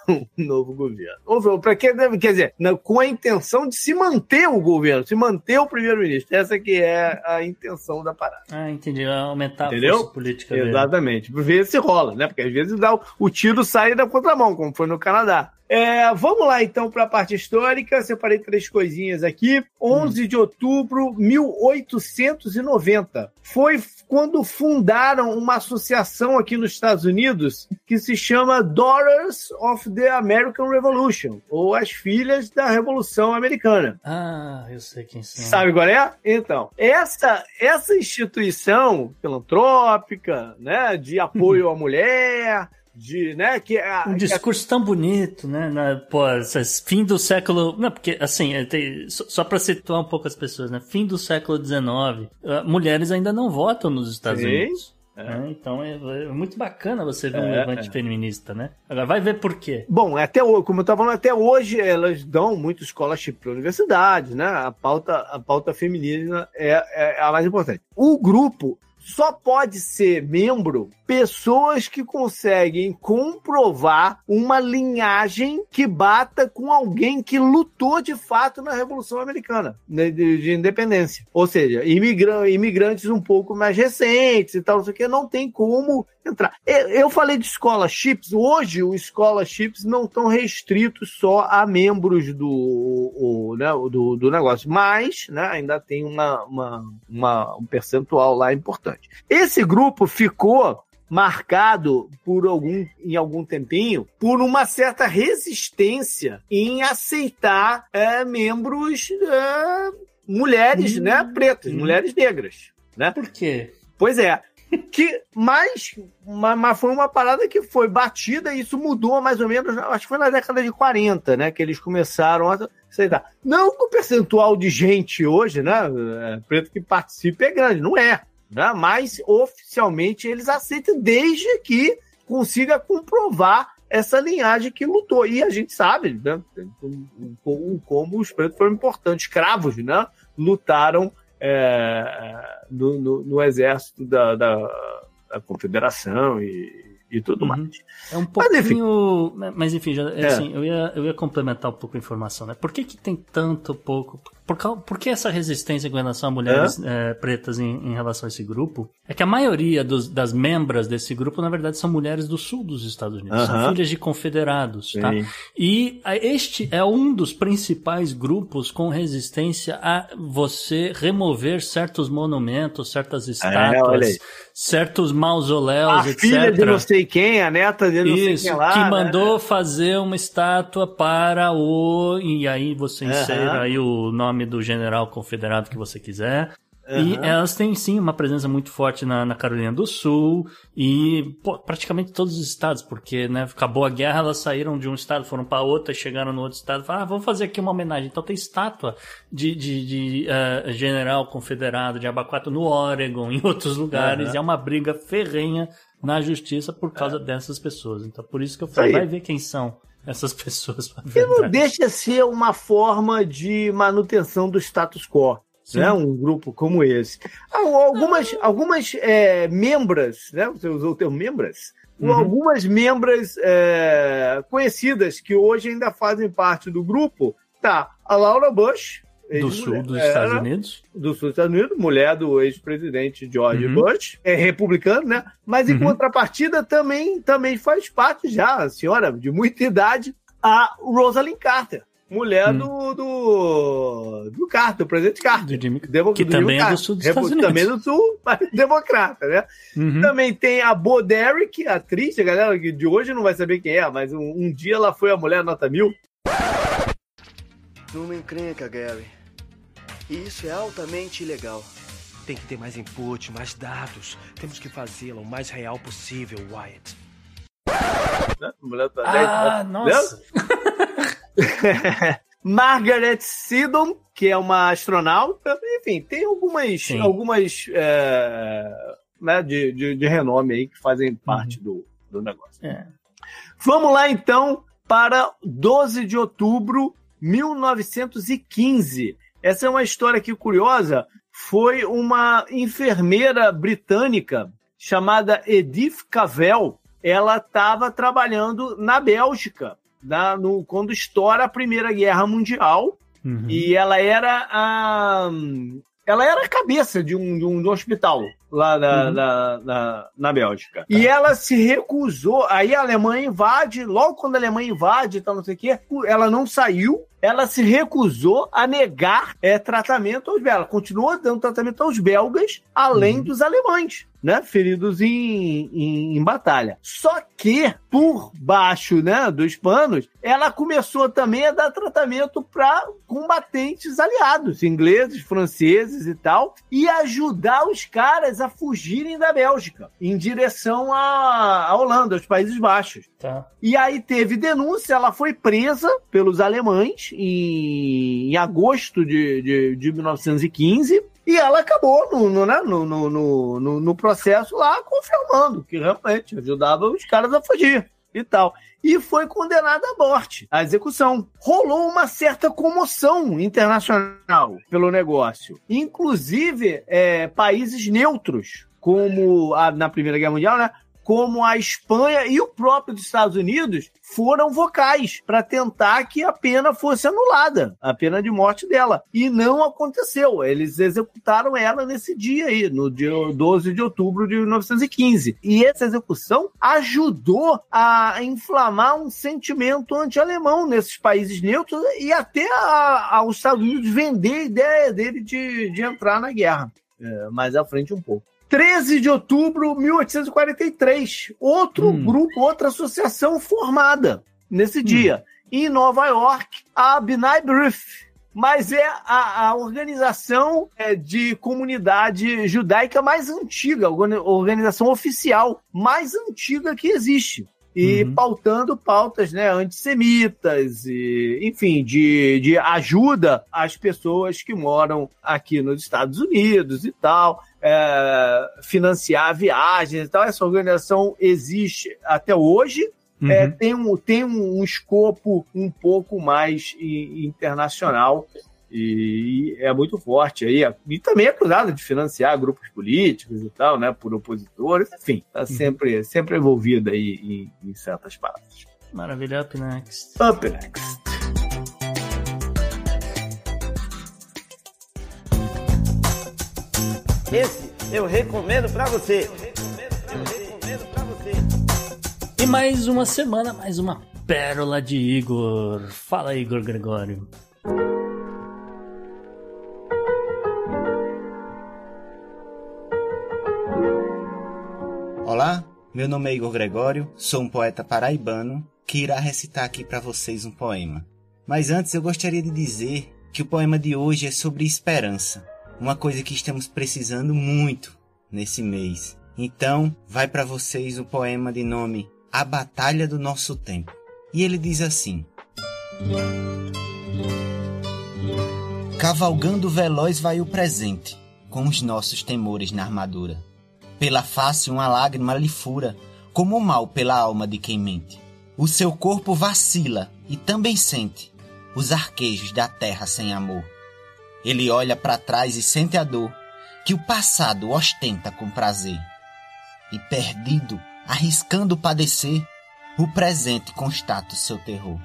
[SPEAKER 2] um, um, novo governo. Ou para que quer dizer, com a intenção de se manter o governo, se manter o primeiro-ministro. Essa que é a intenção da parada.
[SPEAKER 3] Ah, entendi. Aumentar Entendeu? a força política
[SPEAKER 2] Exatamente. Para ver se rola, né? Porque às vezes dá o, o tiro sai da contramão, como foi no Canadá. É, vamos lá então para a parte histórica. Separei três coisinhas aqui. 11 de outubro 1890. Foi quando fundaram uma associação aqui nos Estados Unidos que se chama Daughters of the American Revolution, ou as Filhas da Revolução Americana.
[SPEAKER 3] Ah, eu sei quem são.
[SPEAKER 2] Sabe qual é? Então, essa, essa instituição filantrópica, né, de apoio à mulher, de, né, que a,
[SPEAKER 3] Um discurso tão bonito, né? Na, pô, fim do século. Não, porque, assim, é, tem- só, só pra situar um pouco as pessoas, né? Fim do século XIX, ah, mulheres ainda não votam nos Estados
[SPEAKER 2] Sim,
[SPEAKER 3] Unidos. né? Então é, é muito bacana você ver um
[SPEAKER 2] É,
[SPEAKER 3] levante
[SPEAKER 2] é.
[SPEAKER 3] feminista, né? Agora vai ver por quê.
[SPEAKER 2] Bom, até hoje, como eu estava falando, até hoje elas dão muito scholarship para universidades, né? A pauta, a pauta feminina é, é a mais importante. O grupo só pode ser membro pessoas que conseguem comprovar uma linhagem que bata com alguém que lutou de fato na Revolução Americana né, de, de independência. Ou seja, imigra- imigrantes um pouco mais recentes e tal, não sei o que, não tem como entrar. Eu, falei de scholarships, hoje os scholarships não estão restritos só a membros do, o, né, do, do negócio, mas né, ainda tem uma, uma, uma- um percentual lá importante. Esse grupo ficou marcado por algum em algum tempinho por uma certa resistência em aceitar é, membros é, mulheres, né, pretas, mulheres negras, né?
[SPEAKER 3] Por quê?
[SPEAKER 2] Pois é. Que, mas, ma- mas foi uma parada que foi batida e isso mudou mais ou menos, acho que foi na década de 40, né? Que eles começaram a aceitar. Não que o percentual de gente hoje, né? é, Preto que participa é grande, não é. Né? Mas oficialmente eles aceitam desde que consiga comprovar essa linhagem que lutou. E a gente sabe, né? Como, os pretos foram importantes, escravos, né? Lutaram é, no, no- no exército da, da- da confederação e, e tudo mais.
[SPEAKER 3] É um
[SPEAKER 2] Mas, enfim.
[SPEAKER 3] pouquinho. Mas enfim, já, é
[SPEAKER 2] É.
[SPEAKER 3] assim, eu, ia, eu ia complementar um pouco a informação, né? Por que, que tem tanto pouco. Por, por que essa resistência com relação a mulheres eh, pretas em, em relação a esse grupo? É que a maioria dos- das membras desse grupo, na verdade, são mulheres do sul dos Estados Unidos. São filhas de confederados, tá?
[SPEAKER 2] Sim.
[SPEAKER 3] E a- este é um dos principais grupos com resistência a você remover certos monumentos, certas
[SPEAKER 2] É,
[SPEAKER 3] estátuas, certos mausoléus,
[SPEAKER 2] A
[SPEAKER 3] etc.
[SPEAKER 2] filha de não sei quem, a neta de não sei
[SPEAKER 3] Isso,
[SPEAKER 2] quem lá.
[SPEAKER 3] que
[SPEAKER 2] né?
[SPEAKER 3] mandou fazer uma estátua para o. E aí você
[SPEAKER 2] Aham.
[SPEAKER 3] insera aí o nome do general confederado que você quiser. E
[SPEAKER 2] Aham.
[SPEAKER 3] elas têm sim uma presença muito forte na, na Carolina do Sul e pô, praticamente todos os estados, porque né, acabou a guerra, elas saíram de um estado, foram para outro, e chegaram no outro estado, falaram, ah, vamos fazer aqui uma homenagem. Então tem estátua de, de, de, eh, general confederado de Abacuato no Oregon, em outros lugares, e é uma briga ferrenha na justiça por causa dessas pessoas. Então por isso que eu falei, vai ver quem são essas pessoas. pra
[SPEAKER 2] E não deixa ser uma forma de manutenção do status quo.
[SPEAKER 3] Sim.
[SPEAKER 2] Né? Um grupo como esse. Ah, Algumas, algumas é, membras, né? Você usou o termo membras?
[SPEAKER 3] Uhum.
[SPEAKER 2] Algumas membras é, conhecidas que hoje ainda fazem parte do grupo. Tá, a Laura Bush.
[SPEAKER 3] Do sul dos
[SPEAKER 2] era-
[SPEAKER 3] Estados Unidos.
[SPEAKER 2] do sul dos Estados Unidos, mulher do ex-presidente George
[SPEAKER 3] Uhum.
[SPEAKER 2] Bush, é republicano, né? Mas em
[SPEAKER 3] Uhum.
[SPEAKER 2] contrapartida também, também faz parte já, a senhora de muita idade, a Rosalind Carter, mulher
[SPEAKER 3] Hum.
[SPEAKER 2] do, do, do Carter, do presidente Carter.
[SPEAKER 3] Do Jimmy,
[SPEAKER 2] Demo-
[SPEAKER 3] que
[SPEAKER 2] do
[SPEAKER 3] também
[SPEAKER 2] Jimmy
[SPEAKER 3] é do
[SPEAKER 2] Carter.
[SPEAKER 3] sul dos Estados Unidos.
[SPEAKER 2] Também do sul, mas democrata, né?
[SPEAKER 3] Uhum.
[SPEAKER 2] Também tem a Bo a atriz, a galera que de hoje não vai saber quem é, mas um, um dia ela foi a mulher nota mil.
[SPEAKER 11] Numa encrenca, Gary. E isso é altamente ilegal.
[SPEAKER 12] Tem que ter mais input, mais dados. Temos que fazê-la o mais real possível, Wyatt.
[SPEAKER 2] Né? Mulher nota
[SPEAKER 3] Ah,
[SPEAKER 2] 10,
[SPEAKER 3] nossa.
[SPEAKER 2] Margaret Siddon, que é uma astronauta, enfim, tem algumas,
[SPEAKER 3] Sim.
[SPEAKER 2] algumas é, né, de, de, de renome aí que fazem parte do, do negócio.
[SPEAKER 3] É.
[SPEAKER 2] Vamos lá então para 12 de outubro 1915. Essa é uma história aqui curiosa. Foi uma enfermeira britânica chamada Edith Cavell. Ela estava trabalhando na Bélgica na- no- quando estoura a Primeira Guerra Mundial.
[SPEAKER 3] Uhum.
[SPEAKER 2] E ela era a. Ela era a cabeça de um, de um- de um hospital lá na, na, na, na Bélgica. E ela se recusou. Aí a Alemanha invade, logo quando a Alemanha invade, então não sei o quê, ela não saiu. Ela se recusou a negar é, tratamento aos belgas. Ela continuou dando tratamento aos belgas, além dos alemães né, feridos em, em, em, batalha. Só que, por baixo né, dos panos, ela começou também a dar tratamento para combatentes aliados, ingleses, franceses e tal, e ajudar os caras a fugirem da Bélgica em direção à, Holanda, aos Países Baixos.
[SPEAKER 3] Tá.
[SPEAKER 2] E aí teve denúncia, ela foi presa pelos alemães em, em agosto de, de, de 1915 e ela acabou no, no, né, no, no, no, no, processo lá confirmando que realmente ajudava os caras a fugir e tal. E foi condenada à morte, à execução. Rolou uma certa comoção internacional pelo negócio. Inclusive, é, países neutros, como a, na Primeira Guerra Mundial, né? Como a Espanha e o próprio dos Estados Unidos foram vocais para tentar que a pena fosse anulada, a pena de morte dela. E não aconteceu. Eles executaram ela nesse dia aí, no dia 12 de outubro de 1915. E essa execução ajudou a inflamar um sentimento anti-alemão nesses países neutros e até aos Estados Unidos vender a ideia dele de, de entrar na guerra. É, mais à frente um pouco. 13 de outubro de 1843. Outro hum. grupo, outra associação formada nesse hum. dia. Em Nova York, a B'nai B'rith. Mas é a, a organização é, de comunidade judaica mais antiga, a organização oficial mais antiga que existe e uhum. pautando pautas né, antissemitas, e, enfim, de, de ajuda às pessoas que moram aqui nos Estados Unidos e tal é, financiar viagens e tal. Essa organização existe até hoje. É, uhum. É, tem um, tem um, um, escopo um pouco mais internacional e, é muito forte aí. E também é acusada de financiar grupos políticos e tal, né? Por opositores, enfim, está uhum. sempre, sempre envolvida aí em, em certas partes.
[SPEAKER 3] Maravilha, up next.
[SPEAKER 2] Up next.
[SPEAKER 11] Esse eu recomendo para você.
[SPEAKER 3] E mais uma semana, mais uma pérola de Igor. Fala, Igor Gregório.
[SPEAKER 13] Olá, meu nome é Igor Gregório, sou um poeta paraibano que irá recitar aqui para vocês um poema. Mas antes eu gostaria de dizer que o poema de hoje é sobre esperança uma coisa que estamos precisando muito nesse mês. Então, vai para vocês o poema de nome A Batalha do Nosso Tempo. E ele diz assim: Cavalgando veloz vai o presente, com os nossos temores na armadura. Pela face uma lágrima lhe fura, como o mal pela alma de quem mente. O seu corpo vacila e também sente os arquejos da terra sem amor. Ele olha para trás e sente a dor que o passado ostenta com prazer. E perdido, arriscando padecer, o presente constata o seu terror.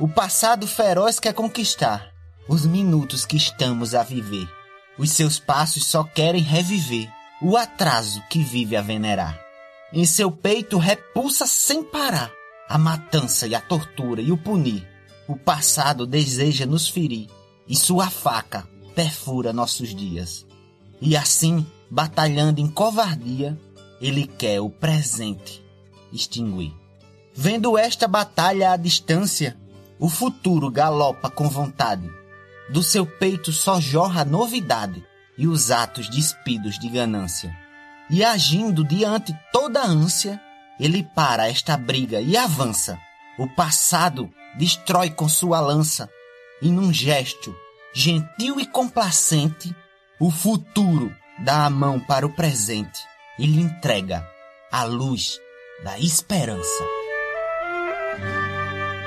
[SPEAKER 13] O passado feroz quer conquistar os minutos que estamos a viver. Os seus passos só querem reviver o atraso que vive a venerar. Em seu peito repulsa sem parar a matança e a tortura e o punir. O passado deseja nos ferir e sua faca perfura nossos dias. E assim, batalhando em covardia, ele quer o presente extinguir. Vendo esta batalha à distância, o futuro galopa com vontade. Do seu peito só jorra novidade e os atos despidos de ganância. E agindo diante toda ânsia, ele para esta briga e avança. O passado destrói com sua lança e num gesto gentil e complacente, o futuro dá a mão para o presente e lhe entrega a luz da esperança.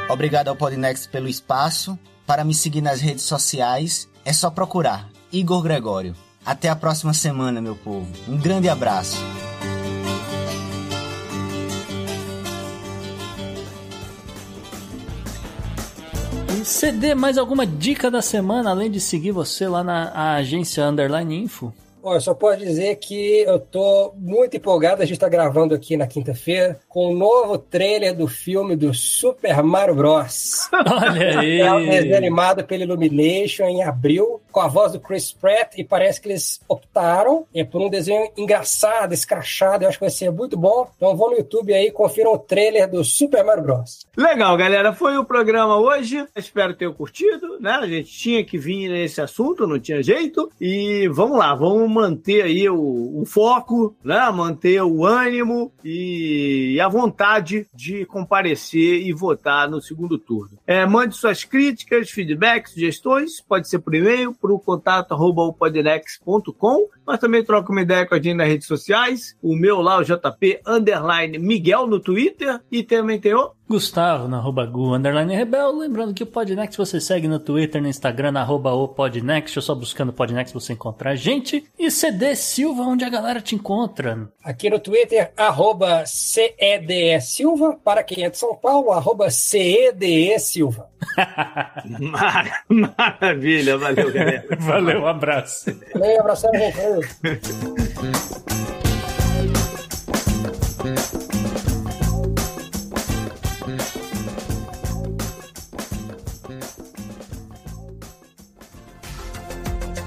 [SPEAKER 13] Obrigado ao Podnext pelo espaço. Para me seguir nas redes sociais, é só procurar Igor Gregório. Até a próxima semana, meu povo. Um grande abraço.
[SPEAKER 3] CD, mais alguma dica da semana, além de seguir você lá na agência Underline Info?
[SPEAKER 4] Eu só posso dizer que eu tô muito empolgado. A gente tá gravando aqui na quinta-feira com o novo trailer do filme do Super Mario Bros.
[SPEAKER 3] Olha aí.
[SPEAKER 4] É um desenho animado pela Illumination em abril, com a voz do Chris Pratt, e parece que eles optaram é, por um desenho engraçado, escrachado. Eu acho que vai ser muito bom. Então vão no YouTube aí confiram o trailer do Super Mario Bros.
[SPEAKER 2] Legal, galera. Foi o programa hoje. Espero ter curtido, né? A gente tinha que vir nesse assunto, não tinha jeito. E vamos lá, vamos manter aí o, o foco, né? Manter o ânimo e, e a vontade de comparecer e votar no segundo turno. É, mande suas críticas, feedbacks, sugestões. Pode ser por e-mail, para o contato podnex.com. Mas também troca uma ideia com a gente nas redes sociais. O meu lá, o JP Underline Miguel no Twitter. E também tem o
[SPEAKER 3] Gustavo, na arroba Gu, underline Rebel. Lembrando que o Podnext você segue no Twitter, no Instagram, na arroba o Podnext. Só buscando Podnext você encontra a gente. E CD Silva, onde a galera te encontra?
[SPEAKER 4] Aqui no Twitter, arroba CEDE Silva. Para quem é de São Paulo, arroba CEDE Silva.
[SPEAKER 2] Mar- Maravilha, valeu, galera.
[SPEAKER 3] Valeu, um abraço.
[SPEAKER 4] Valeu, abração,